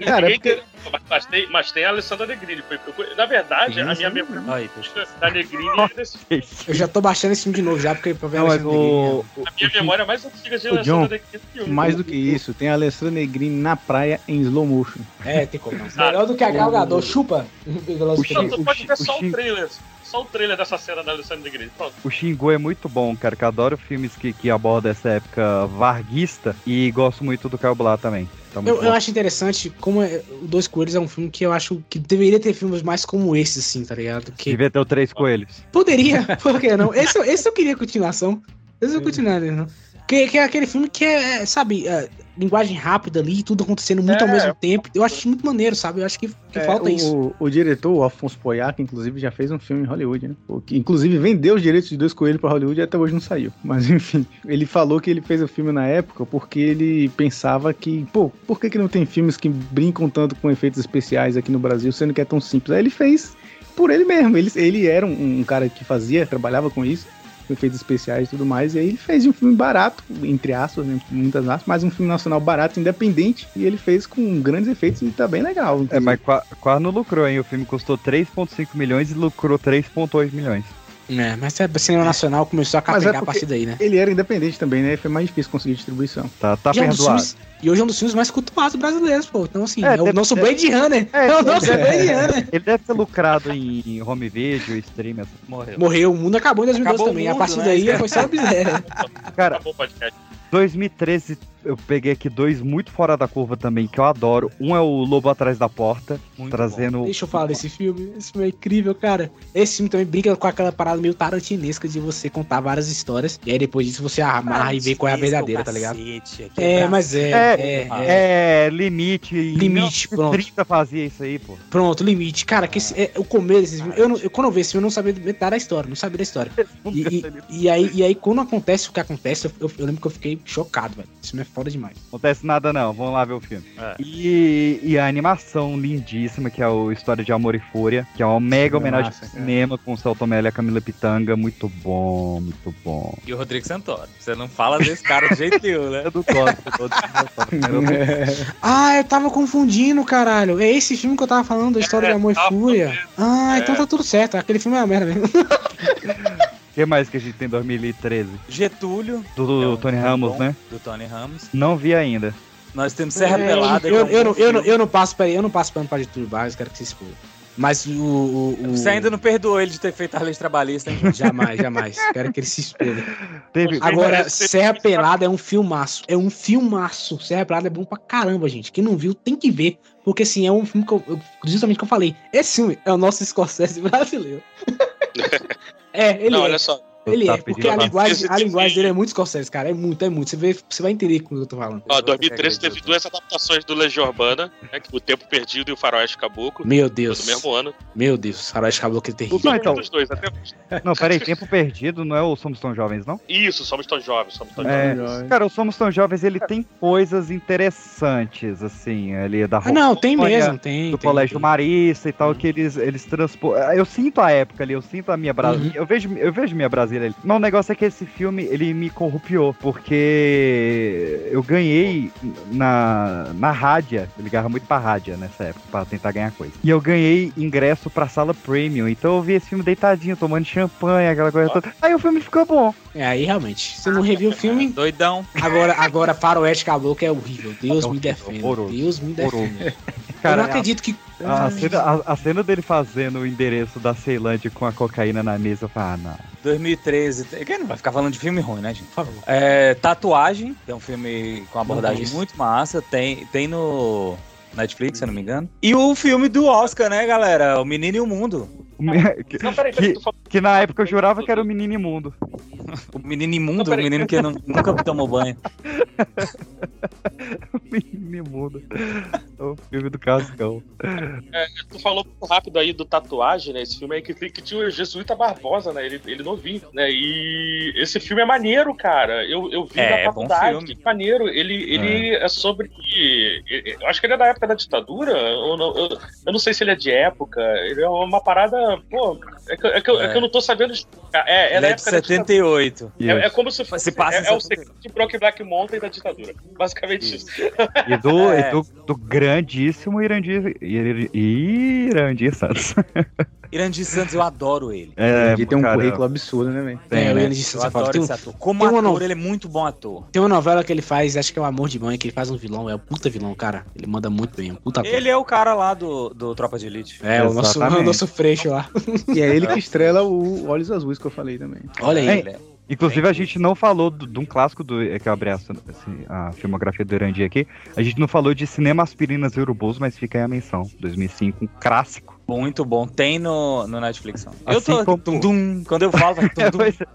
Cara, é Ninguém tem- mas, tem, mas tem a Alessandra Negrini. Na verdade, a minha memória poxa. da Negrini é desse Eu já tô baixando esse filme de novo já, porque pra ver Não, mas Alexandre Negrini. o, o, A minha memória é mais antiga de o Alessandra Negrini que mais do que isso, tem a Alessandra Negrini na praia em slow motion. É, tem como. Melhor do que a Gal Gadot, chupa. O pode ver o só o trailer. Só o trailer dessa cena da Alessandra Negrini. Pronto. O Xingu é muito bom, cara, que eu adoro filmes que, que abordam essa época varguista e gosto muito do Caio Blá também. Tá muito Eu, eu acho interessante como é- o Dois Coelhos é um filme que eu acho que deveria ter filmes mais como esse, assim, tá ligado? Que Devia ter o Três Coelhos. poderia, por que não? Esse, esse eu queria continuação. Esse eu continuar, não. Que, que é aquele filme que é, é, sabe, é, linguagem rápida ali, tudo acontecendo muito ao É. mesmo tempo. Eu acho muito maneiro, sabe? Eu acho que, que É, falta o, isso. O diretor, o Alfonso Poyac, inclusive, já fez um filme em Hollywood, né? Que, inclusive, vendeu os direitos de Dois Coelhos pra Hollywood e até hoje não saiu. Mas, enfim, ele falou que ele fez o filme na época porque ele pensava que, pô, por que, que não tem filmes que brincam tanto com efeitos especiais aqui no Brasil, sendo que é tão simples? Aí ele fez por ele mesmo. Ele, ele era um, um cara que fazia, trabalhava com isso, efeitos especiais e tudo mais, e aí ele fez um filme barato, entre aspas, né, muitas aspas, mas um filme nacional barato, independente, e ele fez com grandes efeitos e tá bem legal. É, mas qua- quase não lucrou, hein? O filme custou 3,5 milhões e lucrou 3,8 milhões. É, mas é, cinema nacional começou a capegar é a partir daí, né? Ele era independente também, né? Foi mais difícil conseguir distribuição. Tá, tá E é um perdoado. e hoje é um dos filmes mais cultuados brasileiros, pô. Então, assim, É, é, o deve- nosso Blade Runner. É, o nosso Blade Runner. Ele deve ter lucrado em home video, stream, assim. Morreu. Morreu, o mundo acabou em 2012 Acabou o também. a mundo, partir né? daí foi só. Cara, Acabou o podcast. 2013 eu peguei aqui dois muito fora da curva também, que eu adoro. Um é o Lobo Atrás da Porta, trazendo... Deixa eu falar desse filme. Esse filme é incrível, cara. Esse filme também brinca com aquela parada meio tarantinesca de você contar várias histórias. E aí depois disso você amarra e vê qual é a verdadeira, tá ligado? É, mas é. É, é, é, limite. em Limite, pronto. 30 fazia isso aí, pô. Pronto, limite. Cara, que esse, é, o começo desse filme. Eu, não- eu- quando eu vi esse filme, eu não sabia metade da história. Não sabia da história. E, e- e aí, e aí, quando acontece o que acontece, eu, eu- eu lembro que eu fiquei chocado, velho. Esse filme é foda demais. Acontece nada não, vamos lá ver o filme. É. E, e a animação lindíssima, que é o História de Amor e Fúria, que é uma mega É homenagem ao cinema com o Celton Mello e a Camila Pitanga. Muito bom, muito bom. E o Rodrigo Santoro. Você não fala desse cara de jeito nenhum, né? Eu não gosto, eu Ah, eu tava confundindo, caralho. É esse filme que eu tava falando, a história de amor e fúria. Ah, então tá tudo certo. Aquele filme é uma merda mesmo. O que mais que a gente tem em 2013? Getúlio. Do, do é um Tony filme Ramos, bom, né? Do Tony Ramos. Não vi ainda. Nós temos Serra Pelada. Eu, que é eu, não, eu, não, eu não passo, peraí, eu não passo pano pra Getúlio Vargas, quero que você expor. Mas o, o, o- Você ainda não perdoou ele de ter feito a lei trabalhista, hein? Jamais, jamais. Quero que ele se exploda. Teve- Agora, Serra Pelada é um filmaço. É um filmaço. Serra Pelada é bom pra caramba, gente. Quem não viu tem que ver. Porque assim, é um filme que eu, eu- justamente que eu falei. Esse filme é o nosso Scorsese brasileiro. é, ele Não, é. olha só. Ele Tá é, porque a linguagem, a linguagem dele é muito Scorsese, cara. É muito, é muito. Você, vê, você vai entender com o que eu tô falando. Ó, 2013 teve duas adaptações do Legião Urbana, né, que o Tempo Perdido e o Faroeste Caboclo. Meu Deus. Do mesmo ano. Meu Deus, Faroeste Caboclo é terrível. Não, então. Dois, até Não, peraí, Tempo Perdido não é o Somos Tão Jovens, não? Isso, somos tão jovens, somos tão É, jovens. cara, o Somos Tão Jovens, ele tem coisas interessantes, assim, ali da Ah, não, tem mesmo, tem. do tem, Colégio tem. Marista e tal, que eles, eles transpor... Eu sinto a época ali, eu sinto a minha Brasília, Uhum. eu, vejo, eu vejo minha Brasília ali. Mas o negócio é que esse filme, ele me corrupiou, porque eu ganhei na, na rádia, eu ligava muito pra rádia nessa época, pra tentar ganhar coisa. E eu ganhei ingresso pra sala premium, então eu vi esse filme deitadinho, tomando champanhe, aquela coisa toda. Aí o filme ficou bom. É, aí realmente. Você não reviu o filme. Doidão. Agora, agora Faroeste Caboclo é horrível. Deus me defenda. horroroso, Deus me defenda. Cara, eu não acredito que. A cena, a- a cena dele fazendo o endereço da Ceilândia com a cocaína na mesa, eu falei, ah, não. 2013. Quem não vai ficar falando de filme ruim, né, gente? Por favor. É, Tatuagem, que é um filme com abordagem muito massa. Tem, tem no Netflix, se eu não me engano. E o filme do Oscar, né, galera? O Menino e o Mundo. O me- que, que- que na época eu jurava que era o menino imundo. O menino imundo, o menino que não- nunca tomou banho. o menino imundo. O filme do Cascão. É, tu falou muito rápido aí do tatuagem, né? Esse filme aí que, que tinha o Jesuíta Barbosa, né? Ele, ele novinho, né? E esse filme é maneiro, cara. Eu, eu vi É, na é bom faculdade. filme. que maneiro. Ele, ele é. sobre. Eu acho que ele é da época da ditadura. Ou não, eu, eu não sei se ele é de época. Ele é uma parada. Pô, é que, é que eu- é que eu não tô sabendo explicar. É, é da é de época da ditadura. 78. É, é como se fosse. Se passa é, é o 78. segredo de Brock Black Mountain da ditadura. Basicamente isso. E do, É. e do, do grandíssimo Irandir, Ir- Irandir Santos. Irandir Santos, eu adoro ele. É, Ele tem um cara, currículo absurdo, né, velho? Tem, É, o né? Irandir Eu Santos é foda. adoro Tem um- esse ator. Como ator, no- ele é muito bom ator. Tem uma novela que ele faz, acho que é o Amor de Mãe, que ele faz um vilão. É um puta vilão, cara. Ele manda muito bem, é um puta ator. Ele é o cara lá do, do Tropa de Elite. É, o nosso, o nosso freixo lá. E é ele que estrela o Olhos Azuis que eu falei também. Olha aí. É, Ele é- Inclusive, a gente não falou de um clássico do. É que eu abri essa- assim, a filmografia do Irandir aqui. A gente não falou de Cinema Aspirinas e Urubus, mas fica aí a menção. 2005, um clássico. Muito bom. Tem no, no Netflix. Eu Assim tô. como- Tum, tum. Quando eu falo, vai tum, tum. Pois é.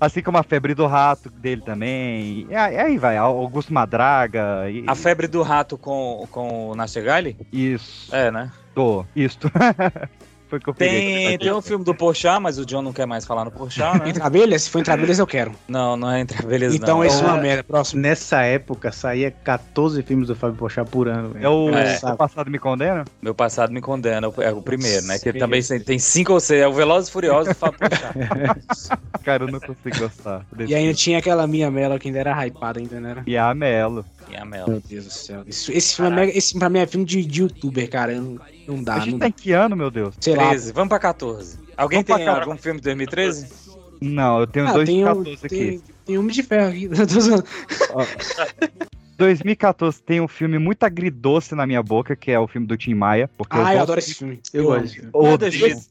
assim como a febre do rato dele também. E aí vai, Augusto Madraga. E... A febre do rato com, com o Nastegali? Isso. É, né? Tô, isto. Foi o que eu peguei. Tem, tem um filme do Porchat, mas o John não quer mais falar no Porchat, né? Entre abelhas? Se for entre abelhas, eu quero. Não, não é entre abelhas, Então não. esse é uma merda. Próximo. Nessa época saía 14 filmes do Fábio Pochá por ano. É o É. O Passado Me Condena? Meu passado me condena, é o primeiro, né? Que também tem, tem cinco ou seis, é o Velozes e Furiosos do Fábio Porchat. Cara, eu não consigo gostar. E ainda tinha aquela minha Mela que ainda era hypada, ainda não era? E a Melo. E a Mel. Meu Deus do céu. Esse, esse filme é mega, esse pra mim é filme de, de youtuber, cara. Não, não dá, a gente não tá dá. em que ano, meu Deus? Sei lá. 13, vamos pra 14. Alguém Vamos pra tem cá. algum filme de 2013? Não, eu tenho Ah, dois tem, de um, 14 aqui. tem, tem Homem de Ferro aqui. Tô zoando. 2014 tem um filme muito agridoce na minha boca, que é o filme do Tim Maia. Porque Ah, eu gosto adoro esse filme. Eu gosto é Odeio. 2013,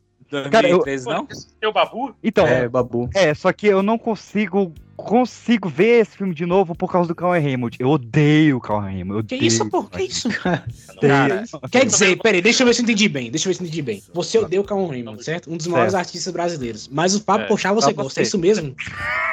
Cara, eu- 2013, não? Tem o Babu? Então, É, Babu. É, só que eu não consigo consigo ver esse filme de novo por causa do Cauan Raymond. Eu odeio o Cauan Raymond. Eu Que odeio isso, pô? Que isso? Cara, Quer dizer, peraí, deixa eu ver se eu entendi bem. Deixa eu ver se eu entendi bem. Você odeia o Calvin Raymond, certo? Um dos maiores Certo. artistas brasileiros. Mas o Fábio É, Pochá você gosta, você. é isso mesmo?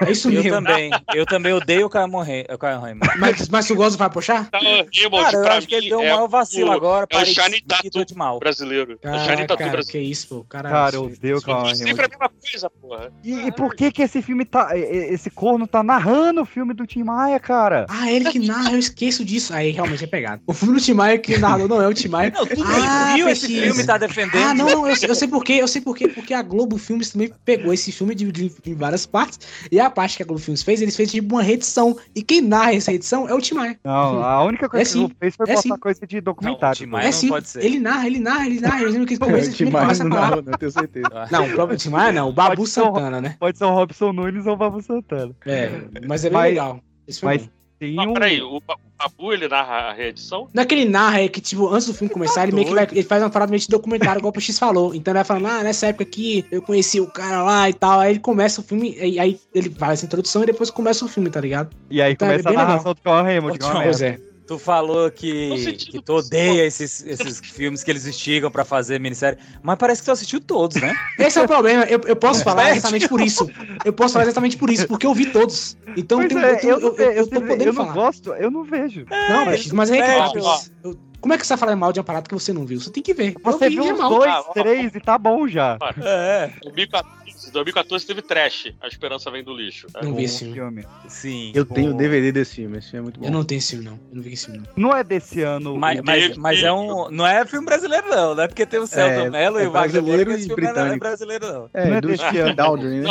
É isso eu mesmo. também. Eu também odeio o Caio Raymond. Mas, mas tu gosta do Fábio Pochá? Tá, Raymond, Cara, eu acho que ele deu um é maior vacilo o- agora. É o Tattoo tô de mal. brasileiro. É o Shiny Cara, Tattoo cara, brasileiro. que isso, pô. Cara, Cara, eu odeio o Cauan Sempre Raymond. a mesma coisa, porra. E, e por que que esse filme tá... Esse corno tá narrando o filme do Tim Maia, cara? Ah, ele que narra, eu esqueço disso. Aí realmente é pegado. O filme do Tim Maia que narrador não é o Tim Maia. Não, tu Ah, viu esse filme, tá defendendo? Ah, não, não, eu, sei- eu sei por quê, eu sei por quê, porque a Globo Filmes também pegou esse filme e dividiu em várias partes, e a parte que a Globo Filmes fez, eles fez tipo uma reedição, e quem narra essa edição é o Tim Maia. Não, a única coisa É que sim, ele fez foi é botar sim. coisa de Não, o documentário. Tim Maia é não sim, pode ser. ele narra, ele narra, ele narra, eu lembro que ele começa, ele Demais, começa a não, não, não tenho certeza. Não, o próprio Tim Maia não, o Babu Pode ser o- Santana, né? Pode ser o Robson Nunes ou o Babu Santana. É, mas é bem Mas- legal. Mas tem Não, um... peraí, o Ba- o Babu ele narra a reedição? Não é que ele narra, é que, tipo, antes do filme começar, ele meio que vai, ele faz uma parada meio de documentário, igual o X falou. Então ele vai falando, ah, nessa época aqui, eu conheci o cara lá e tal. Aí ele começa o filme, e aí ele faz essa introdução e depois começa o filme, tá ligado? E aí Tá, é começa a bem legal. narração do Cauan Raymond. é Pois é. Tu falou que, que tu odeia esses, esses filmes que eles instigam pra fazer minissérie, mas parece que tu assistiu todos, né? Esse é o problema. Eu, eu posso falar exatamente por isso. Eu posso falar exatamente por isso, porque eu vi todos. Então tem, é, eu, tenho- eu, não eu, eu, eu tô podendo eu não falar. gosto, eu não vejo. Não, mas, mas é Ó, ó. Eu- Como é que você tá falando mal de uma parada que você não viu? Você tem que ver. Você vi viu é uns mal. dois, Ah, três e tá bom já. É. 2014, 2014 teve Trash, A Esperança Vem do Lixo. É. Não vi esse filme. filme. Sim. Eu tenho o Bom. DVD desse filme, esse filme é muito bom. Eu não tenho esse filme, não. Eu não vi esse filme, não. Não é desse ano. Mas, o- mas, mas é um. Não é filme brasileiro, não, né? Porque tem o Celton É, Mello é e o Wagner brasileiro e filme não é britânico. brasileiro, não. É, Não é do desse ano. Daldry, né,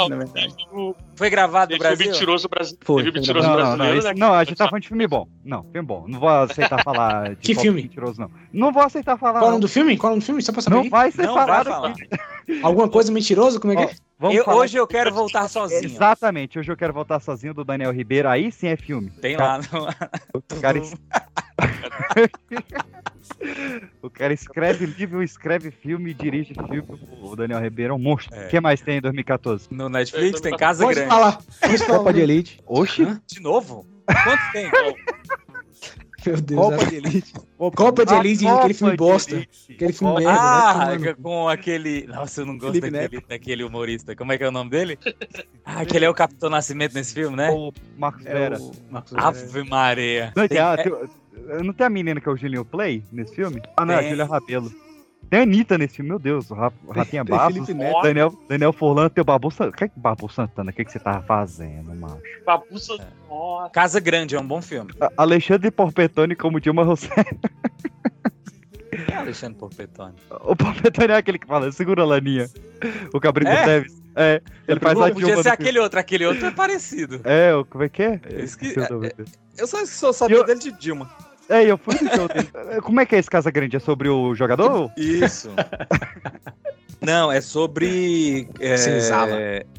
Não, Foi gravado no Brasil? Mentiroso Brasileiro. Foi, Mentiroso Não, Brasileiro, né? não, a gente tá falando de filme bom. Não, filme bom. Não vou aceitar falar de Que filme? Mentiroso, não. Não vou aceitar falar. Qual é o não. nome do filme? Qual é o nome do filme? Só pra saber. Não vai ser Não vai falado falar. aqui. Alguma coisa mentirosa? Como é que Ó, é? vamos Eu- falar hoje eu quero voltar sozinho. Exatamente, hoje eu quero voltar sozinho do Daniel Ribeiro. Aí sim é filme. Tem lá. No... O cara, es- o cara escreve livro, escreve filme, dirige filme. O Daniel Ribeiro é um monstro. O É. que mais tem em 2014? No Netflix tem Casa Pode Grande. falar. Pode falar. Copa de Elite. Oxi, Hã? De novo? Quantos tem? Meu Deus. Copa né? de Elite. Copa de Elite, Copa aquele filme bosta. Elite. Aquele filme Copa- merda. Ah, vai tomar no- com aquele. Nossa, eu não gosto Felipe daquele, daquele humorista. Como é que é o nome dele? Ah, aquele é o Capitão Nascimento nesse filme, né? O Marcos É Vera. o Marcos Vera. Ave Maria. Não, tem Tem- a, é- tem- não tem a menina que é o Julinho Play nesse filme? Ah, não, é a Tem. Julia Rabelo. Tem a Anitta nesse filme, meu Deus. O Ra- o Rafinha tem Barros. Felipe Neto. Daniel, Daniel Forlan, tem o Babu Santana. O que é que Babu Santana? O que, é que você tava fazendo, macho? Babuça. Nossa. Casa Grande é um bom filme. A- Alexandre Porpetone como Dilma Rousseff. É Alexandre Porpetone. O Porpetone é aquele que fala, segura a laninha. O Cabrito É? Neves. É, ele faz a Dilma podia ser filme. aquele outro. Aquele outro é parecido. É, o- como é que é? Eu esque- dele. Eu só sou sabia Eu- dele de Dilma. É, eu fui no show dele. Como é que é esse Casa Grande? É sobre o jogador? Isso. Não, é sobre. É...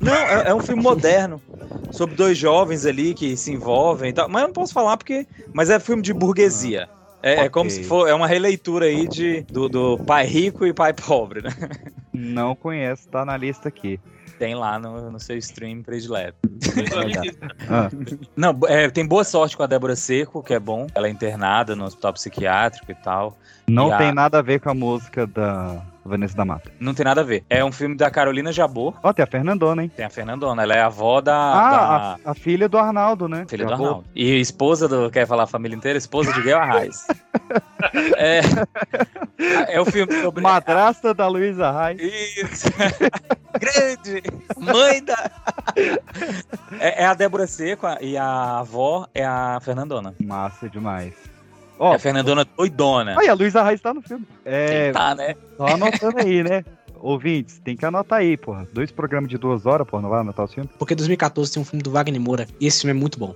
Não, é, é um filme moderno. Sobre dois jovens ali que se envolvem e tal. Mas eu não posso falar porque. Mas é filme de burguesia. É, é Ok. como se for. É uma releitura aí de, do, do pai rico e pai pobre, né? Não conheço, tá na lista aqui. Tem lá no, no seu stream predileto. Ah, Não, é, tem boa sorte com a Débora Seco, que é bom. Ela é internada no hospital psiquiátrico e tal. não E a- tem nada a ver com a música da Vanessa da Mata. Não tem nada a ver. É um filme da Carolina Jabor. Ó, tem a Fernandona, hein? Tem a Fernandona, ela é a avó da. Ah, da- a, a filha do Arnaldo, né? Filha do Jabor. Arnaldo. E esposa do. Quer falar a família inteira? Esposa de Gail Arraes. é. É o filme sobre. Madrasta da Luísa Reis. Isso. Grande. Mãe da. É, é a Débora Seco e a avó é a Fernandona. Massa demais. É a Fernandona doidona. Olha, a Luísa Reis tá no filme. É, tá, né? Só anotando aí, né? Ouvintes, tem que anotar aí, porra. Dois programas de duas horas, porra, não vai anotar o filme? Porque 2014 tem um filme do Wagner Moura, e esse filme é muito bom.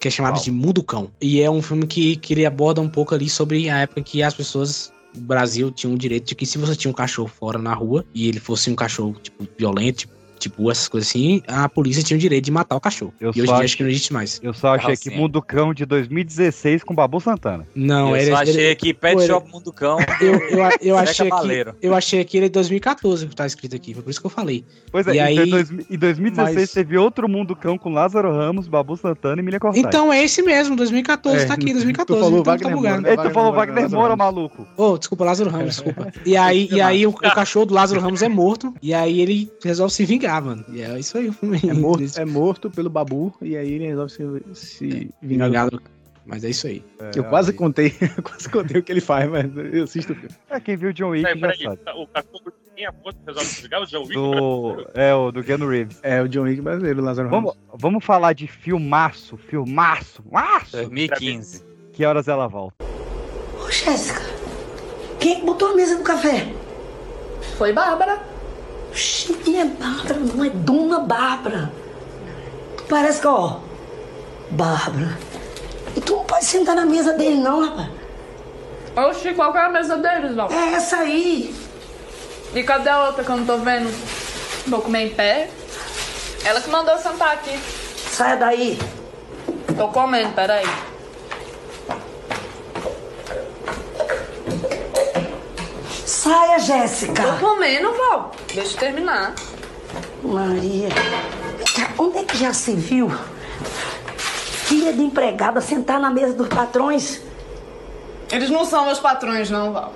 Que é chamado de Mundo Cão. E é um filme que, que ele aborda um pouco ali sobre a época que as pessoas. O Brasil tinha um direito de que se você tinha um cachorro fora na rua e ele fosse um cachorro, tipo, violento, tipo, tipo essas coisas assim, a polícia tinha o direito de matar o cachorro. Eu e hoje em só dia acho- que não existe mais. Eu só achei que. Mundo Cão de 2016 com Babu Santana. Não, eu ele- só achei ele- aqui Pet Pô, Shop Mundo Cão. Eu, eu, eu, achei aqui, eu achei aqui ele é 2014 que tá escrito aqui, foi por isso que eu falei. Pois é, e em aí, dois- em 2016 mas- teve outro Mundo Cão com Lázaro Ramos, Babu Santana e Milha Cortaz. Então é esse mesmo, 2014, É, tá aqui, tu 2014. falou então Wagner tá bugado. Moura, Ei, tu falou Wagner Wagner Moura, Moura, maluco. Ô, desculpa, Lázaro Ramos, desculpa. E aí, e aí o, o cachorro do Lázaro Ramos é morto, e aí ele resolve se vingar, mano. E é isso aí o filme. É morto, é morto pelo Babu e aí ele resolve se, se vingar. Vingar do- Mas é isso aí. Eu quase contei, eu quase contei o que ele faz, mas eu assisto o filme. É, quem viu John Wick Peraí, já peraí, sabe. tá- o cachorro quem é morto resolve se ligar? O John Wick? Do... É, o do Keanu Reeves. É, o John Wick brasileiro, o Lázaro Vamos, Ramos. vamos falar de filmaço, filmaço, maço. 2015. Que horas ela volta? Ô, Jéssica, quem é que botou a mesa no café? Foi Bárbara. Oxi, não é Bárbara, não é Dona Bárbara. Parece que, ó, Bárbara. E tu não pode sentar na mesa dele, não, rapaz. Oxi, qual que é a mesa deles, não? É essa aí. E cadê a outra que eu não tô vendo? Vou comer em pé? Ela que mandou eu sentar aqui. Saia daí. Tô comendo, peraí. Saia, Jéssica. Tô comendo, Val. Deixa eu terminar. Maria, onde é que já se viu filha de empregada sentar na mesa dos patrões? Eles não são meus patrões, não, Val.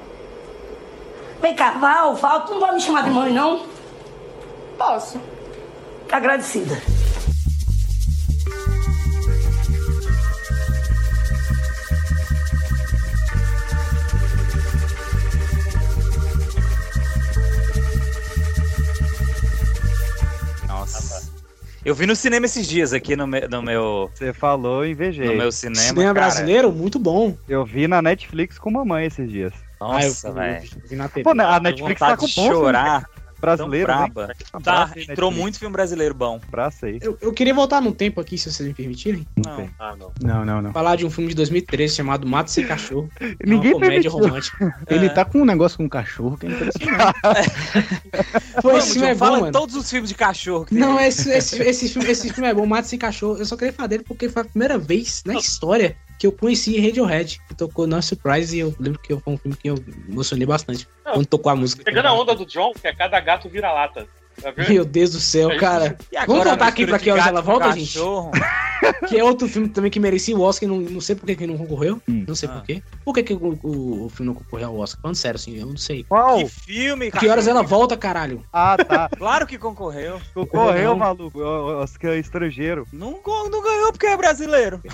Vem cá, Val, Val, tu não vai me chamar de mãe, não? Posso. Agradecida. Eu vi no cinema esses dias aqui no, me- no meu. Você falou, invejei. No meu cinema. Cinema cara. brasileiro, muito bom. Eu vi na Netflix com mamãe esses dias. Nossa, Ah, velho. na TV. Pô, né, a Netflix vontade tá com bom filme chorar. Brasileiro, Tão né? braba. Abraço Tá, aí, entrou Netflix. muito filme brasileiro bom. Abraço aí. Eu, eu queria voltar num tempo aqui, se vocês me permitirem. Não. Ah, não. Não, não, não. Falar de um filme de 2013 chamado Mato Sem Cachorro. É Ninguém uma comédia permitiu. romântica. Ele É. tá com um negócio com um cachorro que é impressionante. Pô, esse filme é fala bom, em mano. todos os filmes de cachorro que tem. Não, esse, esse, esse, filme, esse filme é bom, Mato Sem Cachorro. Eu só queria falar dele porque foi a primeira vez na história que eu conheci Radiohead, que tocou No Surprise, e eu lembro que foi um filme que eu emocionei bastante quando tocou a música. Pegando a onda do John, que é cada gato vira lata. Tá? Meu Deus do céu, É cara. E agora Vamos voltar aqui pra que horas ela volta, gente? Que é outro filme também que merecia o Oscar, não, não sei por que que não concorreu. Não sei Ah. por quê. Por que, que o, o, o filme não concorreu ao Oscar? Falando sério, assim, eu não sei. Qual? Que filme, Que horas ela volta, caralho? Ah, tá. Claro que concorreu. Concorreu, Não. maluco. O- Oscar estrangeiro. Não, não ganhou porque é brasileiro.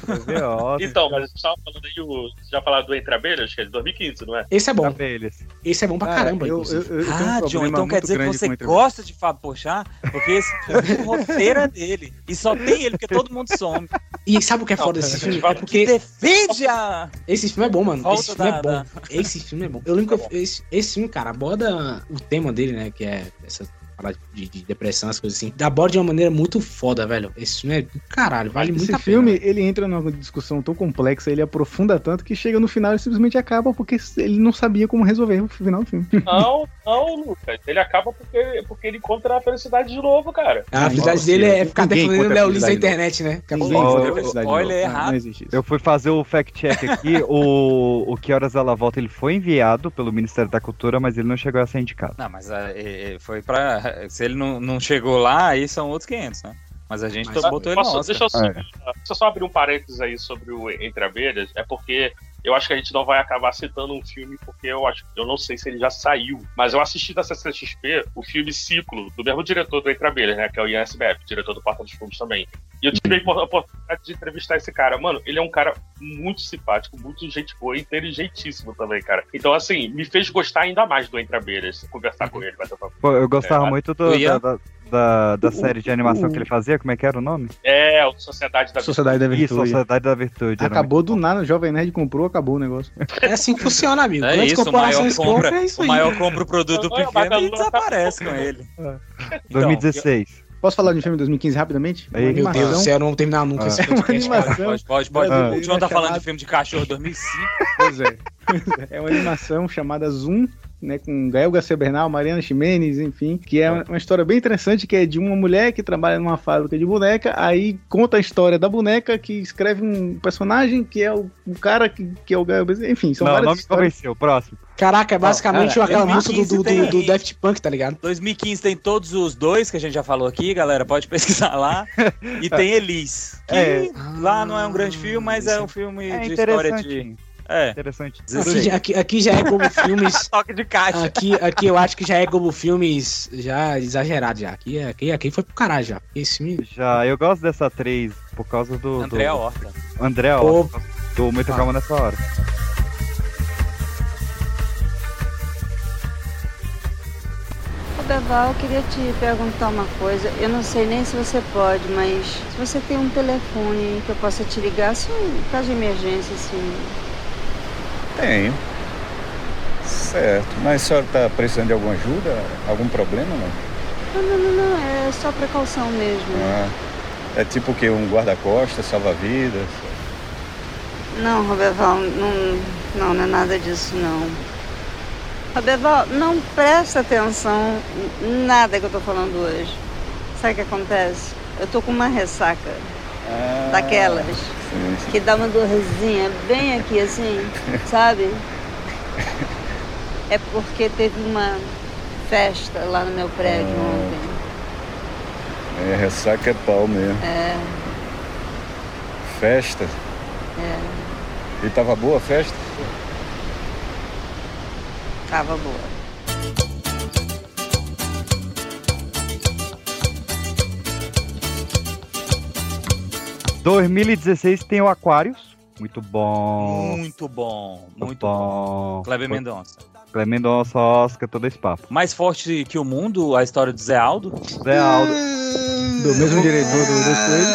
Então, mas tava falando aí, o, já falaram do Entre Abelhas, que é de 2015, não é? Esse é bom. Abelhas. Esse é bom pra Cara, caramba, eu- eu- eu um Ah, John, então quer dizer que você gosta de Fábio Pochá? Porque esse filme, o roteiro é dele. E só tem ele, porque todo mundo some. E sabe o que é foda desse filme? É Que porque defende a... esse filme é bom, mano. Esse filme é bom. Esse filme é bom. Eu lembro que eu- esse, esse filme, cara, aborda o tema dele, né? Que é essa parada de, de depressão, as coisas assim. Aborda de uma maneira muito foda, velho. Esse filme é do caralho, vale muito Esse a filme, ele entra numa discussão tão complexa, ele aprofunda tanto que chega no final e simplesmente acaba porque ele não sabia como resolver o final do filme. Não, não, Lucas. Ele acaba porque, porque ele encontra a felicidade de novo, cara. pena. A Nossa, dele é ficar defendendo o Léo Lins na felicidade internet, né? Felicidade de novo. errado. Eu fui fazer o fact-check aqui. o, o Que Horas Ela Volta, ele foi enviado pelo Ministério da Cultura, mas ele não chegou a ser indicado. Não, mas é, é, foi pra... Se ele não, não chegou lá, aí são outros 500, né? Mas a gente Mas- botou ele no Posso- Oscar. deixa, eu só, É. deixa eu só abrir um parênteses aí sobre o Entre Abelhas. É porque eu acho que a gente não vai acabar citando um filme porque eu acho, eu não sei se ele já saiu, mas eu assisti da CCXP o filme Ciclo, do mesmo diretor do Entre Abelhas, né, que é o Ian SBF, diretor do Porta dos Fundos também. E eu tive a oportunidade de entrevistar esse cara. Mano, ele é um cara muito simpático, muito gente boa, inteligentíssimo também, cara. Então, assim, me fez gostar ainda mais do Entre Abelhas, conversar com ele, bater papo. Pô, eu gostava É, muito do- da, da, da, da série de animação que ele fazia, como é que era o nome? É, o Sociedade da Sociedade da Isso, Virtude. Sociedade da Virtude. Acabou do nada, o Jovem Nerd comprou, acabou o negócio. É assim que funciona, amigo. É Quantas isso, o maior compra, é isso o maior compra o produto pequeno e desaparece com ele. muito- 2016. Posso falar de um filme de 2015 rapidamente? Aí, Meu Deus do céu, não vou terminar nunca Ah. esse É uma podcast, cara. animação. Pode, pode, pode. Ah. o João tá É falando de filme de cachorro 2005. Pois é. É uma animação chamada Zoom, né, com Gael Garcia Bernal, Mariana Ximenes, enfim, que é uma história bem interessante, que é de uma mulher que trabalha numa fábrica de boneca, aí conta a história da boneca, que escreve um personagem que é o, o cara que, que é o Gael Garcia, enfim, são Não, várias não me histórias. convenceu. Próximo. Caraca, é basicamente Cara, aquela música do, 2015 do, tem do. Daft Punk, tá ligado? 2015 tem todos os dois que a gente já falou aqui, galera. Pode pesquisar lá. E tem Elis. Que É. lá não é um grande filme, mas é um filme É de história interessante. de. É. Interessante. Aqui, 16. já- aqui, aqui já é Globo Filmes. Toque de caixa. Aqui, aqui eu acho que já é Globo Filmes já exagerado já. Aqui, é- aqui, aqui foi pro caralho já. Esse filme. Já, eu gosto dessa atriz por causa do. Andréa do... Horta. Andréa Pô. Horta. Tô muito calma nessa hora. Beval, eu queria te perguntar uma coisa. Eu não sei nem se você pode, mas se você tem um telefone que eu possa te ligar, se um caso de emergência, assim. Tenho. Certo. Mas a senhora está precisando de alguma ajuda? Algum problema, não? Não, não, não, não, é só precaução mesmo. Ah, é tipo o quê? Um guarda-costas, salva-vidas? Não, Roberval, não, não, não é nada disso, não. Roberval, não presta atenção em nada que eu tô falando hoje. Sabe o que acontece? Eu tô com uma ressaca Ah, daquelas sim, sim. que dá uma dorzinha bem aqui assim, sabe? É porque teve uma festa lá no meu prédio ontem. É, ressaca é pau mesmo. É, Festa? é, E tava boa a festa? tava boa. 2016 tem o Aquarius. Muito bom. Muito bom. Muito bom. Kleber Foi- Mendonça. Kleber Mendonça, Oscar, todo esse papo. Mais forte que o mundo, a história do Zé Aldo. Zé Aldo. Do mesmo diretor do.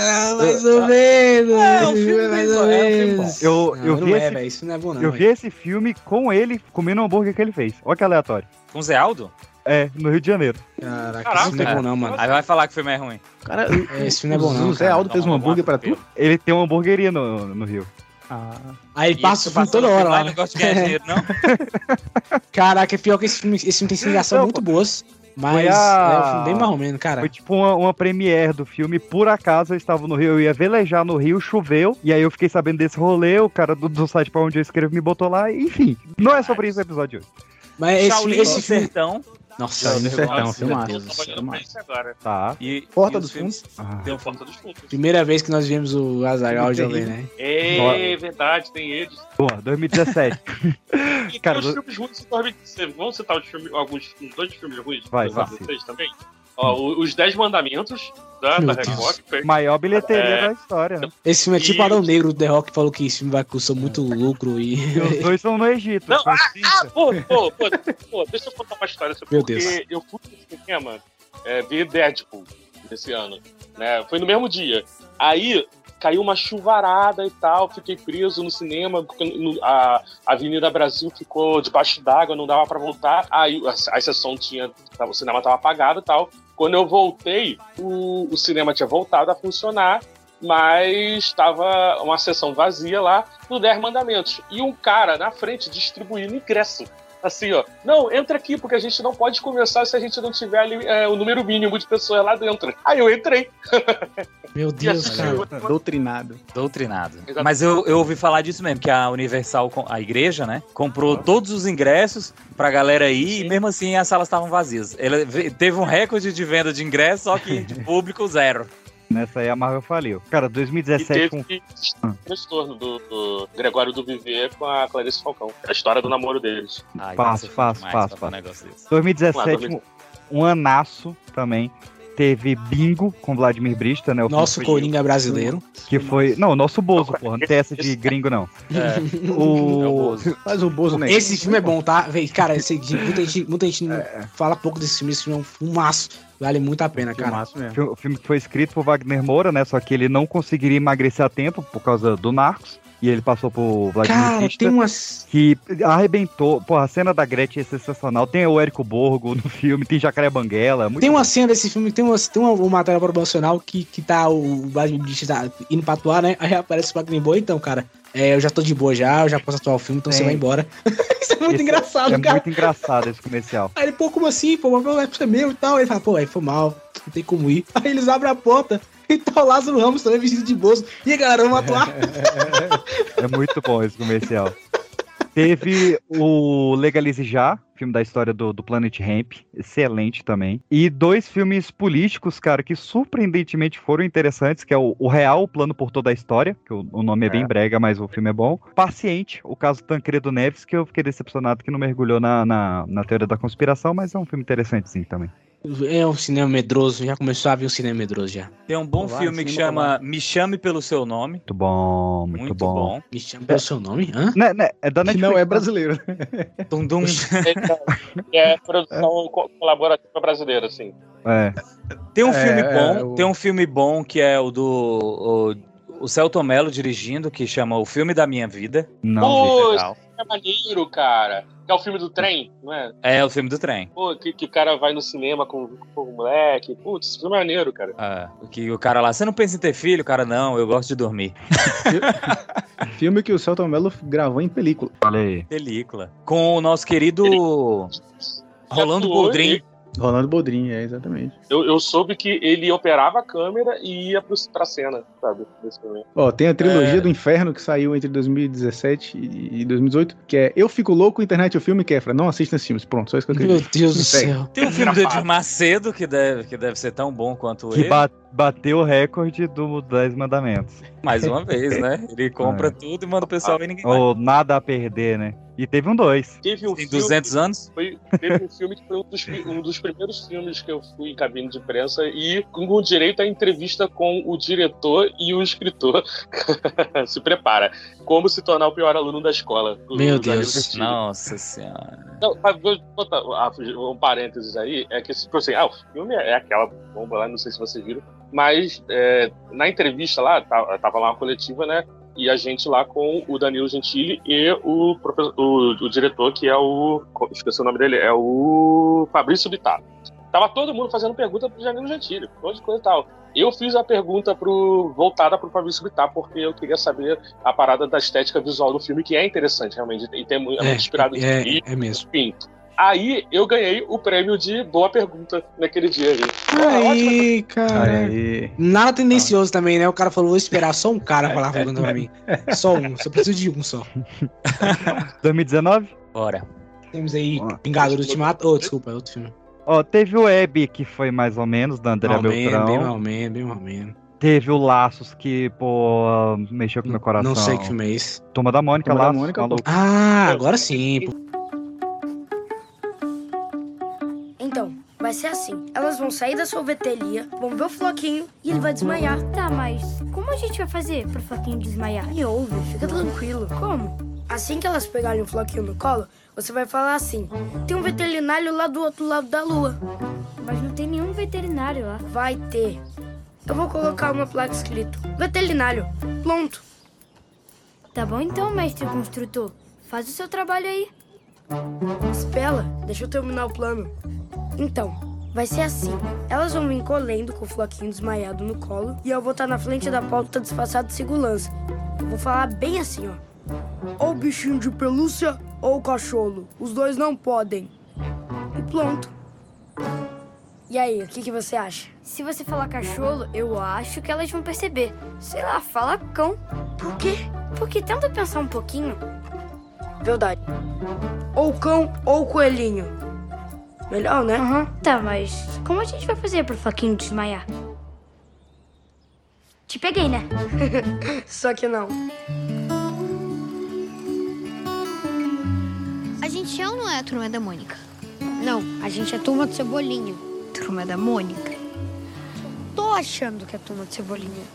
Ah, mais ou menos. É, um esse filme mais bom, ou é um filme bom. menos. Eu, Não, eu não vi é, esse, velho. Isso não é bom, não. eu vi esse filme com ele comendo o hambúrguer que ele fez. Olha que aleatório. Com o Zé Aldo? É, no Rio de Janeiro. Caraca, Caraca, isso não é bom, não, mano. Aí vai falar que o filme é ruim. Cara, É, esse filme não é bom, não. o Zé cara. Aldo fez um hambúrguer pra tu? Ele tem uma hamburgueria no, no Rio. Ah, Aí ele E passa o filme toda hora filme lá. Não gosta de ganhar dinheiro, não? Caraca, é pior que esse filme, esse filme tem Não, muito boas. Mas Foi é a- um filme bem marromeno, cara. Foi tipo uma, uma premiere do filme. Por acaso eu estava no Rio, eu ia velejar no Rio, choveu. E aí eu fiquei sabendo desse rolê. O cara do, do site pra onde eu escrevo me botou lá. Enfim, não é sobre isso o episódio de hoje. Mas esse, Shaolin esse filme. Sertão. Nossa, meu Sertão, filmaço. Tá. E, Porta e dos os filmes- Ah. Tem o Porta dos Fundos. Primeira vez que nós vimos o Azaghal jovem, né? É verdade, tem eles. Boa, 2017. E Cara, tem os do- filmes ruins de 2016. Vamos citar os filmes, alguns, uns dois filmes ruins de Vai, 2016 também? Ó, os Dez Mandamentos da, Meu da Deus. Foi- Maior bilheteria É. da história. né? Esse filme é tipo E- Adão Negro do The Rock falou que esse filme vai custar muito lucro e. E os dois são no Egito. Não, ah, ah, pô, pô, pô, pô, deixa eu contar uma história sobre Meu porque Deus. eu fui no cinema é, ver Deadpool esse ano, né? Foi no mesmo dia. Aí caiu uma chuvarada e tal, fiquei preso no cinema, porque a Avenida Brasil ficou debaixo d'água, não dava pra voltar. Aí a, a sessão tinha, o cinema tava apagado e tal. Quando eu voltei, o, o cinema tinha voltado a funcionar, mas estava uma sessão vazia lá no 10 Mandamentos. E um cara na frente distribuindo ingresso. Assim, ó. Não, entra aqui, porque a gente não pode começar se a gente não tiver ali, é, o número mínimo de pessoas lá dentro. Aí eu entrei. Meu Deus, cara. assim, doutrinado. Doutrinado. Exatamente. Mas eu, eu ouvi falar disso mesmo, que a Universal, com- a igreja, né, comprou todos os ingressos pra galera ir e mesmo assim as salas estavam vazias. Ela ve- teve um recorde de venda de ingressos, só que de público zero. Nessa aí a Marvel faliu. Cara, E 2017 teve um... o transtorno do, do Gregório do Viver com a Clarice Falcão. A história do namoro deles. Ai, Fácil, fácil, fácil, pra um fácil. negócio desse. 2017, Claro, um, um anaço também. Teve Bingo com Vladimir Brista, né? o Nosso Coringa brasileiro. Que foi. Não, o nosso Bozo, porra. Não tem essa de gringo, não. É. O. Faz o Bozo, né? Esse filme é bom, tá? Véi, Cara, esse, muita gente, muita gente não fala pouco desse filme. Esse filme é um fumaço. Vale muito a pena, cara. O filme que foi escrito por Wagner Moura, né? Só que ele não conseguiria emagrecer a tempo por causa do Narcos. E ele passou por Vladimir Cara, tem umas. que arrebentou. Porra, a cena da Gretchen é sensacional. Tem o Érico Borgo no filme, tem Jacaré Banguela. Muito Tem uma cena desse filme, tem uma, tem uma, uma matéria promocional que, que tá o Vladimir Brista tá indo pra atuar, né? Aí aparece o Wagner Boa, então, cara. É, eu já tô de boa já, eu já posso atuar o filme, então você Tem. vai embora. Isso é muito Esse- engraçado, É cara. muito engraçado esse comercial. Aí ele, pô, como assim? Pô, o é pra ser meu e tal. Aí ele fala, pô, aí foi mal, não tem como ir. Aí eles abrem a porta e tá o Lázaro Ramos também vestido de bolso. E aí, galera, vamos atuar. É muito bom esse comercial. Teve o Legalize Já, filme da história do, do Planet Hemp, excelente também. E dois filmes políticos, cara, que surpreendentemente foram interessantes, que é o, o Real, o Plano por Toda a História, que o, o nome é. bem brega, mas o filme é bom. Paciente, o caso Tancredo Neves, que eu fiquei decepcionado que não mergulhou na, na, na teoria da conspiração, mas é um filme interessante sim também. É um cinema medroso, já começou a vir um cinema medroso já. Tem um bom Vai, filme que chama Me Chame Pelo Seu Nome. Muito bom, muito, Muito bom. bom. Me chama pelo seu nome? Hã? Né, né, é da Que Netflix. não é brasileiro. Dum, dum. É produção co- colaborativa brasileira, assim. É. Tem um É, filme é, bom, o- tem um filme bom que é o do o, o Celton Mello dirigindo, que chama O Filme da Minha Vida. Não, Pô, legal. É maneiro, cara. Que é o filme do trem, não é? É o filme do trem. Pô, que, que o cara vai no cinema com, com o moleque. Putz, esse filme é maneiro, cara. É, que o cara lá, você não pensa em ter filho? Cara, não, eu gosto de dormir. Filme que o Celton Mello gravou em película. Olha aí. Película. Com o nosso querido Rolando Boldrin. Rolando Bodrin, é, exatamente. Eu, eu soube que ele operava a câmera e ia pro, pra cena, sabe? Ó, tem a trilogia É. do Inferno que saiu entre 2017 e 2018, que é Eu Fico Louco, Internet e o Filme Kefra. Não assista esses filmes. Pronto, só isso que eu queria. Meu Deus do Segue. céu. Tem um filme do Edir Macedo que deve, que deve ser tão bom quanto Que ele. ba- bateu o recorde do Dez Mandamentos. Mais uma vez, né? Ele compra É. tudo e manda o pessoal e ninguém vai. Ou nada a perder, né? E teve um dois. Teve um Tem filme, 200 anos? Foi, teve um filme que foi um dos, um dos primeiros filmes que eu fui em cabine de imprensa e com direito à entrevista com o diretor e o escritor. se prepara. Como se tornar o pior aluno da escola. Meu Deus. Nossa senhora. Não, mas vou botar ah, um parênteses aí, é que, tipo assim, ah, o filme é aquela bomba lá, não sei se vocês viram, mas é, na entrevista lá, tava, tava lá uma coletiva, né, e a gente lá com o Danilo Gentili e o, professor, o, o diretor, que é o, esqueci o nome dele, é o Fabrício Bittar. Tava todo mundo fazendo pergunta pro Danilo Gentili, um monte de coisa e tal. Eu fiz a pergunta pro, voltada pro Fabrício Bittar, porque eu queria saber a parada da estética visual do filme, que é interessante, realmente, e tem, é muito É, inspirado em é, é mesmo. enfim. Aí eu ganhei o prêmio de boa pergunta naquele dia aí. Ótima Aí, cara. Aí. Nada tendencioso também, né? O cara falou, vou esperar só um cara falar a pergunta pra mim. Só um, só preciso de um só. 2019? Bora. Temos aí Vingador Ultimato. Oh, desculpa, é outro filme. Ó, teve o Web, que foi mais ou menos, da André Mal Beltrão. bem mal menos, bem mal menos. Teve o Laços, que, pô, mexeu com meu coração. Não sei que filme é esse. Turma da Mônica, da Laços, Mônica, maluco. Ah, agora sim. pô. Vai ser assim. Elas vão sair da sorveteria, vão ver o Floquinho e ele vai desmaiar. Tá, mas como a gente vai fazer pro Floquinho desmaiar? Me ouve, fica tranquilo. Como? Assim que elas pegarem o Floquinho no colo, você vai falar assim: tem um veterinário lá do outro lado da lua. Mas não tem nenhum veterinário lá. Vai ter. Eu vou colocar uma placa escrito: veterinário. Pronto. Tá bom então, mestre construtor. Faz o seu trabalho aí. Espera, deixa eu terminar o plano. Então, vai ser assim. Elas vão vir colhendo com o floquinho desmaiado no colo e eu vou estar na frente da porta disfarçado de segurança. Vou falar bem assim, ó. Ou bichinho de pelúcia ou cachorro. Os dois não podem. E pronto. E aí, o que, que você acha? Se você falar cachorro, eu acho que elas vão perceber. Sei lá, fala cão. Por quê? Porque tenta pensar um pouquinho. Verdade. Ou cão ou coelhinho. Melhor, né? Aham. Tá, mas como a gente vai fazer pro Floquinho desmaiar? Te peguei, né? Só que não. A gente é ou não é a turma da Mônica? Não, a gente é turma do Cebolinha. Turma da Mônica? Tô achando que é turma do Cebolinha.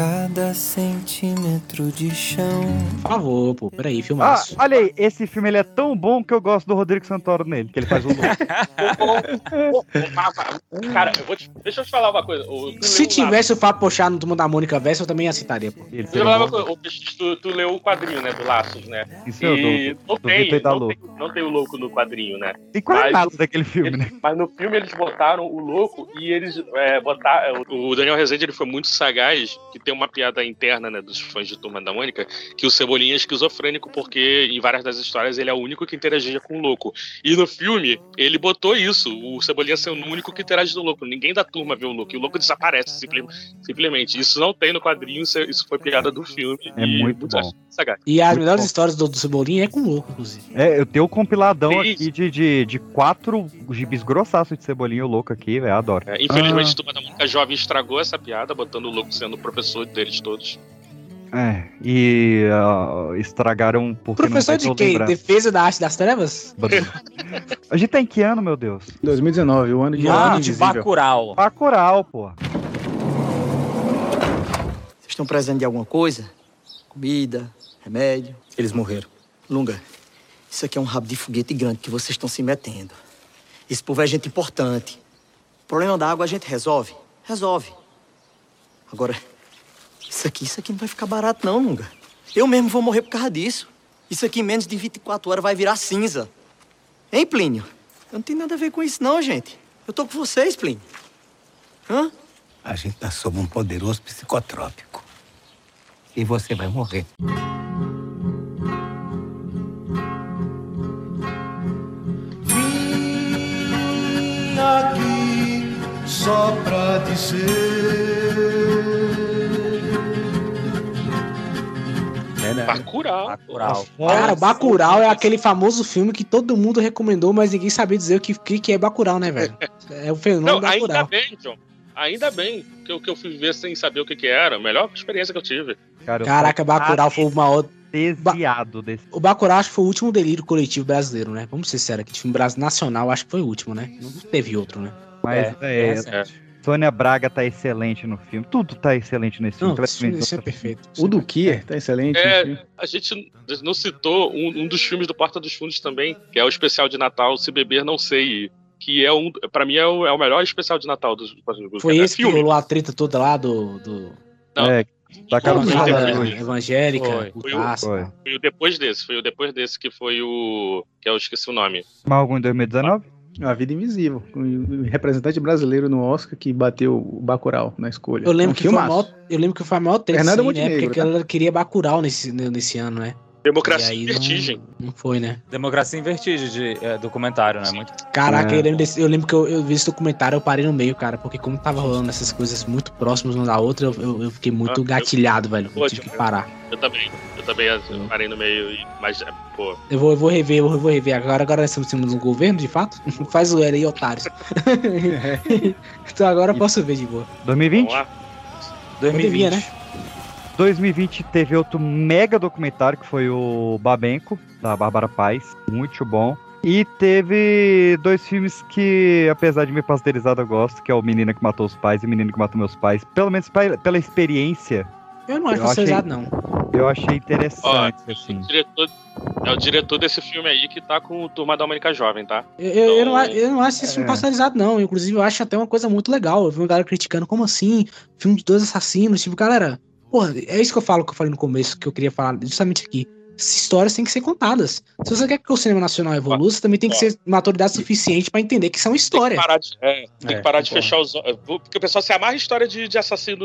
Cada centímetro de chão. Por favor, pô, peraí, Ah, filmaço. olha aí, esse filme ele é tão bom que eu gosto do Rodrigo Santoro nele, que ele faz o louco. Cara, eu vou te- deixa eu te falar uma coisa. O- Se tivesse o Fábio Pochá no Turma da Mônica Verso, eu também aceitaria, pô. Deixa eu falar uma coisa. O Tu, tu leu o quadrinho, né, do Laços, né? Isso eu e dou- não, do tem, e da não, tem, não tem o louco no quadrinho, né? Tem quase Mas- nada daquele filme, né? Mas no filme eles botaram o louco e eles é, botaram. O Daniel Rezende ele foi muito sagaz, que tem uma piada interna né, dos fãs de Turma da Mônica, que o Cebolinha é esquizofrênico, porque em várias das histórias ele é o único que interagia com o louco. E no filme, ele botou isso, o Cebolinha sendo o único que interage com o louco. Ninguém da turma vê o louco, e o louco desaparece simple- simplesmente. Isso não tem no quadrinho, isso, isso foi piada do filme. É e muito bom. sagaz. E as Muito melhores bom. histórias do, do Cebolinha é com o louco, inclusive. É, eu tenho um compiladão Sim. aqui de, de, de quatro gibis grossaços de Cebolinha e o louco aqui, velho, adoro. É, infelizmente, Turma da Mônica Jovem estragou essa piada, botando o louco sendo o professor deles todos. É, e ah, estragaram porque Professor não de quem? lembrar. Defesa da arte das trevas? A gente tá em que ano, meu Deus? 2019, o ano de Ano Ano de. Bacurau. Bacurau, pô. Vocês estão precisando de alguma coisa? Comida, remédio? Eles morreram. Lunga, isso aqui é um rabo de foguete grande que vocês estão se metendo. Esse povo é gente importante. O problema da água a gente resolve. Resolve. Agora, isso aqui, isso aqui não vai ficar barato não, Lunga. Eu mesmo vou morrer por causa disso. Isso aqui em menos de 24 horas vai virar cinza. Hein, Plínio? Eu não tenho nada a ver com isso não, gente. Eu tô com vocês, Plínio. Hã? A gente tá sob um poderoso psicotrópico. E você vai morrer. Vim aqui só pra dizer. Bacurau. Bacurau. Cara, Bacurau é aquele famoso filme que todo mundo recomendou, mas ninguém sabia dizer o que, que, é Bacurau, né, velho? É o fenômeno Não, ainda Bacurau. bem, John. Ainda bem que eu, que eu fui ver sem saber o que, que era. A melhor experiência que eu tive. Cara, eu Caraca, Bacurau foi o maior... Desviado desse. O Bacurau acho que foi o último delírio coletivo brasileiro, né? Vamos ser sérios aqui, de filme nacional, acho que foi o último, né? Não teve outro, né? Mas é, é. Sônia Braga tá excelente no filme. Tudo tá excelente nesse filme. Não, esse filme- esse é Completamente perfeito. O do Kier tá excelente. É, a gente não citou um, um dos filmes do Porta dos Fundos também, que é o especial de Natal Se Beber Não Sei, que é um, para mim é o, é o melhor especial de Natal dos Porta dos Fundos. Foi É esse que filme. rolou a treta toda lá do... do... Não. É, da Fala Jesus. evangélica, Foi. Foi o-. Foi. Foi o depois desse, foi o depois desse que foi o. que eu esqueci o nome. Mais algum em 2019? A Vida Invisível, o representante brasileiro no Oscar que bateu o Bacurau na escolha. Eu lembro, É um que foi a filmaço. maior, eu lembro que foi a maior treta, né? Porque tá? ela queria Bacurau nesse, nesse ano, né? Democracia E aí e Vertigem. Não, não foi, né? Democracia em Vertigem de é, documentário, né? Muito. Caraca, É. eu, lembro desse- eu lembro que eu, eu vi esse documentário, eu parei no meio, cara, porque como tava rolando essas coisas muito próximas uma da outra, eu, eu, eu fiquei muito Ah, eu- gatilhado, velho. Eu tive que parar. Eu também. Eu também eu parei no meio, mas, é, pô. Eu vou, eu vou rever, eu vou, eu vou rever. Agora, agora nós estamos em cima do governo, de fato. Faz o L aí, otários. então agora eu posso ver de boa. 2020? Vamos lá. 2020, né? 2020 teve outro mega documentário que foi o Babenco, da Bárbara Paz. Muito bom. E teve dois filmes que, apesar de me pasteurizado, eu gosto, que é o Menina que Matou os Pais e o Menino que Matou Meus Pais. Pelo menos pa- pela experiência, Eu não acho pastorizado, não. eu achei interessante, Ó, assim. O diretor, é o diretor desse filme aí que tá com o Turma da Mônica Jovem, tá? Eu, eu, eu não, a- eu não acho esse É. filme pastorizado, não. Inclusive, eu acho até uma coisa muito legal. Eu vi uma galera criticando, como assim? Filme de dois assassinos. Tipo, galera, porra, é isso que eu falo que eu falei no começo, que eu queria falar justamente aqui. Essas histórias têm que ser contadas. Se você quer que o cinema nacional evolua, você também tem que ser maturidade suficiente pra entender que são Tem que histórias. parar de, é, tem É, que parar de fechar os olhos. Porque o pessoal se amarra em história de, de assassino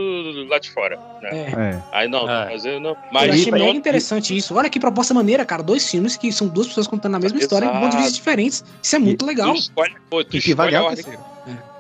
lá de fora. Né? É. É. Aí não, É. mas eu não. eu Mas achei não- mega interessante isso. Olha que proposta maneira, cara. Dois filmes que são duas pessoas contando a mesma história em Exato. pontos de vista diferentes. Isso é muito legal. Tu escolhe, pô, tu E que escolhe vale a a ordem. terceira.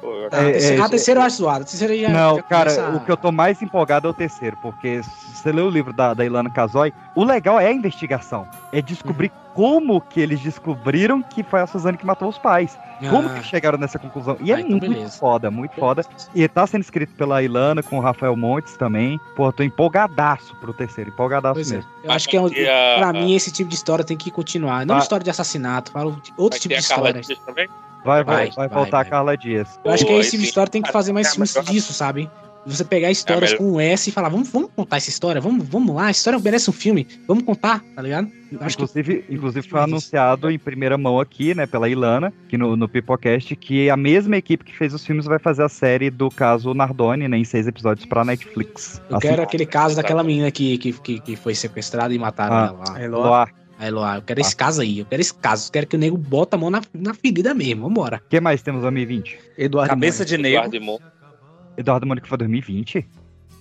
Pô, É, é, a terceira eu acho zoada. A terceira já. Não, já cara, começa o que eu tô mais empolgado é o terceiro, porque se você lê o livro da, da Ilana Casoy, o legal é a investigação. É descobrir como que eles descobriram que foi a Suzane que matou os pais. Como Ah. que chegaram nessa conclusão? E é Ah, então muito beleza. foda, muito foda. E tá sendo escrito pela Ilana com o Rafael Montes também. Pô, tô empolgadaço pro terceiro, empolgadaço Pois é. mesmo. Eu acho que é um, a- pra mim esse tipo de história tem que continuar. Não história de assassinato, falo de outro Vai tipo de história. Vai, vai, Vai, vai, vai, voltar vai. a Carla Dias. Eu acho que é esse tipo de história tem que fazer mais é filmes disso, sabe? Você pegar histórias melhor. com S e falar, vamos, vamos contar essa história, vamos, vamos lá, a história merece um filme, vamos contar, tá ligado? Acho que Inclusive, inclusive foi anunciado em primeira mão aqui, né, pela Ilana, aqui no, no Pipocast, que a mesma equipe que fez os filmes vai fazer a série do caso Nardoni, né, em seis episódios pra Netflix. eu Assim, quero aquele caso daquela menina que, que, que, que foi sequestrada e mataram Ah, ela lá. Eloá. A Eloá, eu quero esse caso aí, eu quero esse caso, eu quero que o nego bota a mão na, na ferida mesmo, vambora. O que mais temos em 2020? Eduardo Cabeça de negro. Eduardo Mônica foi 2020?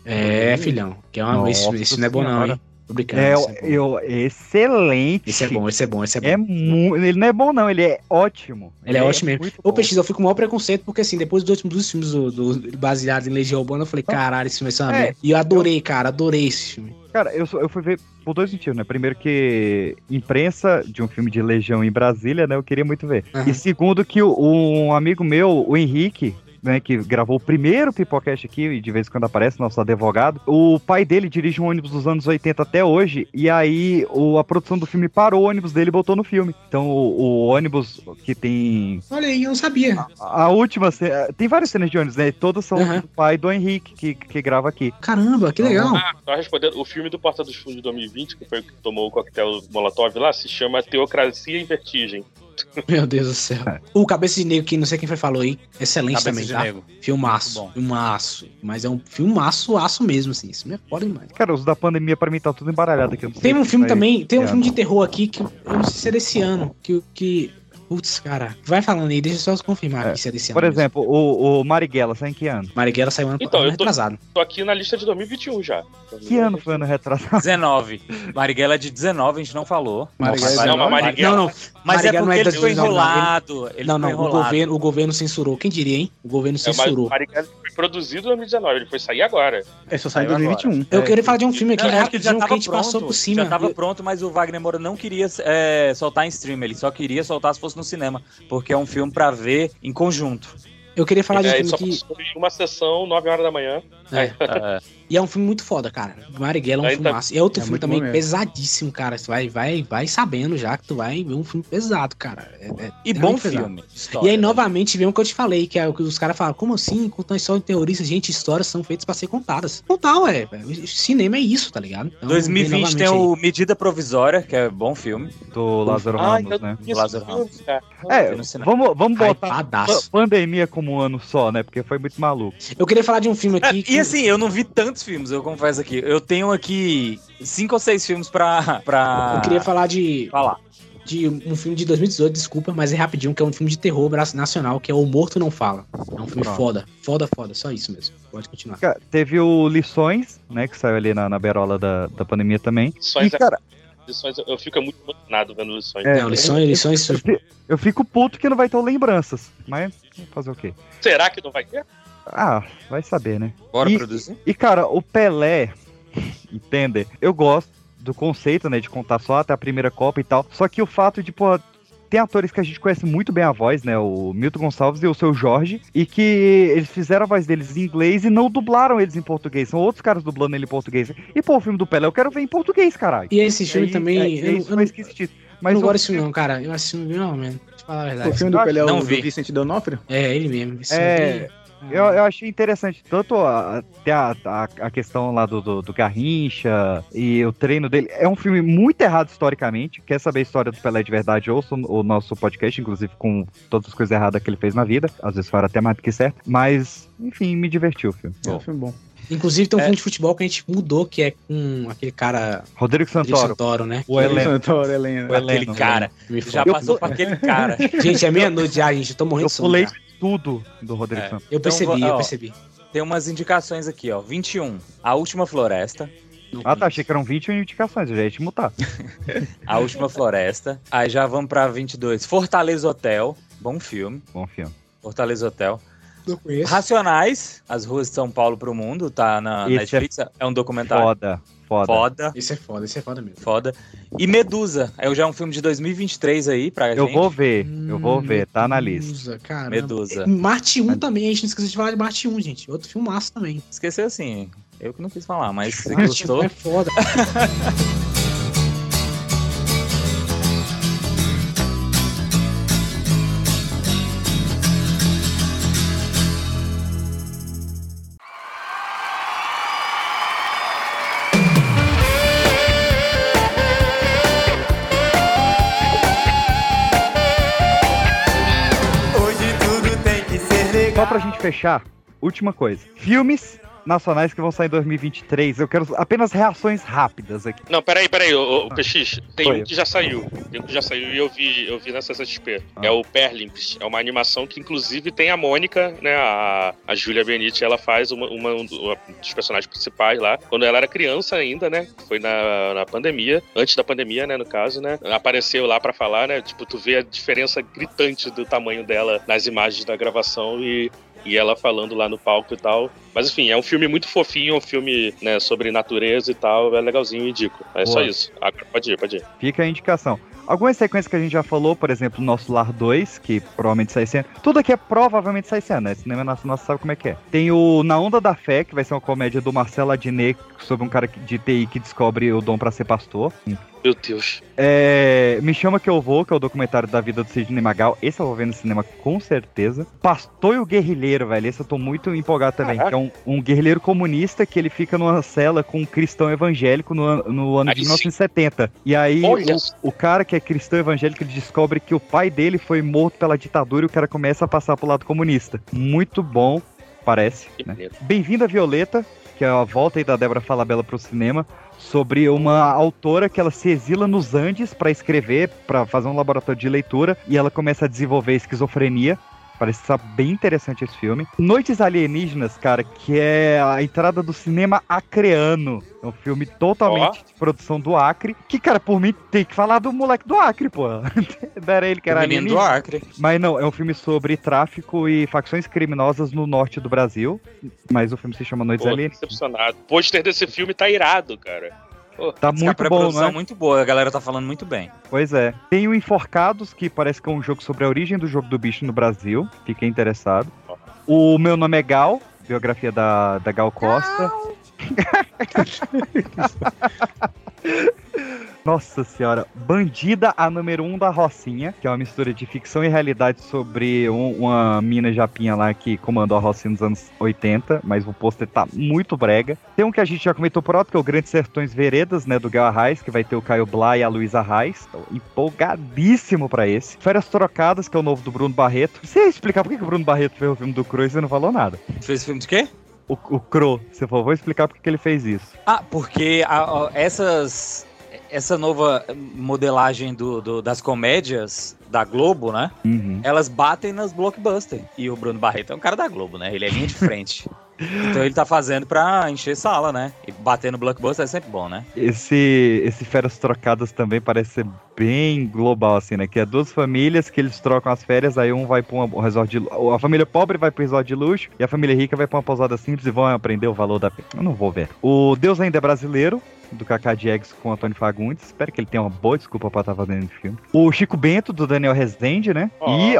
É, filhão, que é uma, Nossa esse, esse não é bom não, hein? Tô brincando, É, esse é eu, excelente. Esse é bom, esse é bom, esse é bom. É mu- ele não é bom, não, ele é ótimo. Ele é ótimo mesmo. Ô. Peixe, eu fico com o maior preconceito, porque assim, depois dos últimos dos filmes do, do- baseados em Legião Urbana, eu falei, caralho, esse filme ser uma É. merda. E eu adorei, cara, adorei esse filme. Cara, eu, eu fui ver por dois motivos, né? Primeiro que imprensa de um filme de Legião em Brasília, né? Eu queria muito ver. Aham. E segundo que o- um amigo meu, o Henrique, né, que gravou o primeiro Pipocast aqui, e de vez em quando aparece, nosso advogado, o pai dele dirige um ônibus dos anos 80 até hoje, e aí o- a produção do filme parou o ônibus dele e botou no filme. Então o, o ônibus que tem Olha aí, eu não sabia. a última cena, tem várias cenas de ônibus, né? Todas são Aham. do pai do Henrique, que, que grava aqui. Caramba, que legal. Ah, só respondendo, o filme do Porta dos Fundos de 2020, que foi o que tomou o coquetel Molotov lá, se chama Teocracia em Vertigem. Meu Deus do céu. O Cabeça de Negro, que não sei quem foi falou aí, excelente Cabeça também, de tá? Negro. Filmaço, Muito bom. filmaço. Mas é um filmaço, aço mesmo, assim. Isso me é foda demais. Cara, os da pandemia pra mim tá tudo embaralhado aqui. Tem um filme também, tem um é. filme de terror aqui que eu não sei se é desse ano, que... que putz, cara, vai falando aí, deixa eu só confirmar aqui se é desse ano. Por mesmo. exemplo, o, o Marighella, sai em que ano? Marighella saiu ano, Então, ano eu tô- retrasado. Tô aqui na lista de 2021 já. Que ano foi ano retrasado? 19. Marighella é de 19, a gente não falou. Marighella é Não, mas Marighella... Não, não. Mas é Marighella não porque é ele de ficou 2019, não. enrolado. Ele Não, não, o governo, o governo censurou. Quem diria, hein? O governo É, mas censurou. o Marighella foi produzido em 2019, ele foi sair agora. É só sair em Saiu 2021. Eu É, queria falar de um filme aqui Não, eu acho que já rapidinho que a tava gente passou pronto. por cima. Já tava pronto, mas o Wagner Moura não queria é, soltar em stream. Ele só queria soltar se fosse no cinema. Porque é um filme pra ver em conjunto. Eu queria falar de um É, ele filme só que. em uma sessão, 9 horas da manhã. É. É, E é um filme muito foda, cara. Marighella é um Aí tá- filmaço. E é outro É filme também bom pesadíssimo, cara. Você vai, vai, vai sabendo já que tu vai ver um filme pesado, cara. É- é e bom realmente pesado. filme. E história, aí, né? novamente, vem o que eu te falei, que é o que os caras falam, como assim? Contando história de terroristas, gente, histórias são feitas pra ser contadas. Contar, ué. Cinema é isso, tá ligado? Então, vem 2020 tem o Medida Provisória, que é bom filme. Do Lázaro Ah, Ramos, né? esse Lázaro filme, cara. É, vamos, vamos botar pa- pandemia como um ano só, né? Porque foi muito maluco. Eu queria falar de um filme É, aqui. que- e assim, eu não vi tantos filmes, eu confesso aqui. Eu tenho aqui cinco ou seis filmes pra, pra eu queria falar de, falar. de um filme de 2018, desculpa, mas é rapidinho, que é um filme de terror nacional, que é O Morto Não Fala. É um filme Pronto. foda. Foda, foda. Só isso mesmo. Pode continuar. Cara, teve o Lições, né? Que saiu ali na, na berola da, da pandemia também. Lições e, cara, Lições, eu fico muito emocionado vendo lições. É, lições, lições. eu, fi- eu fico puto que não vai ter lembranças. Mas fazer o quê? Será que não vai ter? Ah, vai saber, né? Bora E- produzir? E, cara, o Pelé, entende? Eu gosto do conceito, né, de contar só até a primeira Copa e tal. Só que o fato de, pô, tem atores que a gente conhece muito bem a voz, né? O Milton Gonçalves e o seu Jorge, e que eles fizeram a voz deles em inglês e não dublaram eles em português. São outros caras dublando ele em português. E, pô, o filme do Pelé eu quero ver em português, caralho. E esse filme aí, também. é- é eu, não- isso eu, não, esquisito. eu Mas não o- gosto desse filme, não, cara. Eu assisti não, não, mano. Deixa eu falar a verdade. O filme do Pelé é o Não do vi. Vicente Donofrio? É, ele mesmo. Esse É, filme Eu, eu achei interessante tanto a, até a, a, a questão lá do, do, do Garrincha e o treino dele. É um filme muito errado historicamente. Quer saber a história do Pelé de verdade? Ouça o, nosso podcast, inclusive com todas as coisas erradas que ele fez na vida. Às vezes fora até mais do que certo. Mas, enfim, me divertiu o filme. É um filme bom. Inclusive tem um É. filme de futebol que a gente mudou, que é com aquele cara. Rodrigo Rodrigo Santoro. Santoro, né? O Heleno. Santoro, Helena. O Heleno. Aquele cara. Me Já passou pra aquele cara. Gente, é meia-noite já, gente. Eu tô morrendo Eu de sono. pulei já. Tudo do Rodrigo É. Santoro. Eu Então, percebi, ó, eu percebi. Tem umas indicações aqui, ó. 21. A Última Floresta. Ah, tá. Achei que eram 21 indicações. Eu já ia te mutar. A Última Floresta. Aí já vamos pra 22. Fortaleza Hotel. Bom filme. Bom filme. Fortaleza Hotel. Não conheço. Racionais, As Ruas de São Paulo pro Mundo, tá na Esse Netflix. É... um documentário. Foda, foda. Foda. Esse é foda, esse é foda mesmo. Foda. E Medusa, é já um filme de 2023 aí pra Eu gente. vou ver, eu vou ver, tá na lista. Medusa, caramba. Medusa. Marte 1 também, a gente não esqueceu de falar de Marte 1, gente. Outro filmaço também. Esqueceu assim. Eu que não quis falar, mas se Marte 1 gostou. é foda. Só pra gente fechar, última coisa. Filmes nacionais que vão sair em 2023. Eu quero apenas reações rápidas aqui. Não, peraí, peraí, ô, ô, PX, tem um que já saiu. Tem um que já saiu e eu vi, eu vi na CCXP. É o Perlimps. É uma animação que, inclusive, tem a Mônica, né? A, a Julia Benite, ela faz uma, uma- um dos personagens principais lá. Quando ela era criança ainda, né? Foi na, na pandemia, antes da pandemia, né? No caso, né? Apareceu lá pra falar, né? Tipo, tu vê a diferença gritante do tamanho dela nas imagens da gravação e. E ela falando lá no palco e tal. Mas enfim, é um filme muito fofinho, um filme né, sobre natureza e tal. É legalzinho, indico. É só Boa. isso. Agora pode ir, pode ir. Fica a indicação. Algumas sequências que a gente já falou, por exemplo, Nosso Lar 2, que provavelmente sai ano. Tudo aqui é provavelmente sai ano, né? Cinema nacional sabe como é que é. Tem o Na Onda da Fé, que vai ser uma comédia do Marcelo Adnet sobre um cara de TI que descobre o dom pra ser pastor. Meu Deus. É, Me Chama Que Eu Vou, que é o documentário da vida do Sidney Magal. Esse eu vou ver no cinema com certeza. Pastor e o Guerrilheiro, velho. Esse eu tô muito empolgado também. É um, um guerrilheiro comunista que ele fica numa cela com um cristão evangélico no, no ano de Aí sim. 1970. E aí o, o cara que é cristão evangélico ele descobre que o pai dele foi morto pela ditadura e o cara começa a passar pro lado comunista. Muito bom, parece. Né? bonito. Bem-vindo a Violeta, que é a volta aí da Débora Falabella pro cinema, sobre uma autora que ela se exila nos Andes para escrever, para fazer um laboratório de leitura, e ela começa a desenvolver esquizofrenia. Parece estar bem interessante esse filme. Noites Alienígenas, cara, que é a entrada do cinema acreano. É um filme totalmente de produção do Acre. Que, cara, por mim tem que falar do moleque do Acre, pô. Não era ele que era O menino do. Acre. Mas não, é um filme sobre tráfico e facções criminosas no norte do Brasil. Mas o filme se chama Noites Pô, Alienígenas. decepcionado. O pôster desse filme tá irado, cara. Tá Diz que a muito bom, pré-produção né? é muito boa, a galera tá falando muito bem. Pois é. Tem o Enforcados, que parece que é um jogo sobre a origem do jogo do bicho no Brasil. Fiquei interessado. O Meu Nome é Gal, biografia da, da Gal Costa. Nossa senhora, Bandida a número 1 um da Rocinha, que é uma mistura de ficção e realidade sobre um- uma mina japinha lá que comandou a Rocinha nos anos 80, mas o pôster tá muito brega. Tem um que a gente já comentou por alto, que é o Grandes Sertões Veredas, né, do Gal Arraes, que vai ter o Caio Blá e a Luísa Arraes. Tô empolgadíssimo pra esse. Férias Trocadas, que é o novo do Bruno Barreto. Você ia explicar por que, que o Bruno Barreto fez o filme do Cro e não falou nada? Fez filme de quê? O, o Cro, você falou, vou explicar por que que ele fez isso. Ah, porque a- a- essas. Essa nova modelagem do, do- das comédias da Globo, né? Uhum. Elas batem nas blockbusters. E o Bruno Barreto é um cara da Globo, né? Ele é linha de frente. então ele tá fazendo pra encher sala, né? E bater no blockbuster é sempre bom, né? Esse, esse Férias Trocadas também parece ser bem global, assim, né? Que é duas famílias que eles trocam as férias, aí um vai pra um resort de A família pobre vai pro resort de luxo e a família rica vai pra uma pousada simples e vão aprender o valor da. Eu não vou ver. O Deus Ainda é Brasileiro, do Kaká Diegues com o Antônio Fagundes. Espero que ele tenha uma boa desculpa pra estar fazendo esse filme. O Chico Bento, do Daniel Rezende, né? E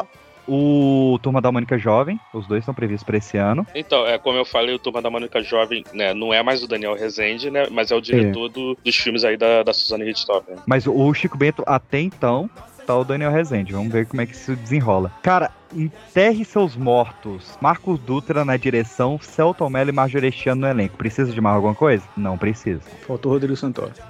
o Turma da Mônica Jovem. Os dois estão previstos pra esse ano. Então, é como eu falei, o Turma da Mônica Jovem, né, não é mais o Daniel Rezende, né, mas é o diretor do- dos filmes aí da, da Suzane Richthofen. Mas o Chico Bento, até então, tá o Daniel Rezende. Vamos ver como é que isso desenrola. Cara, enterre seus mortos. Marcos Dutra na direção, Celton Mello e Marjorestiano no elenco. Precisa de mais alguma coisa? Não precisa. Faltou o Rodrigo Santoro.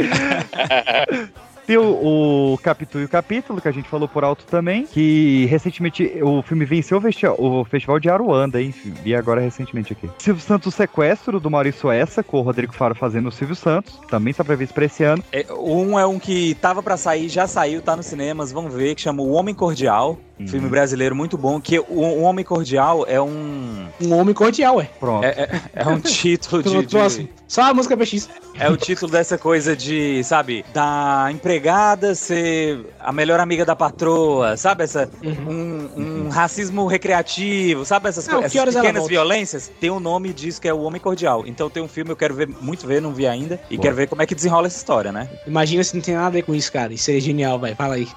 Tem o, o Capítulo e o Capítulo, que a gente falou por alto também, que recentemente o filme venceu o, festi- o Festival de Aruanda, hein? Vi agora recentemente aqui. Silvio Santos Sequestro, do Maurício Essa, com o Rodrigo Faro fazendo o Silvio Santos, também tá previsto pra esse ano. É, um é um que tava pra sair, já saiu, tá nos cinemas, vamos ver, que chama O Homem Cordial. Filme brasileiro muito bom, que o, o Homem Cordial é um. Um homem cordial, ué. Pronto. É, é- é um título de. Pronto, de- próximo. Só a música PX. É o título dessa coisa de, sabe, da empregada ser a melhor amiga da patroa, sabe? Essa, um, um racismo recreativo, sabe? Essas, Não, essas pequenas violências. Tem um nome disso que é o Homem Cordial. Então tem um filme, eu quero ver, muito ver, não vi ainda. E Boa. quero ver como é que desenrola essa história, né? Imagina se não tem nada a ver com isso, cara. Isso seria genial, vai. Fala aí.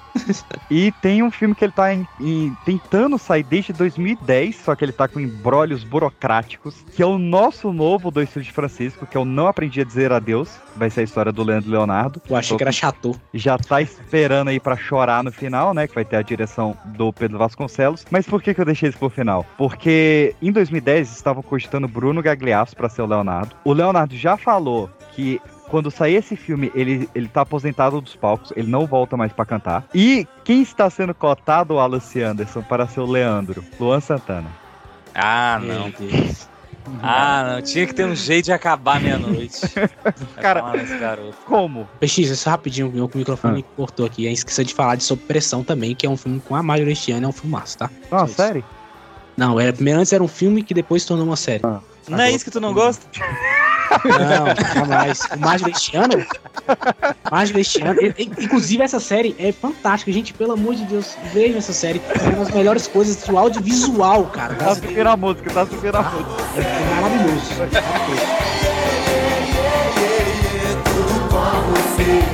E tem um filme que ele tá em- em- tentando sair desde 2010, só que ele tá com embrólios burocráticos, que é o nosso novo do Estúdio Francisco, que eu não aprendi a dizer adeus. Vai ser a história do Leandro Leonardo. Eu achei que era chato. Já tá esperando aí pra chorar no final, né? Que vai ter a direção do Pedro Vasconcelos. Mas por que, que eu deixei isso pro final? Porque em 2010 estavam cogitando Bruno Gagliasso pra ser o Leonardo. O Leonardo já falou que quando sair esse filme, ele, ele tá aposentado dos palcos, ele não volta mais pra cantar. E quem está sendo cotado, o Lucy Anderson, para ser o Leandro? Luan Santana. Ah, não. Ah, não. Tinha que ter um jeito de acabar meia-noite. Cara. Como? PX, isso rapidinho, meu o microfone cortou aqui. A gente esqueceu de falar de Sob Pressão também, que é um filme com a Marjorie Estiana, é um filmaço, tá? Ah, Só isso. série? Não, era, primeiro antes era um filme que depois se tornou uma série. Não é isso que tu não gosta? Não, jamais. O Mágico deste ano? Mágico deste ano. Inclusive, essa série é fantástica, gente. Pelo amor de Deus, vejam essa série. É uma das melhores coisas do audiovisual, cara. Tá super a música, tá subindo a música. É maravilhoso. Tudo bom, você.